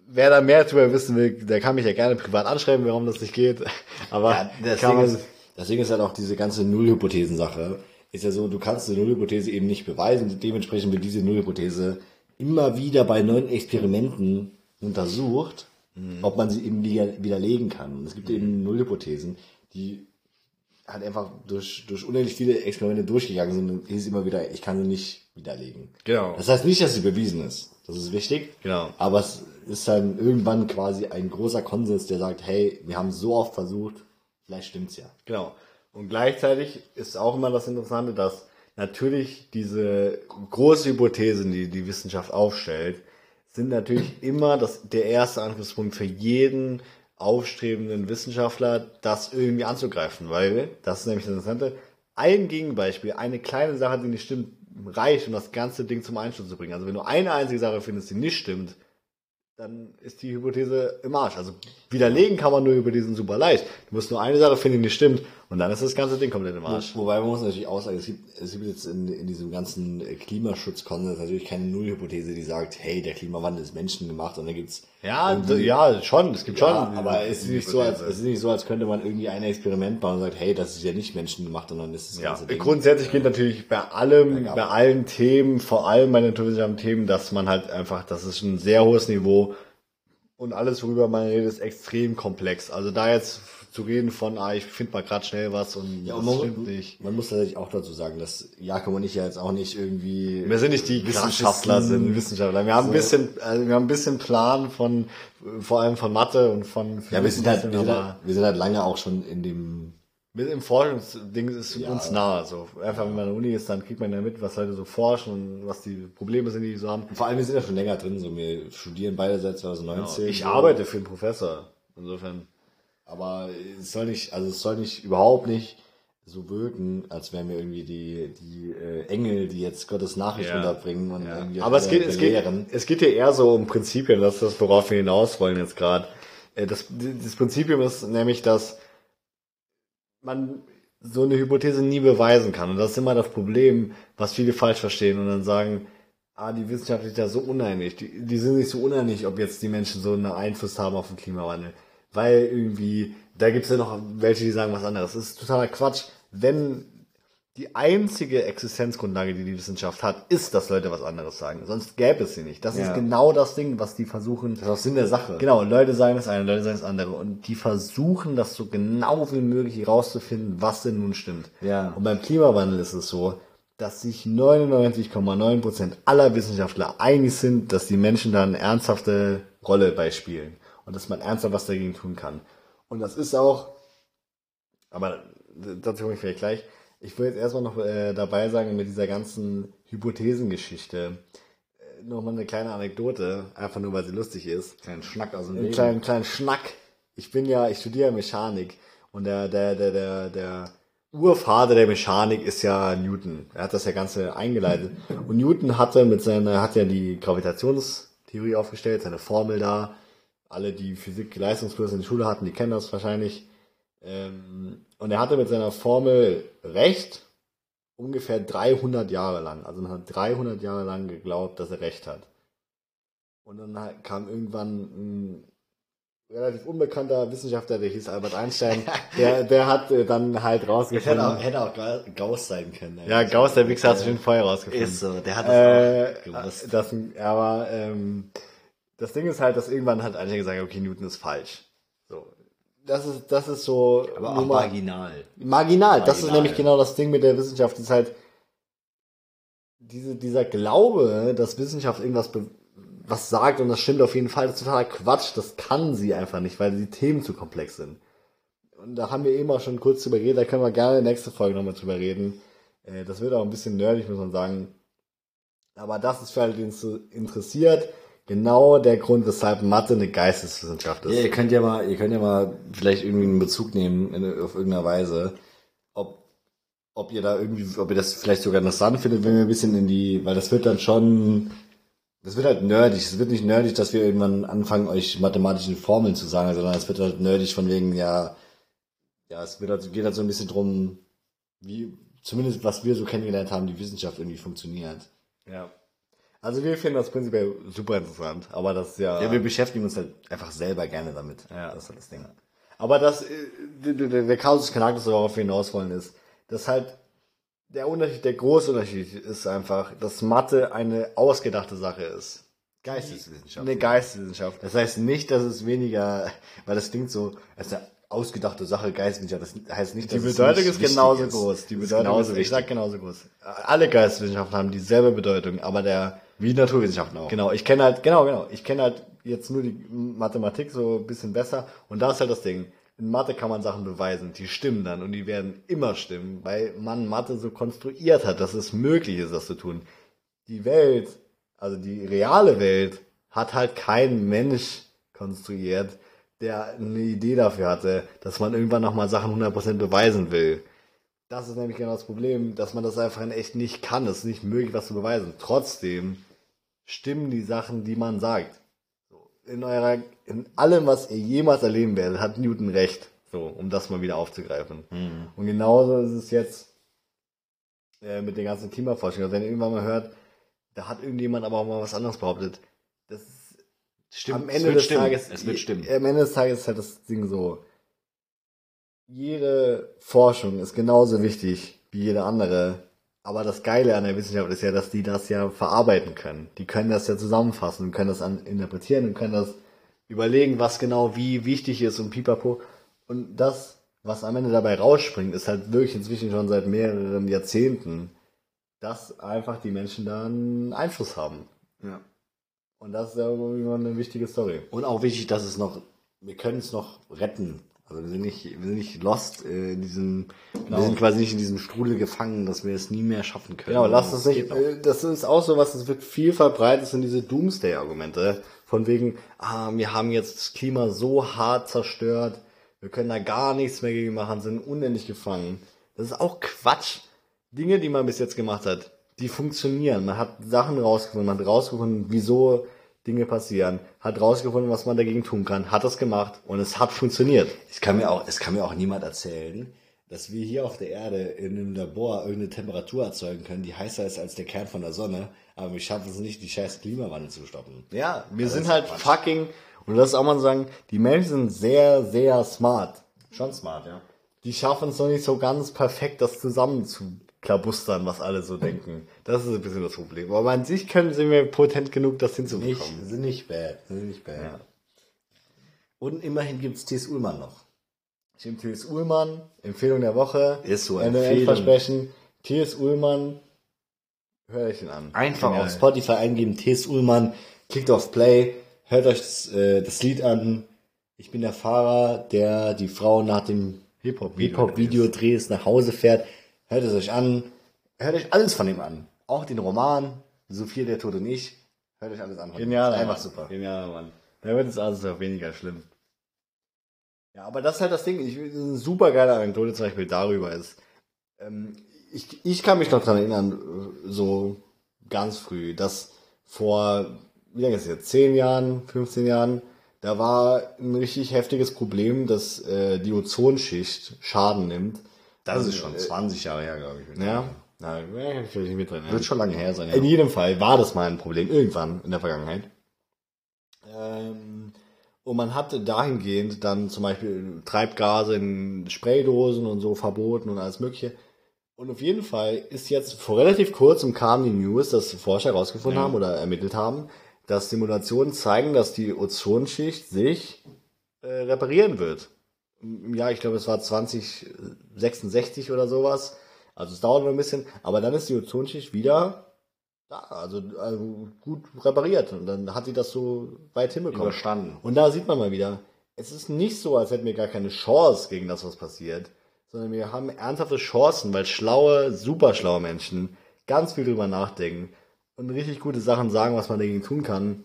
Speaker 2: Wer da mehr darüber wissen will, der kann mich ja gerne privat anschreiben, warum das nicht geht. Aber
Speaker 1: Ja,
Speaker 2: man,
Speaker 1: ist, Ding ist halt auch diese ganze Nullhypothesen-Sache. Ist ja so, du kannst eine Nullhypothese eben nicht beweisen. Dementsprechend wird diese Nullhypothese immer wieder bei neuen Experimenten untersucht, ob man sie eben wieder- widerlegen kann. Und es gibt eben Nullhypothesen, die halt einfach durch, durch unendlich viele Experimente durchgegangen sind und hieß immer wieder, ich kann sie nicht widerlegen.
Speaker 2: Genau.
Speaker 1: Das heißt nicht, dass sie bewiesen ist. Das ist wichtig.
Speaker 2: Genau.
Speaker 1: Aber es ist dann irgendwann quasi ein großer Konsens, der sagt, hey, wir haben so oft versucht, vielleicht stimmt's ja.
Speaker 2: Genau. Und gleichzeitig ist auch immer das Interessante, dass natürlich diese große Hypothesen, die die Wissenschaft aufstellt, sind natürlich immer das, der erste Angriffspunkt für jeden aufstrebenden Wissenschaftler, das irgendwie anzugreifen, weil, das ist nämlich das Interessante, ein Gegenbeispiel, eine kleine Sache, die nicht stimmt, reicht, um das ganze Ding zum Einsturz zu bringen. Also wenn du eine einzige Sache findest, die nicht stimmt, dann ist die Hypothese im Arsch. Also widerlegen kann man nur Hypothesen super leicht. Du musst nur eine Sache finden, die nicht stimmt, und dann ist das ganze Ding komplett im Arsch.
Speaker 1: Wobei man muss natürlich auch sagen, es gibt, es gibt jetzt in, in diesem ganzen äh, Klimaschutzkonsens natürlich keine Nullhypothese, die sagt, hey, der Klimawandel ist menschengemacht und da gibt's
Speaker 2: Ja, ja, schon, es gibt schon.
Speaker 1: Ja, aber es ist, nicht so, als, es ist nicht so, als könnte man irgendwie ein Experiment bauen und sagt, hey, das ist ja nicht menschengemacht, sondern das ist das
Speaker 2: Ja,
Speaker 1: ganze Ding.
Speaker 2: grundsätzlich gilt natürlich bei allem, bei allen Themen, vor allem bei den naturwissenschaftlichen Themen, dass man halt einfach, das ist ein sehr hohes Niveau und alles, worüber man redet, ist extrem komplex. Also da jetzt zu reden von, ah, ich finde mal gerade schnell was und
Speaker 1: Ja,
Speaker 2: das
Speaker 1: man,
Speaker 2: stimmt nicht.
Speaker 1: man muss tatsächlich auch dazu sagen, dass Jakob und ich ja jetzt auch nicht irgendwie
Speaker 2: Wir sind nicht die Wissenschaftler, sind Wissenschaftler. Wir haben ein bisschen, also wir haben ein bisschen Plan von, vor allem von Mathe und von
Speaker 1: Ja, wir sind halt, wir sind halt, wir sind halt lange auch schon in dem
Speaker 2: mit im Forschungsding ist
Speaker 1: Ja.
Speaker 2: uns nah. So einfach, wenn man an der Uni ist, dann kriegt man ja mit, was Leute so forschen und was die Probleme sind, die die so haben.
Speaker 1: Vor allem, wir sind ja schon länger drin, so wir studieren beide seit 2019.
Speaker 2: Ich
Speaker 1: so.
Speaker 2: arbeite für einen Professor. Insofern.
Speaker 1: Aber es soll nicht, also es soll nicht überhaupt nicht so wirken, als wären wir irgendwie die, die äh, Engel, die jetzt Gottes Nachricht
Speaker 2: Ja.
Speaker 1: runterbringen und irgendwie
Speaker 2: Aber es geht, es geht, es geht ja eher so um Prinzipien, das ist das, worauf wir hinaus wollen jetzt gerade. Äh, Das, das Prinzipium ist nämlich, dass man so eine Hypothese nie beweisen kann. Und das ist immer das Problem, was viele falsch verstehen und dann sagen, ah, die Wissenschaft ist ja so uneinig. Die, die sind nicht so uneinig, ob jetzt die Menschen so einen Einfluss haben auf den Klimawandel. Weil irgendwie, da gibt's ja noch welche, die sagen was anderes. Das ist totaler Quatsch. Wenn die einzige Existenzgrundlage, die die Wissenschaft hat, ist, dass Leute was anderes sagen. Sonst gäbe es sie nicht. Das
Speaker 1: Ja.
Speaker 2: ist genau das Ding, was die versuchen.
Speaker 1: Das ist auch Sinn der Sache.
Speaker 2: Genau, Leute sagen das eine, Leute sagen das andere. Und die versuchen, das so genau wie möglich herauszufinden, was denn nun stimmt.
Speaker 1: Ja.
Speaker 2: Und beim Klimawandel ist es so, dass sich 99,9% aller Wissenschaftler einig sind, dass die Menschen da eine ernsthafte Rolle beispielen. Und dass man ernsthaft was dagegen tun kann. Und das ist auch, aber dazu komme ich vielleicht gleich. Ich will jetzt erstmal noch äh, dabei sagen, mit dieser ganzen Hypothesengeschichte, äh, nochmal eine kleine Anekdote, einfach nur, weil sie lustig ist.
Speaker 1: Kleinen Schnack aus dem Leben.
Speaker 2: kleinen, kleinen Schnack. Ich bin ja, ich studiere Mechanik und der, der, der, der, der Urvater der Mechanik ist ja Newton. Er hat das ja Ganze eingeleitet. Und Newton hatte mit seiner, hat ja die Gravitationstheorie aufgestellt, seine Formel da. Alle, die Physik-Leistungskurse in der Schule hatten, die kennen das wahrscheinlich. Ähm, und er hatte mit seiner Formel recht, ungefähr 300 Jahre lang. Also man hat 300 Jahre lang geglaubt, dass er recht hat. Und dann kam irgendwann ein relativ unbekannter Wissenschaftler, der hieß Albert Einstein, der, der hat äh, dann halt
Speaker 1: Hätte
Speaker 2: rausgefunden.
Speaker 1: auch, hätte auch Ga- Gauss sein können.
Speaker 2: Ja, Gauss, der Wichser, hat sich schon vorher rausgefunden.
Speaker 1: Ist so, der hat das
Speaker 2: Äh,
Speaker 1: auch gewusst.
Speaker 2: das, aber ähm, das Ding ist halt, dass irgendwann hat Einstein gesagt, okay, Newton ist falsch. So. Das ist, das ist so
Speaker 1: Aber auch
Speaker 2: mal-
Speaker 1: marginal.
Speaker 2: marginal. Das ist
Speaker 1: Marginal.
Speaker 2: nämlich genau das Ding mit der Wissenschaft, ist halt diese, dieser Glaube, dass Wissenschaft irgendwas be was sagt und das stimmt auf jeden Fall, das ist totaler Quatsch. Das kann sie einfach nicht, weil die Themen zu komplex sind. Und da haben wir eben auch schon kurz drüber geredet, da können wir gerne nächste Folge nochmal drüber reden. Äh, Das wird auch ein bisschen nerdig, muss man sagen. Aber das ist für alle, die es so interessiert, genau der Grund, weshalb Mathe eine Geisteswissenschaft ist.
Speaker 1: Ja, ihr könnt ja mal, ihr könnt ja mal vielleicht irgendwie einen Bezug nehmen in, auf irgendeiner Weise, ob, ob ihr da irgendwie, ob ihr das vielleicht sogar interessant findet, wenn wir ein bisschen in die, weil das wird dann schon, das wird halt nerdig. Es wird nicht nerdig, dass wir irgendwann anfangen, euch mathematische Formeln zu sagen, sondern es wird halt nerdig von wegen, ja, ja, es wird halt, geht halt so ein bisschen drum, wie, zumindest was wir so kennengelernt haben, die Wissenschaft irgendwie funktioniert.
Speaker 2: Ja. Also wir finden das prinzipiell super interessant, aber das ist ja.
Speaker 1: Ja, wir beschäftigen uns halt einfach selber gerne damit.
Speaker 2: Ja.
Speaker 1: Das ist halt das Ding.
Speaker 2: aber das, äh, der, der, Kausus Knacktus, worauf wir hinaus wollen, ist, dass halt der Unterschied, der große Unterschied ist einfach, dass Mathe eine ausgedachte Sache ist.
Speaker 1: Geisteswissenschaft.
Speaker 2: Eine Geisteswissenschaft.
Speaker 1: Das heißt nicht, dass es weniger, weil das klingt so, als eine ausgedachte Sache Geisteswissenschaft. Das heißt nicht,
Speaker 2: Die
Speaker 1: dass
Speaker 2: Bedeutung
Speaker 1: es
Speaker 2: ist genauso
Speaker 1: wichtig
Speaker 2: groß. Die
Speaker 1: Es ist
Speaker 2: Bedeutung
Speaker 1: genauso
Speaker 2: ist, ich sag
Speaker 1: wichtig.
Speaker 2: genauso groß. Alle Geisteswissenschaften haben dieselbe Bedeutung, aber der
Speaker 1: Wie Naturwissenschaften auch.
Speaker 2: Genau, ich kenne halt, genau, genau. Ich kenne halt jetzt nur die Mathematik so ein bisschen besser. Und da ist halt das Ding. In Mathe kann man Sachen beweisen, die stimmen dann und die werden immer stimmen, weil man Mathe so konstruiert hat, dass es möglich ist, das zu tun. Die Welt, also die reale Welt, hat halt kein Mensch konstruiert, der eine Idee dafür hatte, dass man irgendwann nochmal Sachen 100% beweisen will. Das ist nämlich genau das Problem, dass man das einfach in echt nicht kann. Es ist nicht möglich, was zu beweisen. Trotzdem stimmen die Sachen, die man sagt. So, in eurer, in allem, was ihr jemals erleben werdet, hat Newton recht. So, um das mal wieder aufzugreifen. Und genauso ist es jetzt äh, mit den ganzen Klimaforschungen. Also wenn ihr irgendwann mal hört, da hat irgendjemand aber auch mal was anderes behauptet. Das ist
Speaker 1: Stimmt,
Speaker 2: am
Speaker 1: es
Speaker 2: Ende
Speaker 1: wird
Speaker 2: des
Speaker 1: stimmen.
Speaker 2: Tages,
Speaker 1: Es wird stimmen.
Speaker 2: Am Ende des Tages ist halt das Ding so. Jede Forschung ist genauso wichtig wie jede andere. Aber das Geile an der Wissenschaft ist ja, dass die das ja verarbeiten können. Die können das ja zusammenfassen und können das an, interpretieren und können das überlegen, was genau wie wichtig ist und pipapo. Und das, was am Ende dabei rausspringt, ist halt wirklich inzwischen schon seit mehreren Jahrzehnten, dass einfach die Menschen da einen Einfluss haben.
Speaker 1: Ja.
Speaker 2: Und das ist ja immer eine wichtige Story.
Speaker 1: Und auch wichtig, dass es noch, wir können es noch retten. Also wir sind nicht, wir sind nicht lost äh, in diesem, wir sind quasi nicht in diesem Strudel gefangen, dass wir es nie mehr schaffen können.
Speaker 2: Genau, lasst es
Speaker 1: Es
Speaker 2: nicht. äh, Das ist auch so was, es wird viel verbreitet, sind diese Doomsday-Argumente. Von wegen, ah, wir haben jetzt das Klima so hart zerstört, wir können da gar nichts mehr gegen machen, sind unendlich gefangen. Das ist auch Quatsch. Dinge, die man bis jetzt gemacht hat, die funktionieren. Man hat Sachen rausgefunden, man hat rausgefunden, wieso Dinge passieren, hat rausgefunden, was man dagegen tun kann, hat das gemacht und es hat funktioniert.
Speaker 1: Es kann mir auch, es kann mir auch niemand erzählen, dass wir hier auf der Erde in einem Labor irgendeine Temperatur erzeugen können, die heißer ist als der Kern von der Sonne, aber wir schaffen es nicht, die scheiß Klimawandel zu stoppen.
Speaker 2: Ja, wir
Speaker 1: das
Speaker 2: sind
Speaker 1: ist
Speaker 2: halt
Speaker 1: Quatsch.
Speaker 2: fucking, und das ist auch mal so sagen, die Menschen sind sehr, sehr smart.
Speaker 1: Schon smart, ja.
Speaker 2: Die schaffen es noch nicht so ganz perfekt, das zusammen zu klabustern, was alle so denken. Das ist ein bisschen das Problem. Aber an sich können sind wir potent genug, das
Speaker 1: Nicht,
Speaker 2: hinzubekommen.
Speaker 1: sind nicht bad, sind nicht bad.
Speaker 2: Ja.
Speaker 1: Und immerhin gibt's T.S. Ullmann noch.
Speaker 2: Stimmt, T.S. Ullmann, Empfehlung der Woche.
Speaker 1: Ist so, Empfehlung.
Speaker 2: Versprechen. T.S. Ullmann, hör ich ihn an.
Speaker 1: Einfach
Speaker 2: Genial.
Speaker 1: auf Spotify eingeben, T.S. Ullmann, klickt auf Play, hört euch das, äh, das Lied an. Ich bin der Fahrer, der die Frau nach dem
Speaker 2: Hip-Hop-Video
Speaker 1: Hip-Hop-Video-Drehs nach Hause fährt. Hört es euch an. Hört euch alles von ihm an. Auch den Roman, Sophia, der Tod und ich. Hört euch alles an.
Speaker 2: Genial,
Speaker 1: Einfach
Speaker 2: Mann.
Speaker 1: super.
Speaker 2: Genial, Mann. Da wird es also auch weniger schlimm. Ja, aber das ist halt das Ding. Ich, eine super geile Anekdote zum Beispiel darüber ist. Ähm, ich, ich kann mich noch dran erinnern, äh, so ganz früh, dass vor, wie lange ist es jetzt, 10 Jahren, 15 Jahren, da war ein richtig heftiges Problem, dass äh, die Ozonschicht Schaden nimmt.
Speaker 1: Das ist schon 20 Jahre her, glaube ich.
Speaker 2: Ja, na, ja, vielleicht nicht mit drin.
Speaker 1: Wird schon lange her sein.
Speaker 2: In jedem Fall war das mal ein Problem, irgendwann in der Vergangenheit. Ähm, Und man hatte dahingehend dann zum Beispiel Treibgase in Spraydosen und so verboten und alles mögliche. Und auf jeden Fall ist jetzt vor relativ kurzem kam die News, dass Forscher herausgefunden ja. haben oder ermittelt haben, dass Simulationen zeigen, dass die Ozonschicht sich äh, reparieren wird. Jahr, ich glaube, es war 2066 oder sowas. Also es dauert noch ein bisschen, aber dann ist die Ozonschicht wieder da, also, also gut repariert. Und dann hat sie das so weit hinbekommen.
Speaker 1: Überstanden.
Speaker 2: Und da sieht man mal wieder, es ist nicht so, als hätten wir gar keine Chance gegen das, was passiert, sondern wir haben ernsthafte Chancen, weil schlaue, super schlaue Menschen ganz viel drüber nachdenken und richtig gute Sachen sagen, was man dagegen tun kann.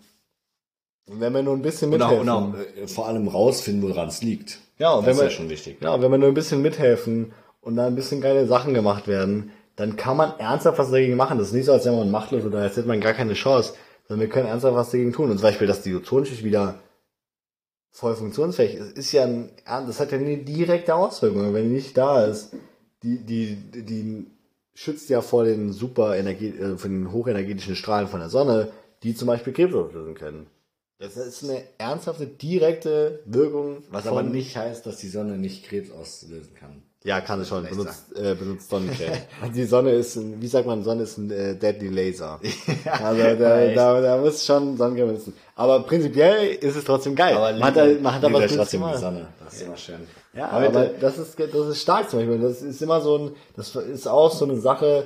Speaker 2: Und wenn wir nur ein bisschen mithelfen. Und auch, und
Speaker 1: auch äh, vor allem rausfinden, woran es liegt.
Speaker 2: Ja, und
Speaker 1: das
Speaker 2: wenn wir,
Speaker 1: ist ja schon wichtig.
Speaker 2: Ja, wenn wir nur ein bisschen mithelfen und da ein bisschen geile Sachen gemacht werden, dann kann man ernsthaft was dagegen machen. Das ist nicht so, als wäre man machtlos oder als hätte man gar keine Chance, sondern wir können ernsthaft was dagegen tun. Und zum Beispiel, dass die Ozonschicht wieder voll funktionsfähig ist, ist ja ein, das hat ja eine direkte Auswirkung. Wenn die nicht da ist, die, die, die schützt ja vor den super Energie, äh, von den hochenergetischen Strahlen von der Sonne, die zum Beispiel Krebs auslösen können. Das ist eine ernsthafte, direkte Wirkung.
Speaker 1: Was aber nicht heißt, dass die Sonne nicht Krebs auslösen kann.
Speaker 2: Ja, kann es schon. Benutzt, äh, benutzt Sonnencreme. die Sonne ist, ein, wie sagt man, Sonne ist ein äh, Deadly Laser. also da, da, da muss schon Sonnencreme benutzen. Aber prinzipiell ist es trotzdem geil.
Speaker 1: Aber man hat da, man hat da was trotzdem die Sonne. Das ist immer schön.
Speaker 2: Ja, aber, aber das ist das ist stark zum Beispiel. Das ist immer so ein, das ist auch so eine Sache,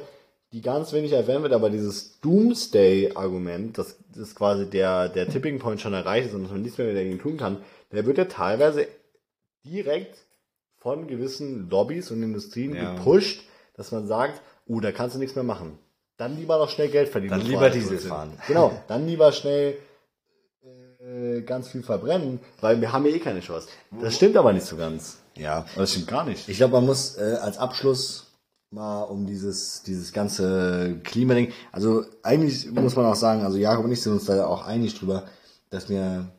Speaker 2: die ganz wenig erwähnt wird, aber dieses Doomsday-Argument, dass das quasi der, der Tipping Point schon erreicht ist und dass man nichts mehr dagegen tun kann, der wird ja teilweise direkt von gewissen Lobbys und Industrien ja. gepusht, dass man sagt, uh, da kannst du nichts mehr machen. Dann lieber noch schnell Geld verdienen.
Speaker 1: Dann lieber Diesel fahren.
Speaker 2: Genau, dann lieber schnell äh, ganz viel verbrennen, weil wir haben ja eh keine Chance. Das stimmt aber nicht so ganz.
Speaker 1: Ja.
Speaker 2: Das stimmt gar nicht.
Speaker 1: Ich glaube, man muss äh, als Abschluss mal um dieses, dieses ganze Klimading, also eigentlich muss man auch sagen, also Jakob und ich sind uns da auch einig drüber, dass wir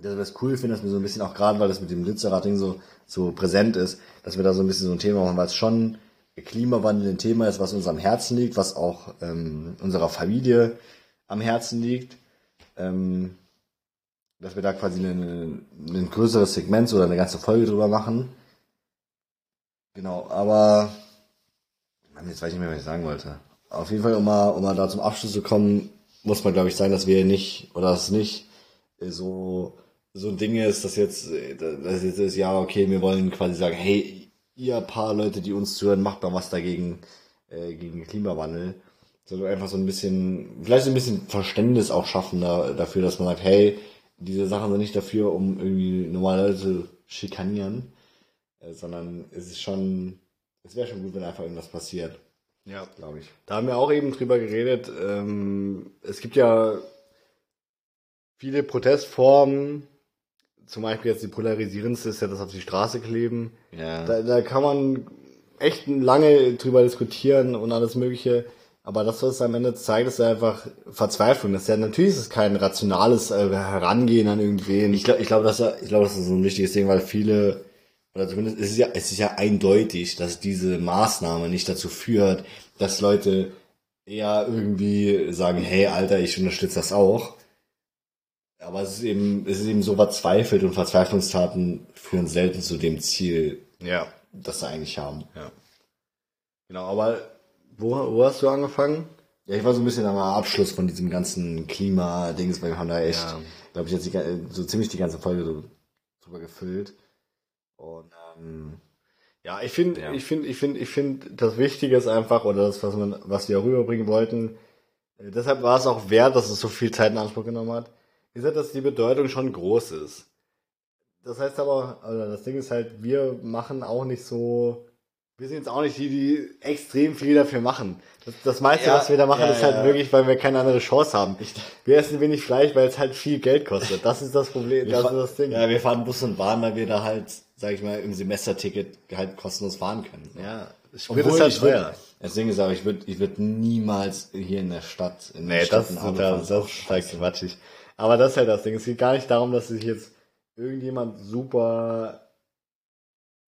Speaker 1: dass wir das cool finden, dass wir so ein bisschen auch gerade, weil das mit dem Glitzerrad-Ding so, so präsent ist, dass wir da so ein bisschen so ein Thema machen, weil es schon Klimawandel ein Thema ist, was uns am Herzen liegt, was auch ähm, unserer Familie am Herzen liegt. Ähm, dass wir da quasi ein, ein größeres Segment oder eine ganze Folge drüber machen. Genau, aber jetzt weiß ich nicht mehr, was ich sagen wollte. Auf jeden Fall, um mal, um mal da zum Abschluss zu kommen, muss man, glaube ich, sagen, dass wir nicht, oder dass es nicht so so ein Ding ist, dass jetzt, das jetzt ist, ja, okay, wir wollen quasi sagen, hey, ihr paar Leute, die uns zuhören, macht mal was dagegen, äh, gegen Klimawandel. Sondern einfach so ein bisschen, vielleicht so ein bisschen Verständnis auch schaffen da, dafür, dass man sagt, hey, diese Sachen sind nicht dafür, um irgendwie normale Leute zu schikanieren, äh, sondern es ist schon, es wäre schon gut, wenn einfach irgendwas passiert.
Speaker 2: Ja, glaube ich. Da haben wir auch eben drüber geredet. Ähm, es gibt ja viele Protestformen, zum Beispiel jetzt die polarisierendste ist ja das auf die Straße kleben.
Speaker 1: Ja.
Speaker 2: Da, da kann man echt lange drüber diskutieren und alles Mögliche. Aber das, was es am Ende zeigt, ist einfach Verzweiflung. Das ist ja natürlich ist es kein rationales äh, Herangehen an irgendwen.
Speaker 1: Ich glaube, ich glaube, das, ich glaube, das ist so ein wichtiges Ding, weil viele, oder zumindest es ist ja, es ist ja eindeutig, dass diese Maßnahme nicht dazu führt, dass Leute eher irgendwie sagen, hey, Alter, ich unterstütze das auch, aber es ist eben, es ist eben so verzweifelt und Verzweiflungstaten führen selten zu dem Ziel,
Speaker 2: ja.
Speaker 1: das sie eigentlich haben.
Speaker 2: Ja. Genau, aber wo, wo hast du angefangen?
Speaker 1: Ja, ich war so ein bisschen am Abschluss von diesem ganzen Klima-Dings, weil wir haben da echt, ja. glaube ich, jetzt die, so ziemlich die ganze Folge so drüber gefüllt. Und ähm,
Speaker 2: ja, ich finde, ja. ich finde, ich finde, ich finde, das Wichtige ist einfach, oder das, was man, was wir rüberbringen wollten, äh, deshalb war es auch wert, dass es so viel Zeit in Anspruch genommen hat ist halt, dass die Bedeutung schon groß ist. Das heißt aber, also das Ding ist halt, wir machen auch nicht so, wir sind jetzt auch nicht die, die extrem viel dafür machen. Das, das meiste, ja, was wir da machen, ja, ist halt ja. wirklich, weil wir keine andere Chance haben. Ich, wir essen wenig Fleisch, weil es halt viel Geld kostet. Das ist das Problem, das ist das Ding.
Speaker 1: Ja, wir fahren Bus und Bahn, weil wir da halt, sag ich mal, im Semesterticket halt kostenlos fahren können.
Speaker 2: Ja,
Speaker 1: Sprit ist halt teuer. Deswegen ist aber, ich würde ich würd niemals hier in der Stadt, in
Speaker 2: nee,
Speaker 1: der Stadt
Speaker 2: das, ist total, das ist total quatschig. Aber das ist halt das Ding. Es geht gar nicht darum, dass sich jetzt irgendjemand super,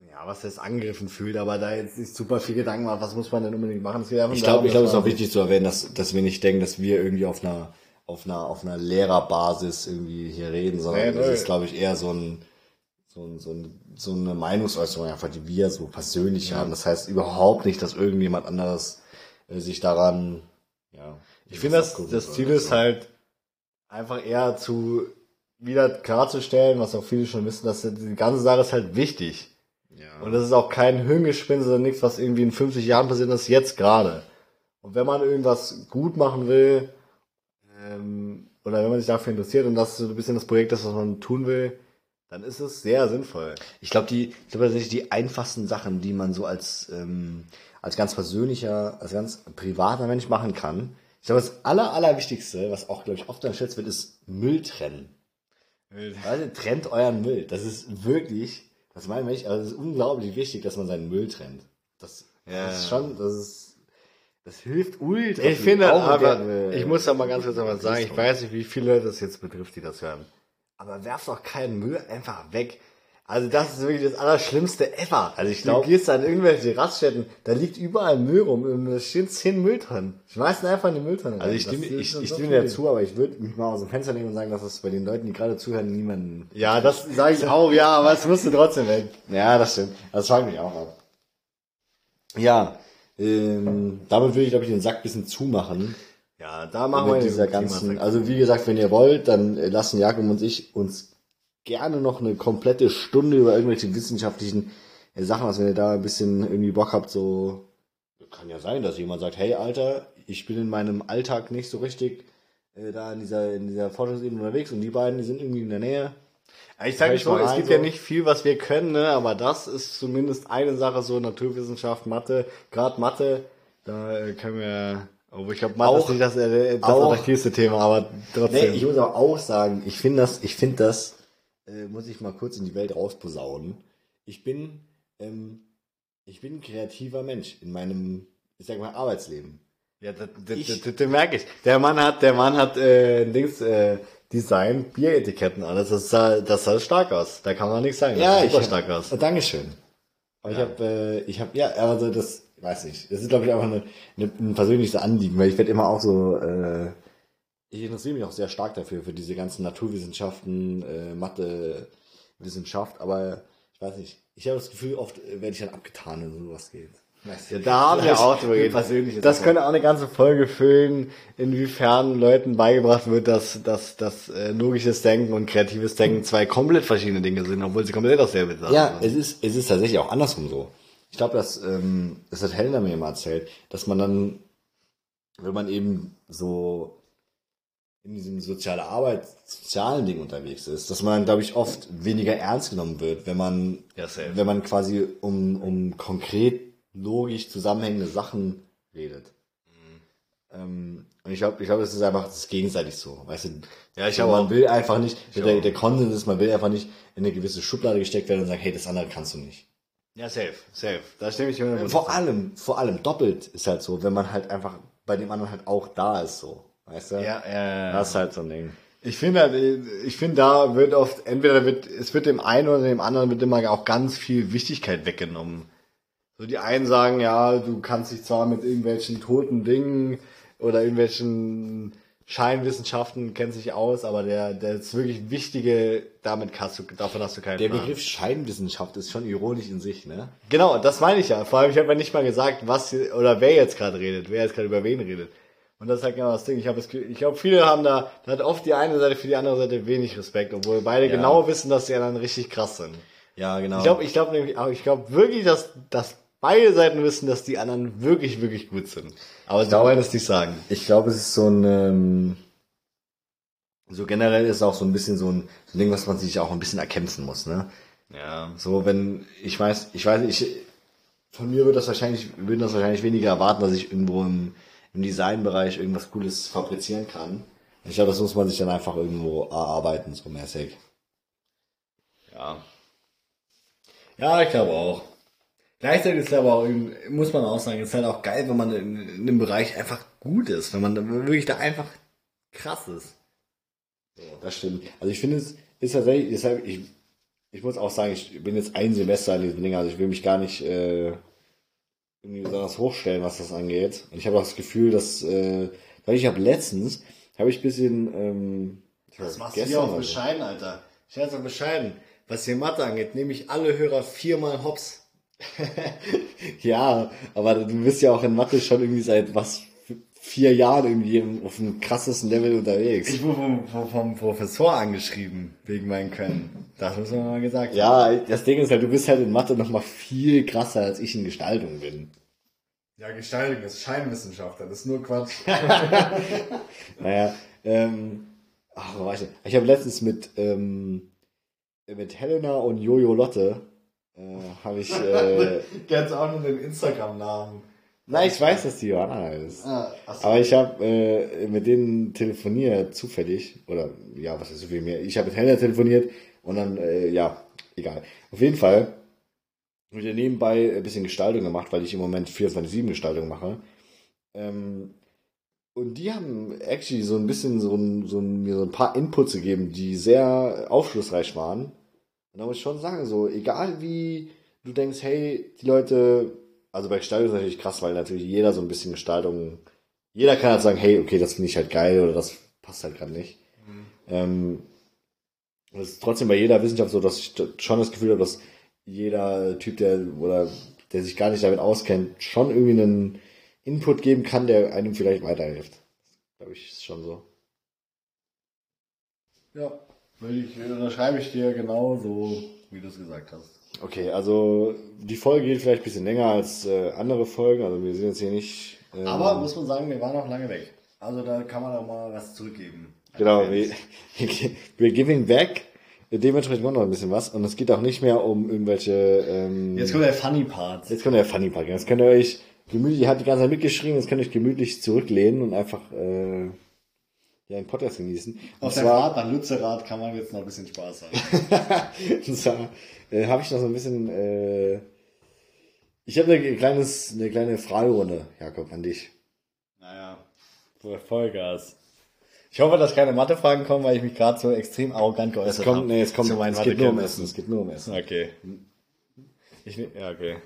Speaker 2: ja, was heißt angegriffen fühlt, aber da jetzt nicht super viel Gedanken macht, was muss man denn unbedingt machen.
Speaker 1: ich glaube, ich glaube, es ist auch wichtig zu erwähnen, dass, dass wir nicht denken, dass wir irgendwie auf einer, auf einer, auf einer Lehrerbasis irgendwie hier reden, sondern
Speaker 2: Nee,
Speaker 1: es
Speaker 2: nee.
Speaker 1: ist, glaube ich, eher so ein, so, ein, so, ein, so eine Meinungsäußerung, einfach die wir so persönlich haben. Das heißt überhaupt nicht, dass irgendjemand anderes äh, sich daran, ja.
Speaker 2: Ich finde, das, das Ziel ist halt einfach eher zu wieder klarzustellen, was auch viele schon wissen, dass die ganze Sache ist halt wichtig.
Speaker 1: ja.
Speaker 2: Und das ist auch kein Hirngespinst oder nichts, was irgendwie in 50 Jahren passiert ist, jetzt gerade. Und wenn man irgendwas gut machen will, ähm, oder wenn man sich dafür interessiert und das so ein bisschen das Projekt ist, was man tun will, dann ist es sehr sinnvoll.
Speaker 1: Ich glaube, die, ich glaube tatsächlich die einfachsten Sachen, die man so als, ähm, als ganz persönlicher, als ganz privater Mensch machen kann. Ich glaube, das aller, allerwichtigste, was auch, glaube ich, oft unterschätzt wird, ist Müll trennen. Also, trennt euren Müll. Das ist wirklich, das meine ich, also es ist unglaublich wichtig, dass man seinen Müll trennt. Das,
Speaker 2: Ja.
Speaker 1: das ist schon, das ist, das hilft ultra.
Speaker 2: Ich finde
Speaker 1: Auch
Speaker 2: aber, ich muss da mal ganz kurz was sagen, ich weiß nicht, wie viele das jetzt betrifft, die das hören. Aber werf doch keinen Müll einfach weg. Also das ist wirklich das Allerschlimmste ever.
Speaker 1: Also ich
Speaker 2: du
Speaker 1: glaub-
Speaker 2: gehst an irgendwelche Raststätten, da liegt überall Müll rum und da stehen zehn Mülltonnen. Schmeißen einfach in die Mülltonne
Speaker 1: Also ich stimme,
Speaker 2: Das
Speaker 1: ich, ich stimme dir zu, aber ich würde mich mal aus dem Fenster nehmen und sagen, dass es bei den Leuten, die gerade zuhören, niemanden.
Speaker 2: Ja, das sage ich auch, ja, aber es musste trotzdem weg.
Speaker 1: Ja, das stimmt. Das fragt mich auch ab. Ja, ähm, damit würde ich, glaube ich, den Sack ein bisschen zumachen.
Speaker 2: Ja, da machen wir
Speaker 1: mit dieser ganzen, also wie gesagt, wenn ihr wollt, dann äh, lassen Jakob und ich uns gerne noch eine komplette Stunde über irgendwelche wissenschaftlichen äh, Sachen, also wenn ihr da ein bisschen irgendwie Bock habt, so, kann ja sein, dass jemand sagt, hey Alter, ich bin in meinem Alltag nicht so richtig äh, da in dieser, in dieser Forschungsebene unterwegs und die beiden, die sind irgendwie in der Nähe.
Speaker 2: Ich sage so,
Speaker 1: mal
Speaker 2: es gibt
Speaker 1: so.
Speaker 2: ja nicht viel, was wir können, ne? aber das ist zumindest eine Sache, so Naturwissenschaft, Mathe, gerade Mathe, da äh, können wir, obwohl ich glaube, Mathe
Speaker 1: Auch-
Speaker 2: ist nicht das, äh, das
Speaker 1: auch-
Speaker 2: attraktivste Thema, aber
Speaker 1: Nee,
Speaker 2: trotzdem.
Speaker 1: ich muss aber auch sagen, ich finde das, ich finde das, äh, muss ich mal kurz in die Welt rausposaunen. Ich bin, ähm, ich bin ein kreativer Mensch in meinem, ich sag mal, Arbeitsleben.
Speaker 2: ja, das, das,
Speaker 1: Ich-
Speaker 2: das, das, merke ich. Der Mann hat, der Mann hat äh, Dings, äh, Design, Bieretiketten alles, das sah, das sah stark aus. Da kann man nichts sagen. sah super stark aus.
Speaker 1: Äh, Dankeschön. Aber ich habe, äh, ich habe, ja, also das, weiß nicht, das ist glaube ich einfach eine, eine, ein persönliches Anliegen, weil ich werde immer auch so, äh, ich interessiere mich auch sehr stark dafür, für diese ganzen Naturwissenschaften, äh, Mathe, Wissenschaft, aber ich weiß nicht, ich habe das Gefühl, oft werde ich dann abgetan, wenn sowas geht. Weiß
Speaker 2: Ja,
Speaker 1: nicht.
Speaker 2: da haben wir auch drüber geredet. Das könnte auch eine ganze Folge füllen, inwiefern Leuten beigebracht wird, dass, dass, dass äh, logisches Denken und kreatives Denken zwei komplett verschiedene Dinge sind, obwohl sie komplett der Sache
Speaker 1: Ja,
Speaker 2: sind.
Speaker 1: es ist, es ist tatsächlich auch andersrum so. Ich glaube, dass, ähm, das hat Helena mir mal erzählt, dass man dann, wenn man eben so in diesem soziale Arbeit, sozialen Ding unterwegs ist, dass man, glaube ich, oft weniger ernst genommen wird, wenn man,
Speaker 2: Ja,
Speaker 1: wenn man quasi um, um konkret logisch zusammenhängende Sachen redet. Ähm, und ich glaube, ich glaube, es ist einfach das ist gegenseitig so, weißt du?
Speaker 2: Ja, ich glaube
Speaker 1: man
Speaker 2: auch.
Speaker 1: will einfach nicht,
Speaker 2: Ich
Speaker 1: der, der Konsens ist, man will einfach nicht in eine gewisse Schublade gesteckt werden und sagen, hey, das andere kannst du nicht.
Speaker 2: Ja, safe, safe. Da stimme ich mir
Speaker 1: Vor allem, vor allem doppelt ist halt so, wenn man halt einfach bei dem anderen halt auch da ist, so. Weißt du?
Speaker 2: Ja, ja,
Speaker 1: Das ist halt so ein Ding.
Speaker 2: Ich finde, halt, ich finde, da wird oft, entweder wird, es wird dem einen oder dem anderen wird immer auch ganz viel Wichtigkeit weggenommen. So die einen sagen, ja, du kannst dich zwar mit irgendwelchen toten Dingen oder irgendwelchen Scheinwissenschaften kennst dich aus, aber der, das wirklich Wichtige, damit hast du, davon hast du keinen
Speaker 1: Der
Speaker 2: Plan.
Speaker 1: Begriff Scheinwissenschaft ist schon ironisch in sich, ne?
Speaker 2: Genau, das meine ich ja. Vor allem, ich habe ja nicht mal gesagt, was oder wer jetzt gerade redet, wer jetzt gerade über wen redet. Und das ist halt genau das Ding. Ich habe ich glaube, viele haben da, da hat oft die eine Seite für die andere Seite wenig Respekt, obwohl beide
Speaker 1: Ja.
Speaker 2: genau wissen, dass die anderen richtig krass sind.
Speaker 1: Ja, genau.
Speaker 2: Ich glaube, ich glaube nämlich, ich glaube wirklich, dass, dass beide Seiten wissen, dass die anderen wirklich, wirklich gut sind. Aber sie wollen es nicht sagen.
Speaker 1: Ich glaube, es ist so ein, ähm, so generell ist auch so ein bisschen so ein, so ein Ding, was man sich auch ein bisschen erkämpfen muss, ne?
Speaker 2: Ja.
Speaker 1: So, wenn, ich weiß, ich weiß, ich, von mir wird das wahrscheinlich, würden das wahrscheinlich weniger erwarten, dass ich irgendwo im, im Designbereich irgendwas Cooles fabrizieren kann. Ich glaube, das muss man sich dann einfach irgendwo erarbeiten, so mäßig.
Speaker 2: Ja. Ja, ich glaube auch. Gleichzeitig ist aber auch, muss man auch sagen, ist halt auch geil, wenn man in, in dem Bereich einfach gut ist, wenn man da wirklich da einfach krass ist.
Speaker 1: Das stimmt. Also ich finde es ist tatsächlich, deshalb, ich, ich muss auch sagen, ich bin jetzt ein Semester in diesem Ding, also ich will mich gar nicht äh, irgendwie besonders hochstellen, was das angeht. Und ich habe auch das Gefühl, dass, äh, weil ich habe letztens, habe ich ein bisschen. Ähm,
Speaker 2: Was machst du hier auf bescheiden, Alter? Ich werde auf bescheiden. Was hier Mathe angeht, nehme ich alle Hörer viermal hops.
Speaker 1: ja, aber du bist ja auch in Mathe schon irgendwie seit was vier Jahren irgendwie auf dem krassesten Level unterwegs.
Speaker 2: Ich wurde vom, vom, vom Professor angeschrieben, wegen meinem Können. Das muss man mal gesagt
Speaker 1: Ja, haben. das Ding ist halt, du bist halt in Mathe noch mal viel krasser, als ich in Gestaltung bin.
Speaker 2: Ja, Gestaltung ist Scheinwissenschaftler, das ist nur Quatsch.
Speaker 1: naja, ähm, ach, wo war ich denn? Ich habe letztens mit, ähm, mit Helena und Jojo Lotte, äh, habe ich, äh,
Speaker 2: Kennst auch nur den Instagram-Namen.
Speaker 1: Nein, ich weiß, dass die Johanna ist. Ah, so. Aber ich habe äh, mit denen telefoniert, zufällig. Oder ja, was ist so viel mehr? Ich habe mit Helena telefoniert und dann, äh, ja, egal. Auf jeden Fall habe ich nebenbei ein bisschen Gestaltung gemacht, weil ich im Moment 24-7 Gestaltung mache. Ähm, und die haben actually so ein bisschen so ein, so ein, mir so ein paar Inputs gegeben, die sehr aufschlussreich waren. Da muss ich schon sagen, so, egal wie du denkst, hey, die Leute also bei Gestaltung ist es natürlich krass, weil natürlich jeder so ein bisschen Gestaltung, jeder kann halt sagen, hey, okay, das finde ich halt geil oder das passt halt gerade nicht. Mhm. Ähm, das ist trotzdem bei jeder Wissenschaft so, dass ich schon das Gefühl habe, dass jeder Typ, der oder der sich gar nicht damit auskennt, schon irgendwie einen Input geben kann, der einem vielleicht weiterhilft. Glaube ich, ist schon so.
Speaker 2: Ja, will ich, unterschreibe ich dir genau so, wie du es gesagt hast.
Speaker 1: Okay, also die Folge geht vielleicht ein bisschen länger als äh, andere Folgen. Also wir sind jetzt hier nicht.
Speaker 2: Ähm, Aber muss man sagen, wir waren auch lange weg. Also da kann man auch mal was zurückgeben.
Speaker 1: Genau, wir, we're giving back. Dementsprechend kommt noch ein bisschen was. Und es geht auch nicht mehr um irgendwelche. Ähm,
Speaker 2: jetzt kommt der Funny Part.
Speaker 1: Jetzt kommt der Funny Part. Jetzt könnt ihr euch gemütlich, ihr habt die ganze Zeit mitgeschrieben, jetzt könnt ihr euch gemütlich zurücklehnen und einfach äh, ja, einen Podcast genießen.
Speaker 2: Und Auf der Fahrt nach Lützerath kann man jetzt noch ein bisschen Spaß haben.
Speaker 1: und zwar äh, habe ich noch so ein bisschen. Äh, ich habe eine, kleines, eine kleine Fragerunde, Jakob, an dich.
Speaker 2: Naja, Vollgas. Ich hoffe, dass keine Mathefragen kommen, weil ich mich gerade so extrem arrogant geäußert habe.
Speaker 1: Nee, es kommt, es geht nur um Essen. Es geht nur um Essen.
Speaker 2: Okay. Ich, ja, okay.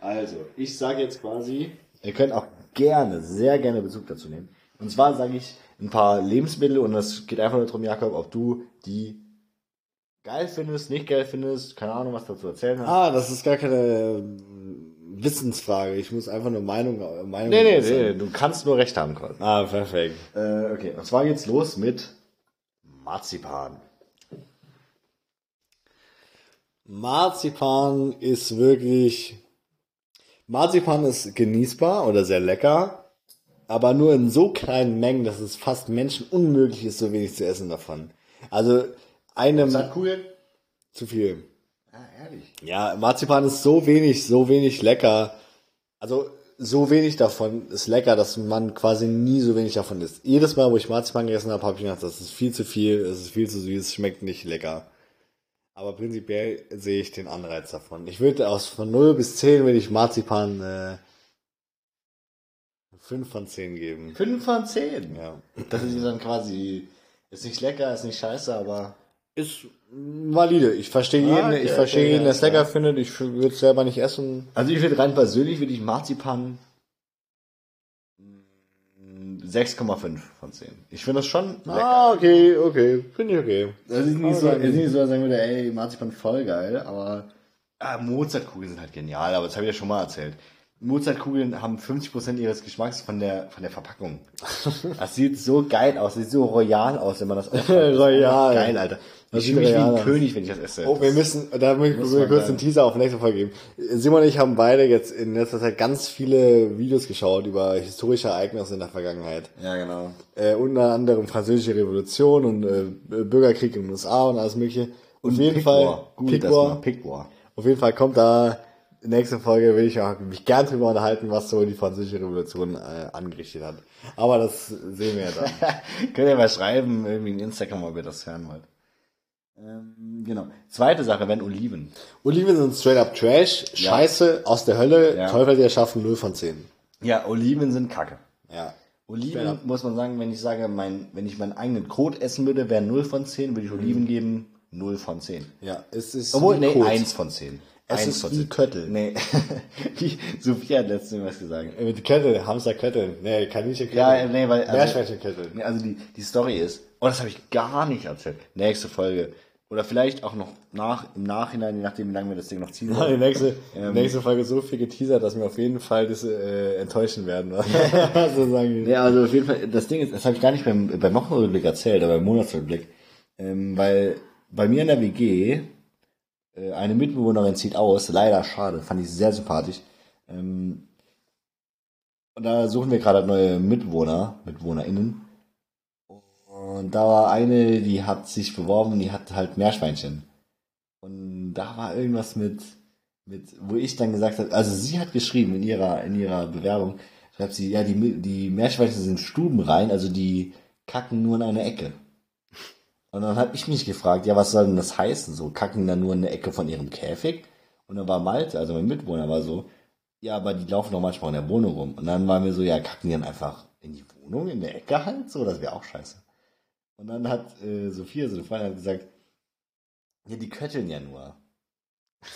Speaker 1: Also, ich sage jetzt quasi, ihr könnt auch gerne, sehr gerne Bezug dazu nehmen. Und zwar sage ich ein paar Lebensmittel und es geht einfach nur darum, Jakob, ob du die geil findest, nicht geil findest, keine Ahnung, was dazu erzählen hast.
Speaker 2: Ah, das ist gar keine ähm, Wissensfrage. Ich muss einfach nur Meinung, äh, Meinung
Speaker 1: Nee, nee, nee, du kannst nur recht haben quasi.
Speaker 2: Ah, perfekt.
Speaker 1: Äh, okay, und zwar geht's los mit Marzipan.
Speaker 2: Marzipan ist wirklich. Marzipan ist genießbar oder sehr lecker, aber nur in so kleinen Mengen, dass es fast menschenunmöglich ist, so wenig zu essen davon. Also einem.
Speaker 1: Saatkugeln?
Speaker 2: Zu viel.
Speaker 1: Ah, ehrlich.
Speaker 2: Ja, Marzipan ist so wenig, so wenig lecker. Also, so wenig davon ist lecker, dass man quasi nie so wenig davon isst. Jedes Mal, wo ich Marzipan gegessen habe, habe ich gedacht, das ist viel zu viel, es ist viel zu süß, schmeckt nicht lecker. Aber prinzipiell sehe ich den Anreiz davon. Ich würde aus von 0 bis 10 würde ich Marzipan äh, 5 von 10 geben.
Speaker 1: 5 von 10?
Speaker 2: Ja.
Speaker 1: Das ist dann quasi, ist nicht lecker, ist nicht scheiße, aber
Speaker 2: ist valide. Ich verstehe jeden, ah, okay, ich verstehe okay, jeden, der es lecker ja. findet. Ich würde es selber nicht essen.
Speaker 1: Also ich würde rein persönlich würde ich Marzipan 6,5 von 10. Ich finde das schon
Speaker 2: lecker. Ah, okay, okay. Finde ich okay.
Speaker 1: Das ist nicht so, ist nicht so, dass ich sagen würde, ey, Marzipan voll geil, aber ah, Mozartkugeln sind halt genial, aber das habe ich ja schon mal erzählt. Mozartkugeln haben 50% ihres Geschmacks von der, von der Verpackung. Das sieht so geil aus, sieht so royal aus, wenn man das
Speaker 2: aufmacht. royal.
Speaker 1: Geil, Alter. Ich fühle mich wie ein König, wenn ich das esse.
Speaker 2: Oh, wir müssen, da müssen wir kurz einen Teaser auf nächste Folge geben. Simon und ich haben beide jetzt in letzter Zeit ganz viele Videos geschaut über historische Ereignisse in der Vergangenheit.
Speaker 1: Ja, genau.
Speaker 2: Äh, unter anderem Französische Revolution und äh, Bürgerkrieg in den USA und alles mögliche. Und auf jeden Fall,
Speaker 1: Pick War. Pick War.
Speaker 2: Auf jeden Fall kommt da nächste Folge will ich auch mich gern drüber unterhalten, was so die französische Revolution äh, angerichtet hat. Aber das sehen wir ja
Speaker 1: dann. Könnt ihr mal schreiben, irgendwie in Instagram, ob ihr das hören wollt. Ähm, genau. Zweite Sache wenn Oliven.
Speaker 2: Oliven sind straight up Trash, ja. Scheiße, aus der Hölle, ja. Teufel, die schaffen 0 von 10.
Speaker 1: Ja, Oliven sind Kacke.
Speaker 2: Ja.
Speaker 1: Oliven, muss man sagen, wenn ich sage, mein, wenn ich meinen eigenen Code essen würde, wäre 0 von 10, würde ich Oliven mhm. geben 0 von 10.
Speaker 2: Ja, es ist.
Speaker 1: Obwohl, nee, Kot. 1 von 10.
Speaker 2: Es ist wie. Köttel.
Speaker 1: Nee. Wie, Sophia hat letztens was gesagt.
Speaker 2: Äh, Mit Köttel, Hamsterköttel. Nee, Kaninchenköttel.
Speaker 1: Ja, nee, weil. Also, nee, also die, die Story ist. Oh, das habe ich gar nicht erzählt. Nächste Folge. Oder vielleicht auch noch nach, im Nachhinein, je nachdem, wie lange wir das Ding noch ziehen
Speaker 2: Die
Speaker 1: wollen.
Speaker 2: nächste,
Speaker 1: Ähm.
Speaker 2: die nächste Folge so viel geteasert, dass wir auf jeden Fall das äh, enttäuschen werden. so sagen
Speaker 1: Ja, also auf jeden Fall, das Ding ist, das habe ich gar nicht beim, beim Wochenrückblick erzählt, aber beim Monatsrückblick. Ähm, weil bei mir in der WG äh, eine Mitbewohnerin zieht aus, leider schade, fand ich sehr sympathisch. Ähm, und da suchen wir gerade neue Mitbewohner, MitbewohnerInnen. Und da war eine, die hat sich beworben, die hat halt Meerschweinchen. Und da war irgendwas mit, mit, wo ich dann gesagt habe, also sie hat geschrieben in ihrer, in ihrer Bewerbung, schreibt sie, ja, die, die Meerschweinchen sind stubenrein, also die kacken nur in eine Ecke. Und dann habe ich mich gefragt, ja, was soll denn das heißen? So, kacken dann nur in eine Ecke von ihrem Käfig? Und dann war Malte, also mein Mitbewohner, war so, ja, aber die laufen doch manchmal in der Wohnung rum. Und dann waren wir so, ja, kacken die dann einfach in die Wohnung, in der Ecke halt? So, das wäre auch scheiße. Und dann hat äh, Sophia, so eine Freundin, hat gesagt, ja, die kötteln ja nur.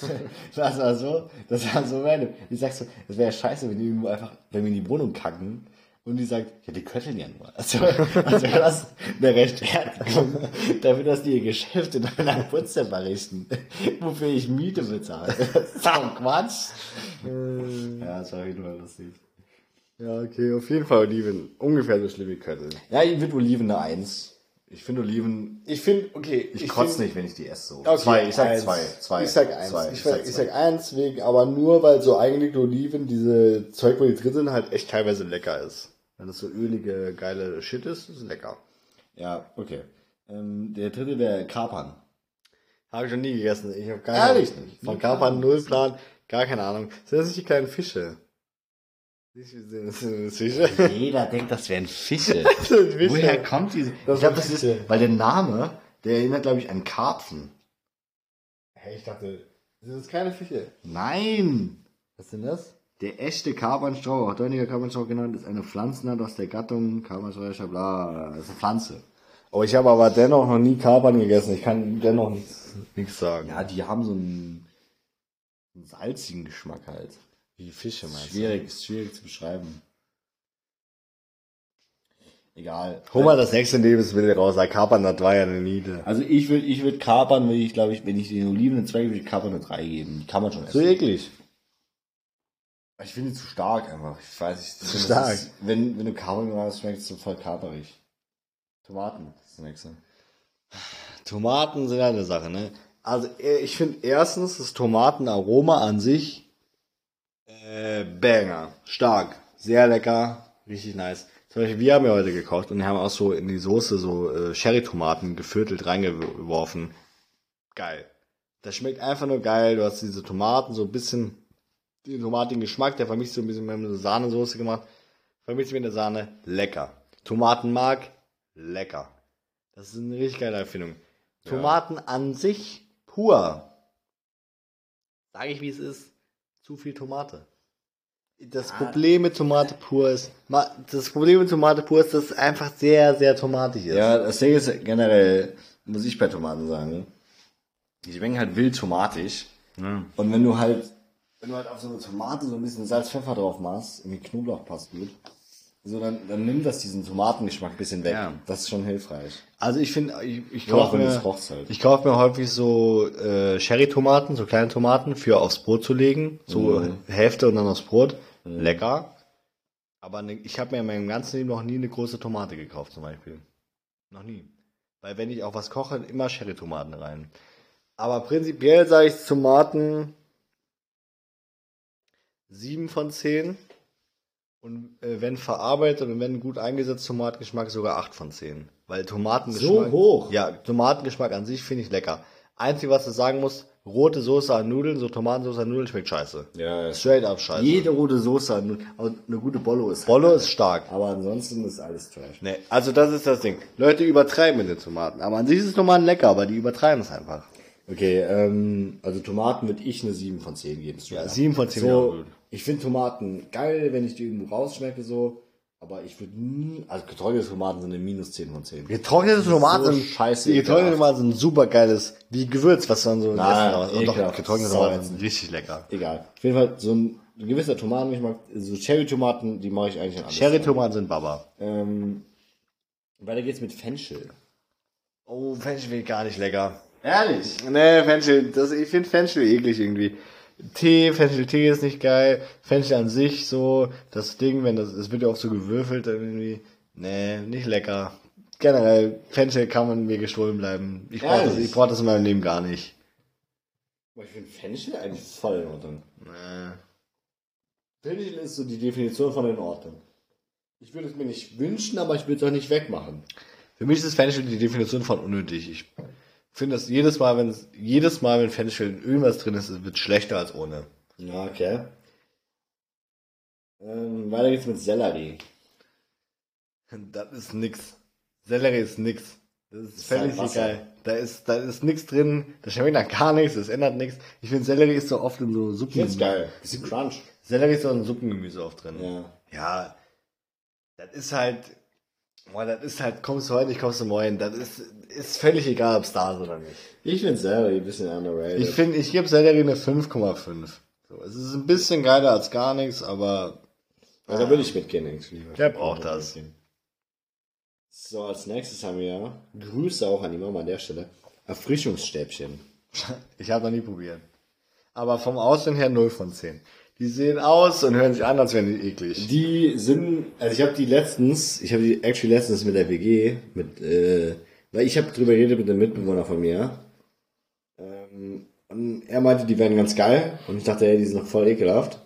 Speaker 1: das war so, das war so random. Ich sag so, das wäre scheiße, wenn die irgendwo einfach, wenn wir in die Wohnung kacken und die sagt, ja, die kötteln ja nur. Also, also wäre das eine Rechtfertigung dafür, dass die ihr Geschäft in einer Putzzimmer richten, wofür ich Miete bezahle. Das ist doch Quatsch. Ja, das war jeden Fall lustig.
Speaker 2: Ja, okay, auf jeden Fall Oliven. Ungefähr so schlimm wie Köttel.
Speaker 1: Ja, ich würde Oliven eine Eins. Ich finde Oliven,
Speaker 2: Ich finde, okay.
Speaker 1: ich, kotze nicht, wenn ich die esse so.
Speaker 2: Okay,
Speaker 1: zwei, ich sag
Speaker 2: eins.
Speaker 1: zwei. zwei.
Speaker 2: Ich sag eins.
Speaker 1: Zwei.
Speaker 2: Ich, sag, ich sag eins wegen, aber nur weil so eingelegte Oliven, diese Zeug, wo die drin sind, halt echt teilweise lecker ist. Wenn das so ölige, geile Shit ist, ist es lecker.
Speaker 1: Ja, okay. Ähm, der dritte wäre Kapern.
Speaker 2: Habe ich noch nie gegessen. Ich habe gar
Speaker 1: Ehrlich
Speaker 2: keine-
Speaker 1: nicht?
Speaker 2: Von Kapern null Plan, gar keine Ahnung. Sind das nicht die kleinen Fische? Fische?
Speaker 1: Jeder denkt, das wären Fische.
Speaker 2: Fische.
Speaker 1: Woher kommt diese?
Speaker 2: Das
Speaker 1: ich glaube, das ist, weil der Name, der erinnert, glaube ich, an Karpfen.
Speaker 2: Hey, ich dachte, sind das keine Fische?
Speaker 1: Nein!
Speaker 2: Was sind das?
Speaker 1: Der echte Kapernstrauch, auch Dörniger Kapernstrauch genannt, ist eine Pflanzenart aus der Gattung Kapernstrauch, bla, das ist eine Pflanze.
Speaker 2: Oh, ich habe aber dennoch noch nie Kapern gegessen. Ich kann dennoch nichts, nichts sagen.
Speaker 1: Ja, die haben so einen, einen salzigen Geschmack halt.
Speaker 2: Wie Fische meinst
Speaker 1: Schwierig, ist schwierig zu beschreiben. Egal.
Speaker 2: Hol mal das nächste Lebensmittel raus. Kapern, das war ja eine Niete.
Speaker 1: Also ich würde ich würd Kapern, würde ich glaube ich, wenn ich den Oliven eine 2 gebe, würde ich Kapern eine 3 geben. Die kann man schon
Speaker 2: So
Speaker 1: essen.
Speaker 2: eklig.
Speaker 1: Ich finde die zu stark einfach. Ich weiß nicht. ich finde,
Speaker 2: stark.
Speaker 1: Ist, wenn, wenn du Kapern machst, schmeckt es so voll kaperig. Tomaten, das ist das nächste.
Speaker 2: Tomaten sind ja eine Sache, ne? Also äh, ich finde erstens das Tomatenaroma an sich äh, Banger. Stark. Sehr lecker. Richtig nice. Zum Beispiel, wir haben ja heute gekocht und haben auch so in die Soße so äh, Cherry-Tomaten geviertelt reingeworfen. Geil. Das schmeckt einfach nur geil. Du hast diese Tomaten so ein bisschen, den tomatigen Geschmack, der vermischt so ein bisschen mit einer Sahnesoße gemacht. Vermischt mit der Sahne. Lecker. Tomatenmark. Lecker. Das ist eine richtig geile Erfindung. Tomaten an sich pur. Sage ich, wie es ist. Zu viel Tomate. Das Problem mit Tomate pur ist, das Problem mit Tomate pur ist, dass es einfach sehr, sehr tomatig ist.
Speaker 1: Ja, das Ding ist generell, muss ich bei Tomaten sagen, die schmecken halt wild tomatisch. Und wenn du halt, wenn du halt auf so eine Tomate so ein bisschen Salz, Pfeffer drauf machst, irgendwie Knoblauch passt gut, so dann, dann nimmt das diesen Tomatengeschmack ein bisschen weg.
Speaker 2: Ja.
Speaker 1: Das ist schon hilfreich.
Speaker 2: Also ich finde, ich, ich
Speaker 1: Ja,
Speaker 2: kaufe mir,
Speaker 1: halt.
Speaker 2: ich kaufe mir häufig so äh, Cherry-Tomaten, so kleine Tomaten für aufs Brot zu legen, so
Speaker 1: Mhm.
Speaker 2: Hälfte und dann aufs Brot. Lecker. Aber ne, ich habe mir in meinem ganzen Leben noch nie eine große Tomate gekauft, zum Beispiel. Noch nie. Weil wenn ich auch was koche, immer Cherry-Tomaten rein. Aber prinzipiell sage ich Tomaten 7 von 10. Und äh, wenn verarbeitet und wenn gut eingesetzt, Tomatengeschmack sogar 8 von 10. Weil Tomatengeschmack.
Speaker 1: So hoch?
Speaker 2: Ja, Tomatengeschmack an sich finde ich lecker. Einzige, was du sagen musst, rote Soße an Nudeln, so Tomatensauce an Nudeln schmeckt scheiße.
Speaker 1: Ja,
Speaker 2: Straight up scheiße.
Speaker 1: Jede rote Soße, hat nur- aber eine gute Bollo ist.
Speaker 2: Bollo
Speaker 1: halt
Speaker 2: ist stark.
Speaker 1: Aber ansonsten ist alles Trash.
Speaker 2: Nee, also das ist das Ding. Leute übertreiben mit den Tomaten. Aber an sich ist es Tomaten lecker, aber die übertreiben es einfach.
Speaker 1: Okay, ähm, also Tomaten würde ich eine 7 von 10 geben.
Speaker 2: Ja,
Speaker 1: up.
Speaker 2: 7 von 10 wäre
Speaker 1: So. Ich finde Tomaten geil, wenn ich die irgendwo rausschmecke, so. Aber ich würde nie, also getrocknete Tomaten sind eine minus 10 von 10.
Speaker 2: Getrocknete Tomaten
Speaker 1: so
Speaker 2: sind
Speaker 1: scheiße
Speaker 2: getrocknete. Tomaten sind super geiles, wie Gewürz, was dann so
Speaker 1: Nein,
Speaker 2: Essen Und doch, getrocknete. Tomaten sind richtig lecker.
Speaker 1: Egal. Auf jeden Fall, so ein gewisser Tomatengeschmack, so Cherry-Tomaten, die mache ich eigentlich an alles.
Speaker 2: Cherry-Tomaten sind Baba.
Speaker 1: Ähm, weiter geht's mit Fenchel.
Speaker 2: Oh, Fenchel finde ich gar nicht lecker.
Speaker 1: Ehrlich?
Speaker 2: Nee, Fenchel, das, ich finde Fenchel eklig irgendwie. Tee, Fenchel-Tee ist nicht geil. Fenchel an sich so, das Ding, wenn das, es wird ja auch so gewürfelt irgendwie. Nee, nicht lecker. Generell, Fenchel kann man mir gestohlen bleiben. Ich brauche das, ich brauch das in meinem Leben gar nicht.
Speaker 1: Aber ich finde Fenchel eigentlich voll in Ordnung.
Speaker 2: Nee.
Speaker 1: Fenchel ist so die Definition von in Ordnung. Ich würde es mir nicht wünschen, aber ich will es auch nicht wegmachen.
Speaker 2: Für mich ist Fenchel die Definition von unnötig. Ich finde das jedes Mal, wenn jedes Mal, wenn Fenchel in irgendwas drin ist, es wird schlechter als ohne.
Speaker 1: Ja, okay. Ähm, weiter geht's mit Sellerie.
Speaker 2: Das ist nix. Sellerie ist nix. Das ist,
Speaker 1: ist
Speaker 2: völlig
Speaker 1: halt
Speaker 2: egal. Da ist, da ist nix drin. Da schmeckt nach gar nichts. Das ändert nichts. Ich finde Sellerie ist so oft in so Suppen.
Speaker 1: find's geil. Bisschen Crunch.
Speaker 2: Sellerie ist so in Suppengemüse oft drin.
Speaker 1: Ja.
Speaker 2: Ja. Das ist halt, boah, das ist halt, kommst du heute nicht, kommst du morgen. Das ist, ist völlig egal, ob es da ist oder nicht.
Speaker 1: Ich finde Sellerie ein bisschen underrated.
Speaker 2: Ich finde, ich gebe Sellerie eine 5,5. So, es ist ein bisschen geiler als gar nichts, aber
Speaker 1: ja, da würde ich mitgehen, eigentlich.
Speaker 2: Wer braucht das?
Speaker 1: So, als nächstes haben wir Grüße auch an die Mama an der Stelle. Erfrischungsstäbchen.
Speaker 2: ich habe noch nie probiert. Aber vom Aussehen her 0 von 10. Die sehen aus und hören sich an, als wären die eklig.
Speaker 1: Die sind, also ich habe die letztens, ich habe die actually letztens mit der WG, mit, äh, weil ich habe drüber geredet mit einem Mitbewohner von mir. Ähm, und er meinte, die wären ganz geil. Und ich dachte, ey, die sind noch voll ekelhaft.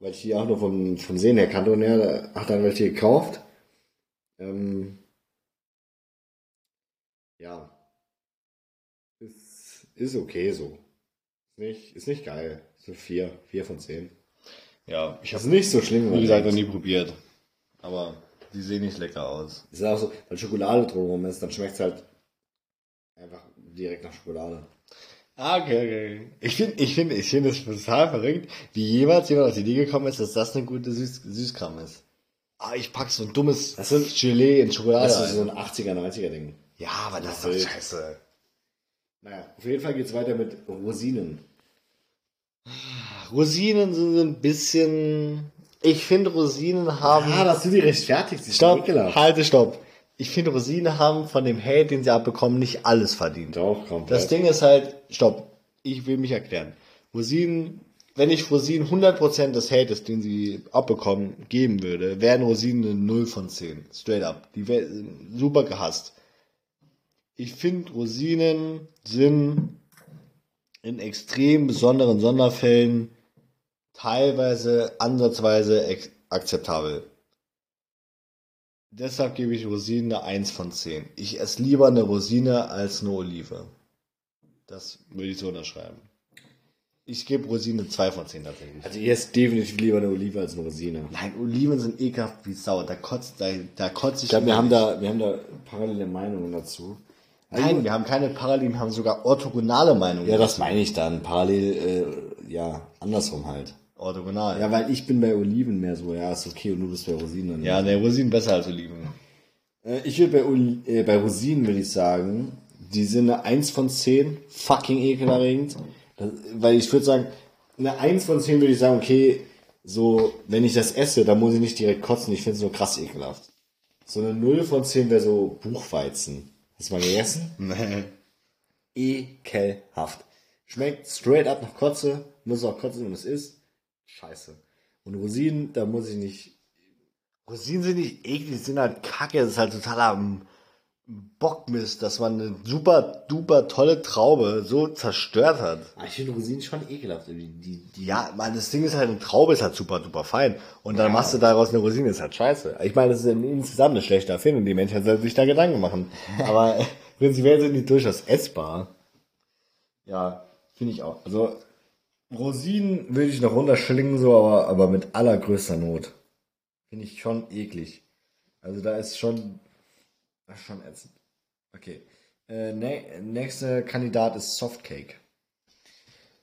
Speaker 1: Weil ich die auch nur vom, vom Sehen her kannte und er hat dann welche gekauft. Ähm, ja. Ist, ist okay so. Ist nicht, ist nicht geil. So vier, vier von zehn.
Speaker 2: Ja, ich habe,
Speaker 1: nicht so schlimm.
Speaker 2: wie gesagt, noch nie probiert. Aber die sehen nicht lecker aus.
Speaker 1: Ist auch so, wenn Schokolade drumherum ist, dann schmeckt es halt einfach direkt nach Schokolade.
Speaker 2: Ah, okay, okay. Ich finde, ich finde, ich finde es total verrückt, wie jemals jemand auf die Idee gekommen ist, dass das eine gute Süß Süßkram ist. Ah, ich pack so ein dummes
Speaker 1: Das sind-
Speaker 2: Gelee in Schokolade.
Speaker 1: Das ist so
Speaker 2: ein
Speaker 1: ein 80er, 90er Ding.
Speaker 2: ja, aber das ist doch scheiße.
Speaker 1: Naja, auf jeden Fall geht's weiter mit Rosinen.
Speaker 2: Rosinen sind ein bisschen. Ich finde, Rosinen haben.
Speaker 1: Ah, dass du die rechtfertigst, ist
Speaker 2: stopp,
Speaker 1: ekelhaft.
Speaker 2: halte, stopp. Ich finde, Rosinen haben von dem Hate, den sie abbekommen, nicht alles verdient.
Speaker 1: Doch, komplett.
Speaker 2: Das Ding ist halt, stopp, ich will mich erklären. Rosinen, wenn ich Rosinen 100% des Hates, den sie abbekommen, geben würde, wären Rosinen eine 0 von 10. Straight up. Die wären super gehasst. Ich finde, Rosinen sind in extrem besonderen Sonderfällen teilweise ansatzweise akzeptabel. Deshalb gebe ich Rosinen eine 1 von 10. Ich esse lieber eine Rosine als eine Olive. Das würde ich so unterschreiben. Ich gebe Rosinen 2 von 10 tatsächlich.
Speaker 1: Also ihr esst definitiv lieber eine Olive als eine Rosine.
Speaker 2: Nein, Oliven sind ekelhaft wie Sau. Da kotzt, da, da kotzt ich.
Speaker 1: Ich glaube, wir haben da, wir haben da parallele Meinungen dazu.
Speaker 2: Nein, wir haben keine Parallelen, wir haben sogar orthogonale Meinungen.
Speaker 1: Ja, das meine ich dann. Parallel, äh, ja, andersrum halt.
Speaker 2: Orthogonal.
Speaker 1: Ja, weil ich bin bei Oliven mehr so, ja, ist okay, und du bist bei Rosinen.
Speaker 2: Ja, ne, Rosinen besser als Oliven.
Speaker 1: Äh, Ich würde bei, Oli- äh, bei Rosinen, würde ich sagen, die sind eine 1 von 10, fucking ekelerregend. Das, weil ich würde sagen, eine 1 von 10 würde ich sagen, okay, so, wenn ich das esse, dann muss ich nicht direkt kotzen, ich finde es nur krass ekelhaft. So eine 0 von 10 wäre so Buchweizen. Hast du mal gegessen?
Speaker 2: Nee.
Speaker 1: Ekelhaft. Schmeckt straight up nach Kotze, muss auch kotzen, wenn es ist. Scheiße. Und Rosinen, da muss ich nicht,
Speaker 2: Rosinen sind nicht eklig, sind halt kacke. Das ist halt totaler ähm, Bockmist, dass man eine super duper tolle Traube so zerstört hat.
Speaker 1: Ah, ich finde Rosinen schon ekelhaft. Die, die, die
Speaker 2: Ja, man, das Ding ist halt, eine Traube ist halt super duper fein. Und dann machst du daraus eine Rosine, ist halt scheiße. Ich meine, das ist insgesamt eine schlechte Erfindung. Die Menschen sollten sich da Gedanken machen. Aber äh, prinzipiell sind die durchaus essbar.
Speaker 1: Ja, finde ich auch. Also Rosinen würde ich noch runterschlingen, so, aber, aber mit allergrößter Not. Finde ich schon eklig. Also da ist schon, das ist schon ätzend. Okay. Äh, ne, nächster Kandidat ist Softcake.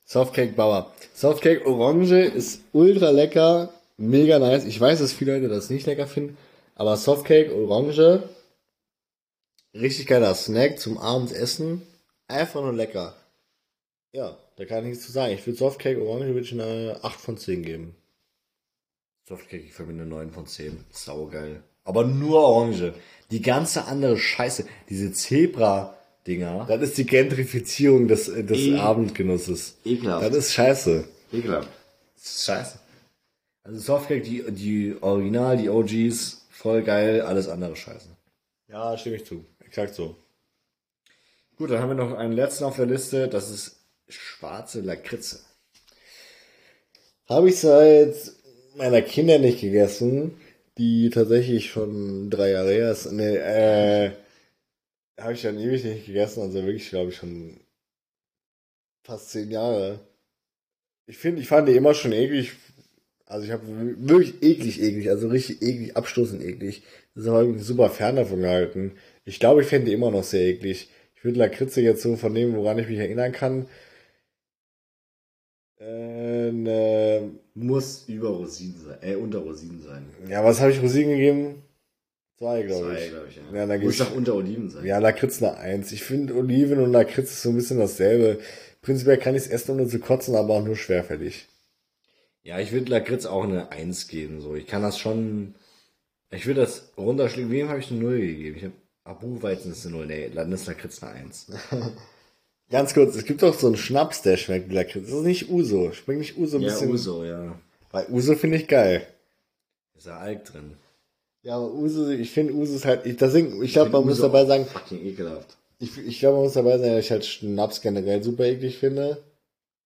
Speaker 2: Softcake Bauer. Softcake Orange ist ultra lecker, mega nice. Ich weiß, dass viele Leute das nicht lecker finden, Aber Softcake, Orange, richtig geiler Snack zum Abendessen. Einfach nur lecker. Ja, da kann ich nichts zu sagen. Ich würde Softcake, Orange würde ich eine 8 von 10 geben. Softcake, ich verbinde eine 9 von 10. Saugeil. Aber nur Orange. Die ganze andere Scheiße, diese Zebra-Dinger. Das ist die Gentrifizierung des, des
Speaker 1: E-
Speaker 2: Abendgenusses.
Speaker 1: Ekelhaft.
Speaker 2: Das ist scheiße.
Speaker 1: Ekelhaft.
Speaker 2: Das ist scheiße. Also Softcake, die, die Original, die OGs, voll geil, alles andere scheiße. Ja, stimme ich zu. Exakt so. Gut, dann haben wir noch einen letzten auf der Liste, das ist schwarze Lakritze. Habe ich seit meiner Kinder nicht gegessen, die tatsächlich schon drei Jahre her ist. Nee, äh, habe ich schon ewig nicht gegessen, also wirklich, glaube ich, schon fast zehn Jahre. Ich finde, ich fand die immer schon eklig. Also ich habe wirklich eklig, eklig, also richtig eklig, abstoßend eklig. Das ist aber irgendwie super fern davon gehalten. Ich glaube, ich fände die immer noch sehr eklig. Ich würde Lakritze jetzt so von dem, woran ich mich erinnern kann. Äh, ne,
Speaker 1: Muss über Rosinen sein. Äh, unter Rosinen sein.
Speaker 2: ja, was habe ich Rosinen gegeben? Zwei, glaube
Speaker 1: Zwei,
Speaker 2: ich.
Speaker 1: glaube ich, ja.
Speaker 2: Ja, da
Speaker 1: Muss doch unter Oliven sein.
Speaker 2: Ja, Lakritz eine Eins. Ich finde Oliven und Lakritz ist so ein bisschen dasselbe. Prinzipiell kann ich es essen, ohne zu kotzen, aber auch nur schwerfällig. Ja, ich würde Lakritz auch eine Eins geben. So, ich kann das schon. Ich würde das runterschlägen. Wem habe ich eine Null gegeben? Ich habe Abu-Weizen ist eine Null. Nee, dann ist Lakritz eine Eins. Ganz kurz, es gibt doch so einen Schnaps, der schmeckt Lakritz. Das ist nicht Uso. Schmeckt nicht Uso ein
Speaker 1: Ja,
Speaker 2: bisschen.
Speaker 1: Uso, ja.
Speaker 2: Bei Uso finde ich geil.
Speaker 1: Ist ja Alk drin.
Speaker 2: Ja, aber Uso, ich finde Uso ist halt. Ich, deswegen, ich glaube,
Speaker 1: Ich
Speaker 2: man
Speaker 1: find
Speaker 2: muss
Speaker 1: Uso
Speaker 2: dabei sagen,
Speaker 1: Fucking ekelhaft.
Speaker 2: Ich, ich glaube, man muss dabei sein, dass ich halt Schnaps generell super eklig finde.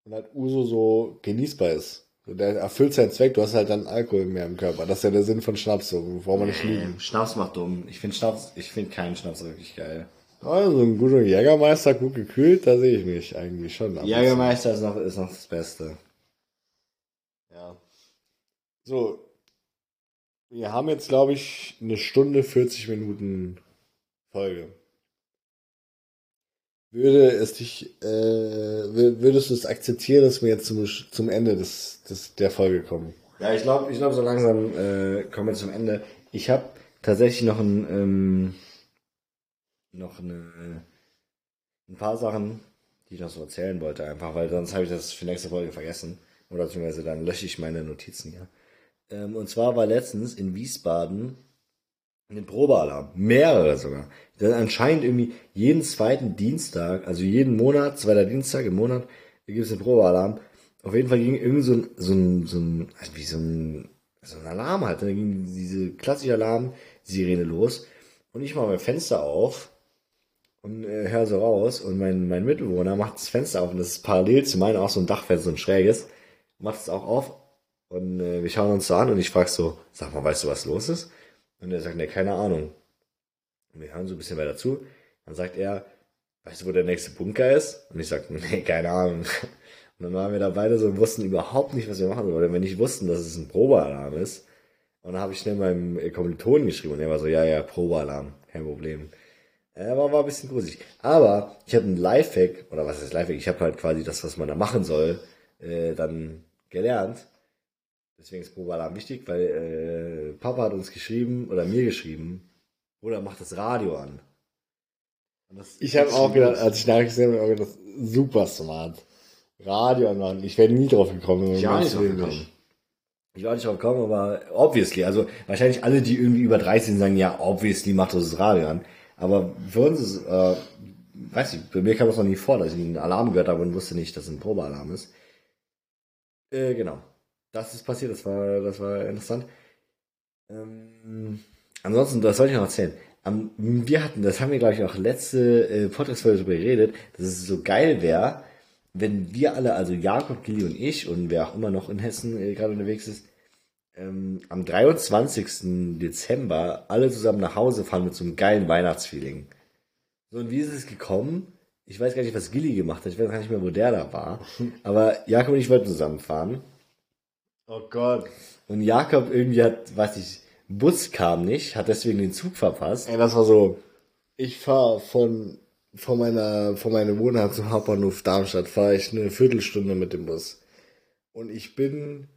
Speaker 2: Und halt Uso so genießbar ist. So, Der erfüllt seinen Zweck, du hast halt dann Alkohol mehr im Körper. Das ist ja der Sinn von Schnaps, so, braucht man nicht lügen.
Speaker 1: Schnaps macht dumm. Ich finde Schnaps, ich finde keinen Schnaps wirklich geil.
Speaker 2: Also ein guter Jägermeister, gut gekühlt, da sehe ich mich eigentlich schon.
Speaker 1: Jägermeister ist noch, ist noch das Beste.
Speaker 2: Ja. So. Wir haben jetzt, glaube ich, eine Stunde 40 Minuten Folge. Würde es dich, äh, wür- würdest du es akzeptieren, dass wir jetzt zum, zum Ende des, des, der Folge kommen? Ja, ich glaube, ich glaube, so langsam äh, kommen wir zum Ende. Ich habe tatsächlich noch ein, ähm, noch eine, ein paar Sachen, die ich noch so erzählen wollte, einfach, weil sonst habe ich das für nächste Folge vergessen. Oder beziehungsweise dann lösche ich meine Notizen hier. Ähm, und zwar war letztens in Wiesbaden ein Probealarm. Mehrere sogar. Denn anscheinend irgendwie jeden zweiten Dienstag, also jeden Monat, zweiter Dienstag im Monat, gibt es einen Probealarm. Auf jeden Fall ging irgendwie so ein, so ein, so ein, also wie so ein, so ein Alarm halt. Da ging diese klassische Alarm-Sirene los. Und ich mache mein Fenster auf und äh, höre so raus. Und mein, mein Mitbewohner macht das Fenster auf und das ist parallel zu meinem auch so ein Dachfenster, so ein schräges. Macht es auch auf und äh, wir schauen uns so an und ich frage so, sag mal, weißt du, was los ist? Und er sagt, ne, keine Ahnung. Und wir hören so ein bisschen weiter zu. Dann sagt er, weißt du, wo der nächste Bunker ist? Und ich sag, nee, keine Ahnung. Und dann waren wir da beide so und wussten überhaupt nicht, was wir machen sollen. Wenn nicht wussten, dass es ein Probealarm ist. Und dann habe ich schnell meinem äh, Kommilitonen geschrieben und er war so, ja, ja, Probealarm, kein Problem. Er war, war ein bisschen gruselig. Aber ich habe einen Lifehack, oder was ist Lifehack? Ich habe halt quasi das, was man da machen soll, äh, dann gelernt. Deswegen ist Probealarm wichtig, weil äh, Papa hat uns geschrieben, oder mir geschrieben, oder macht das Radio an. Das ich habe auch gedacht, als ich Nachricht gesehen habe, gedacht, super smart. Radio anmachen. Ich wäre nie drauf gekommen. wenn
Speaker 1: Ich
Speaker 2: das
Speaker 1: nicht drauf gekommen.
Speaker 2: Ich war nicht drauf gekommen, aber obviously, also wahrscheinlich alle, die irgendwie über 30 sind, sagen, ja, obviously macht das das Radio an. Aber für uns ist, äh, weiß ich, bei mir kam das noch nie vor, dass ich einen Alarm gehört habe und wusste nicht, dass es ein Probealarm ist. Äh, genau. Das ist passiert, das war, das war interessant. Ähm, ansonsten, das wollte ich noch erzählen. Am, wir hatten, das haben wir, glaube ich, auch letzte äh, Podcast-Folge darüber geredet, dass es so geil wäre, wenn wir alle, also Jakob, Gilly und ich und wer auch immer noch in Hessen äh, gerade unterwegs ist, ähm, am 23. Dezember alle zusammen nach Hause fahren mit so einem geilen Weihnachtsfeeling. So, und wie ist es gekommen? Ich weiß gar nicht, was Gilly gemacht hat. Ich weiß gar nicht mehr, wo der da war. Aber Jakob und ich wollten zusammenfahren.
Speaker 1: Oh Gott.
Speaker 2: Und Jakob irgendwie hat, weiß ich, Bus kam nicht, hat deswegen den Zug verpasst.
Speaker 1: Ey, das war so. Ich fahre von, von meiner, von meiner Wohnheit zum Hauptbahnhof Darmstadt, fahre ich eine Viertelstunde mit dem Bus. Und ich bin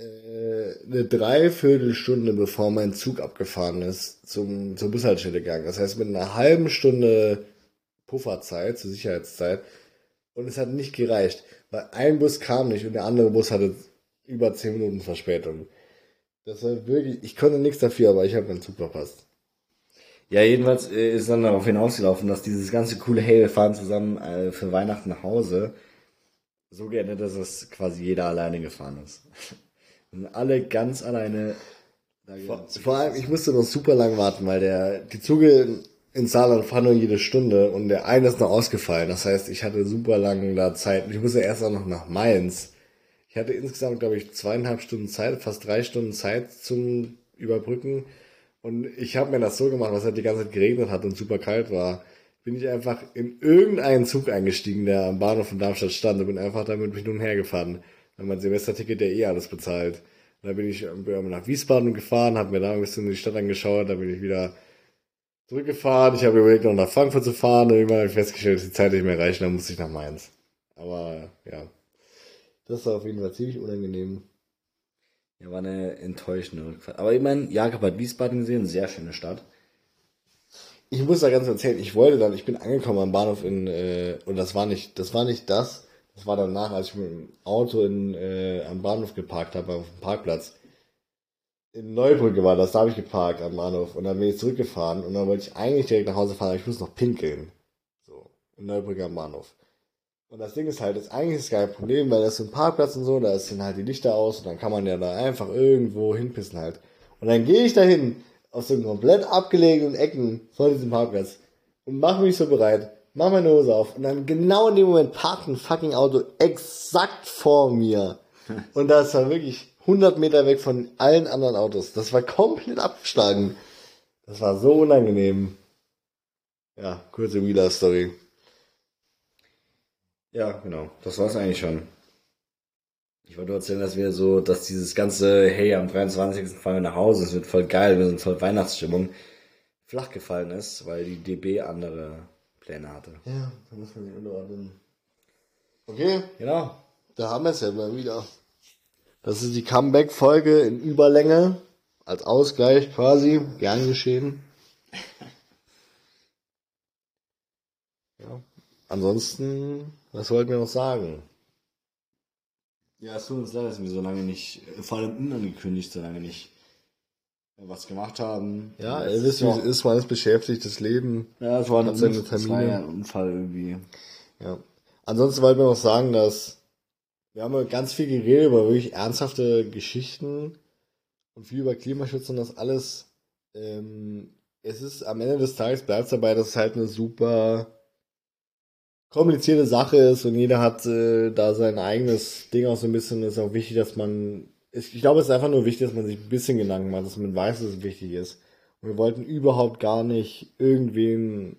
Speaker 2: eine Dreiviertelstunde bevor mein Zug abgefahren ist, zum, zur Bushaltestelle gegangen. Das heißt, mit einer halben Stunde Pufferzeit, zur Sicherheitszeit. Und es hat nicht gereicht, weil ein Bus kam nicht und der andere Bus hatte über zehn Minuten Verspätung. Das war wirklich, ich konnte nichts dafür, aber ich habe meinen Zug verpasst. Ja, jedenfalls äh, ist dann darauf hinausgelaufen, dass dieses ganze coole Hey, wir fahren zusammen äh, für Weihnachten nach Hause so geändert, dass es quasi jeder alleine gefahren ist. Und alle ganz alleine. Vor, vor allem, ich musste noch super lang warten, weil der, die Züge in Saarland fahren nur jede Stunde und der eine ist noch ausgefallen. Das heißt, ich hatte super lange da Zeit. Ich musste erst auch noch nach Mainz. Ich hatte insgesamt, glaube ich, zweieinhalb Stunden Zeit, fast drei Stunden Zeit zum Überbrücken. Und ich habe mir das so gemacht, was halt die ganze Zeit geregnet hat und super kalt war, bin ich einfach in irgendeinen Zug eingestiegen, der am Bahnhof von Darmstadt stand und bin einfach damit mich nun hergefahren. Mein Semesterticket ja eh alles bezahlt. Und dann bin ich nach Wiesbaden gefahren, habe mir da ein bisschen die Stadt angeschaut, dann bin ich wieder zurückgefahren. Ich habe überlegt, noch nach Frankfurt zu fahren und irgendwann habe ich festgestellt, dass die Zeit nicht mehr reicht, dann musste ich nach Mainz. Aber ja, das war auf jeden Fall ziemlich unangenehm. Ja, war eine enttäuschende Rückfahrt. Aber ich meine, Jakob hat Wiesbaden gesehen, sehr schöne Stadt. Ich muss da ganz erzählen, ich wollte dann, ich bin angekommen am Bahnhof in, äh, und das war nicht, das war nicht das, das war danach, als ich mit dem Auto in, äh, am Bahnhof geparkt habe, auf dem Parkplatz. In Neubrücke war das, da habe ich geparkt am Bahnhof und dann bin ich zurückgefahren und dann wollte ich eigentlich direkt nach Hause fahren, aber ich muss noch pinkeln. So, in Neubrücke am Bahnhof. Und das Ding ist halt, ist eigentlich ist kein Problem, weil das ist ein Parkplatz und so, da sind halt die Lichter aus und dann kann man ja da einfach irgendwo hinpissen halt. Und dann gehe ich dahin, aus den komplett abgelegenen Ecken von diesem Parkplatz und mache mich so bereit, mach meine Hose auf und dann genau in dem Moment parkt ein fucking Auto exakt vor mir. Und das war wirklich 100 Meter weg von allen anderen Autos. Das war komplett abgeschlagen. Das war so unangenehm. Ja, kurze Wheeler-Story. Ja, genau. Das war's eigentlich schon. Ich wollte erzählen, dass wir so, dass dieses ganze, hey, am 23. fahren wir nach Hause, es wird voll geil, wir sind voll Weihnachtsstimmung, flach gefallen ist, weil die DB andere Pläne hatte. Ja, da muss man die unterordnen. Okay. Genau. Da haben wir es ja mal wieder. Das ist die Comeback-Folge in Überlänge. Als Ausgleich quasi. Gern geschehen. ja. Ansonsten was wollten wir noch sagen? Ja, es tut uns leid, dass wir so lange nicht, vor allem unangekündigt, so lange nicht äh, was gemacht haben. Ja, ihr wisst, wie es ist, man ist beschäftigt, das Leben. Ja, es war, ein, seine Termine. ja ein Unfall irgendwie. Ja. Ansonsten wollten wir noch sagen, dass wir haben ganz viel geredet über wirklich ernsthafte Geschichten und viel über Klimaschutz und das alles. Ähm, es ist am Ende des Tages bleibt es dabei, dass es halt eine super komplizierte Sache ist und jeder hat äh, da sein eigenes Ding auch so ein bisschen. Ist auch wichtig, dass man. Ich glaube, es ist einfach nur wichtig, dass man sich ein bisschen Gedanken macht, dass man weiß, dass es wichtig ist. Und wir wollten überhaupt gar nicht irgendwen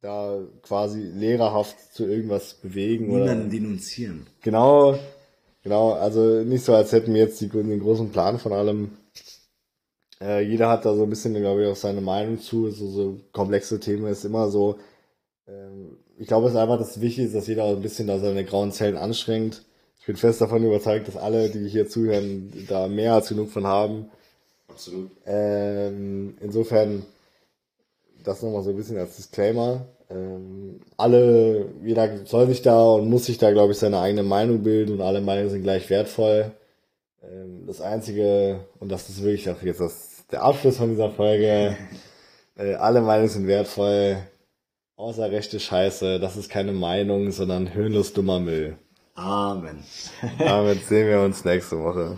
Speaker 2: da quasi lehrerhaft zu irgendwas bewegen. Niemanden oder, denunzieren. Genau, genau. Also nicht so, als hätten wir jetzt die, den großen Plan von allem. Äh, jeder hat da so ein bisschen, glaube ich, auch seine Meinung zu. So, so komplexe Themen ist immer so. Ähm, ich glaube, es ist einfach das Wichtige, dass jeder ein bisschen da seine grauen Zellen anstrengt. Ich bin fest davon überzeugt, dass alle, die hier zuhören, da mehr als genug von haben. Absolut. Ähm, insofern, das nochmal so ein bisschen als Disclaimer. Ähm, alle, jeder soll sich da und muss sich da, glaube ich, seine eigene Meinung bilden und alle Meinungen sind gleich wertvoll. Ähm, das Einzige, und das ist wirklich auch jetzt das, der Abschluss von dieser Folge, äh, alle Meinungen sind wertvoll Außer rechte Scheiße, das ist keine Meinung, sondern höhnlos dummer Müll. Amen. Damit sehen wir uns nächste Woche.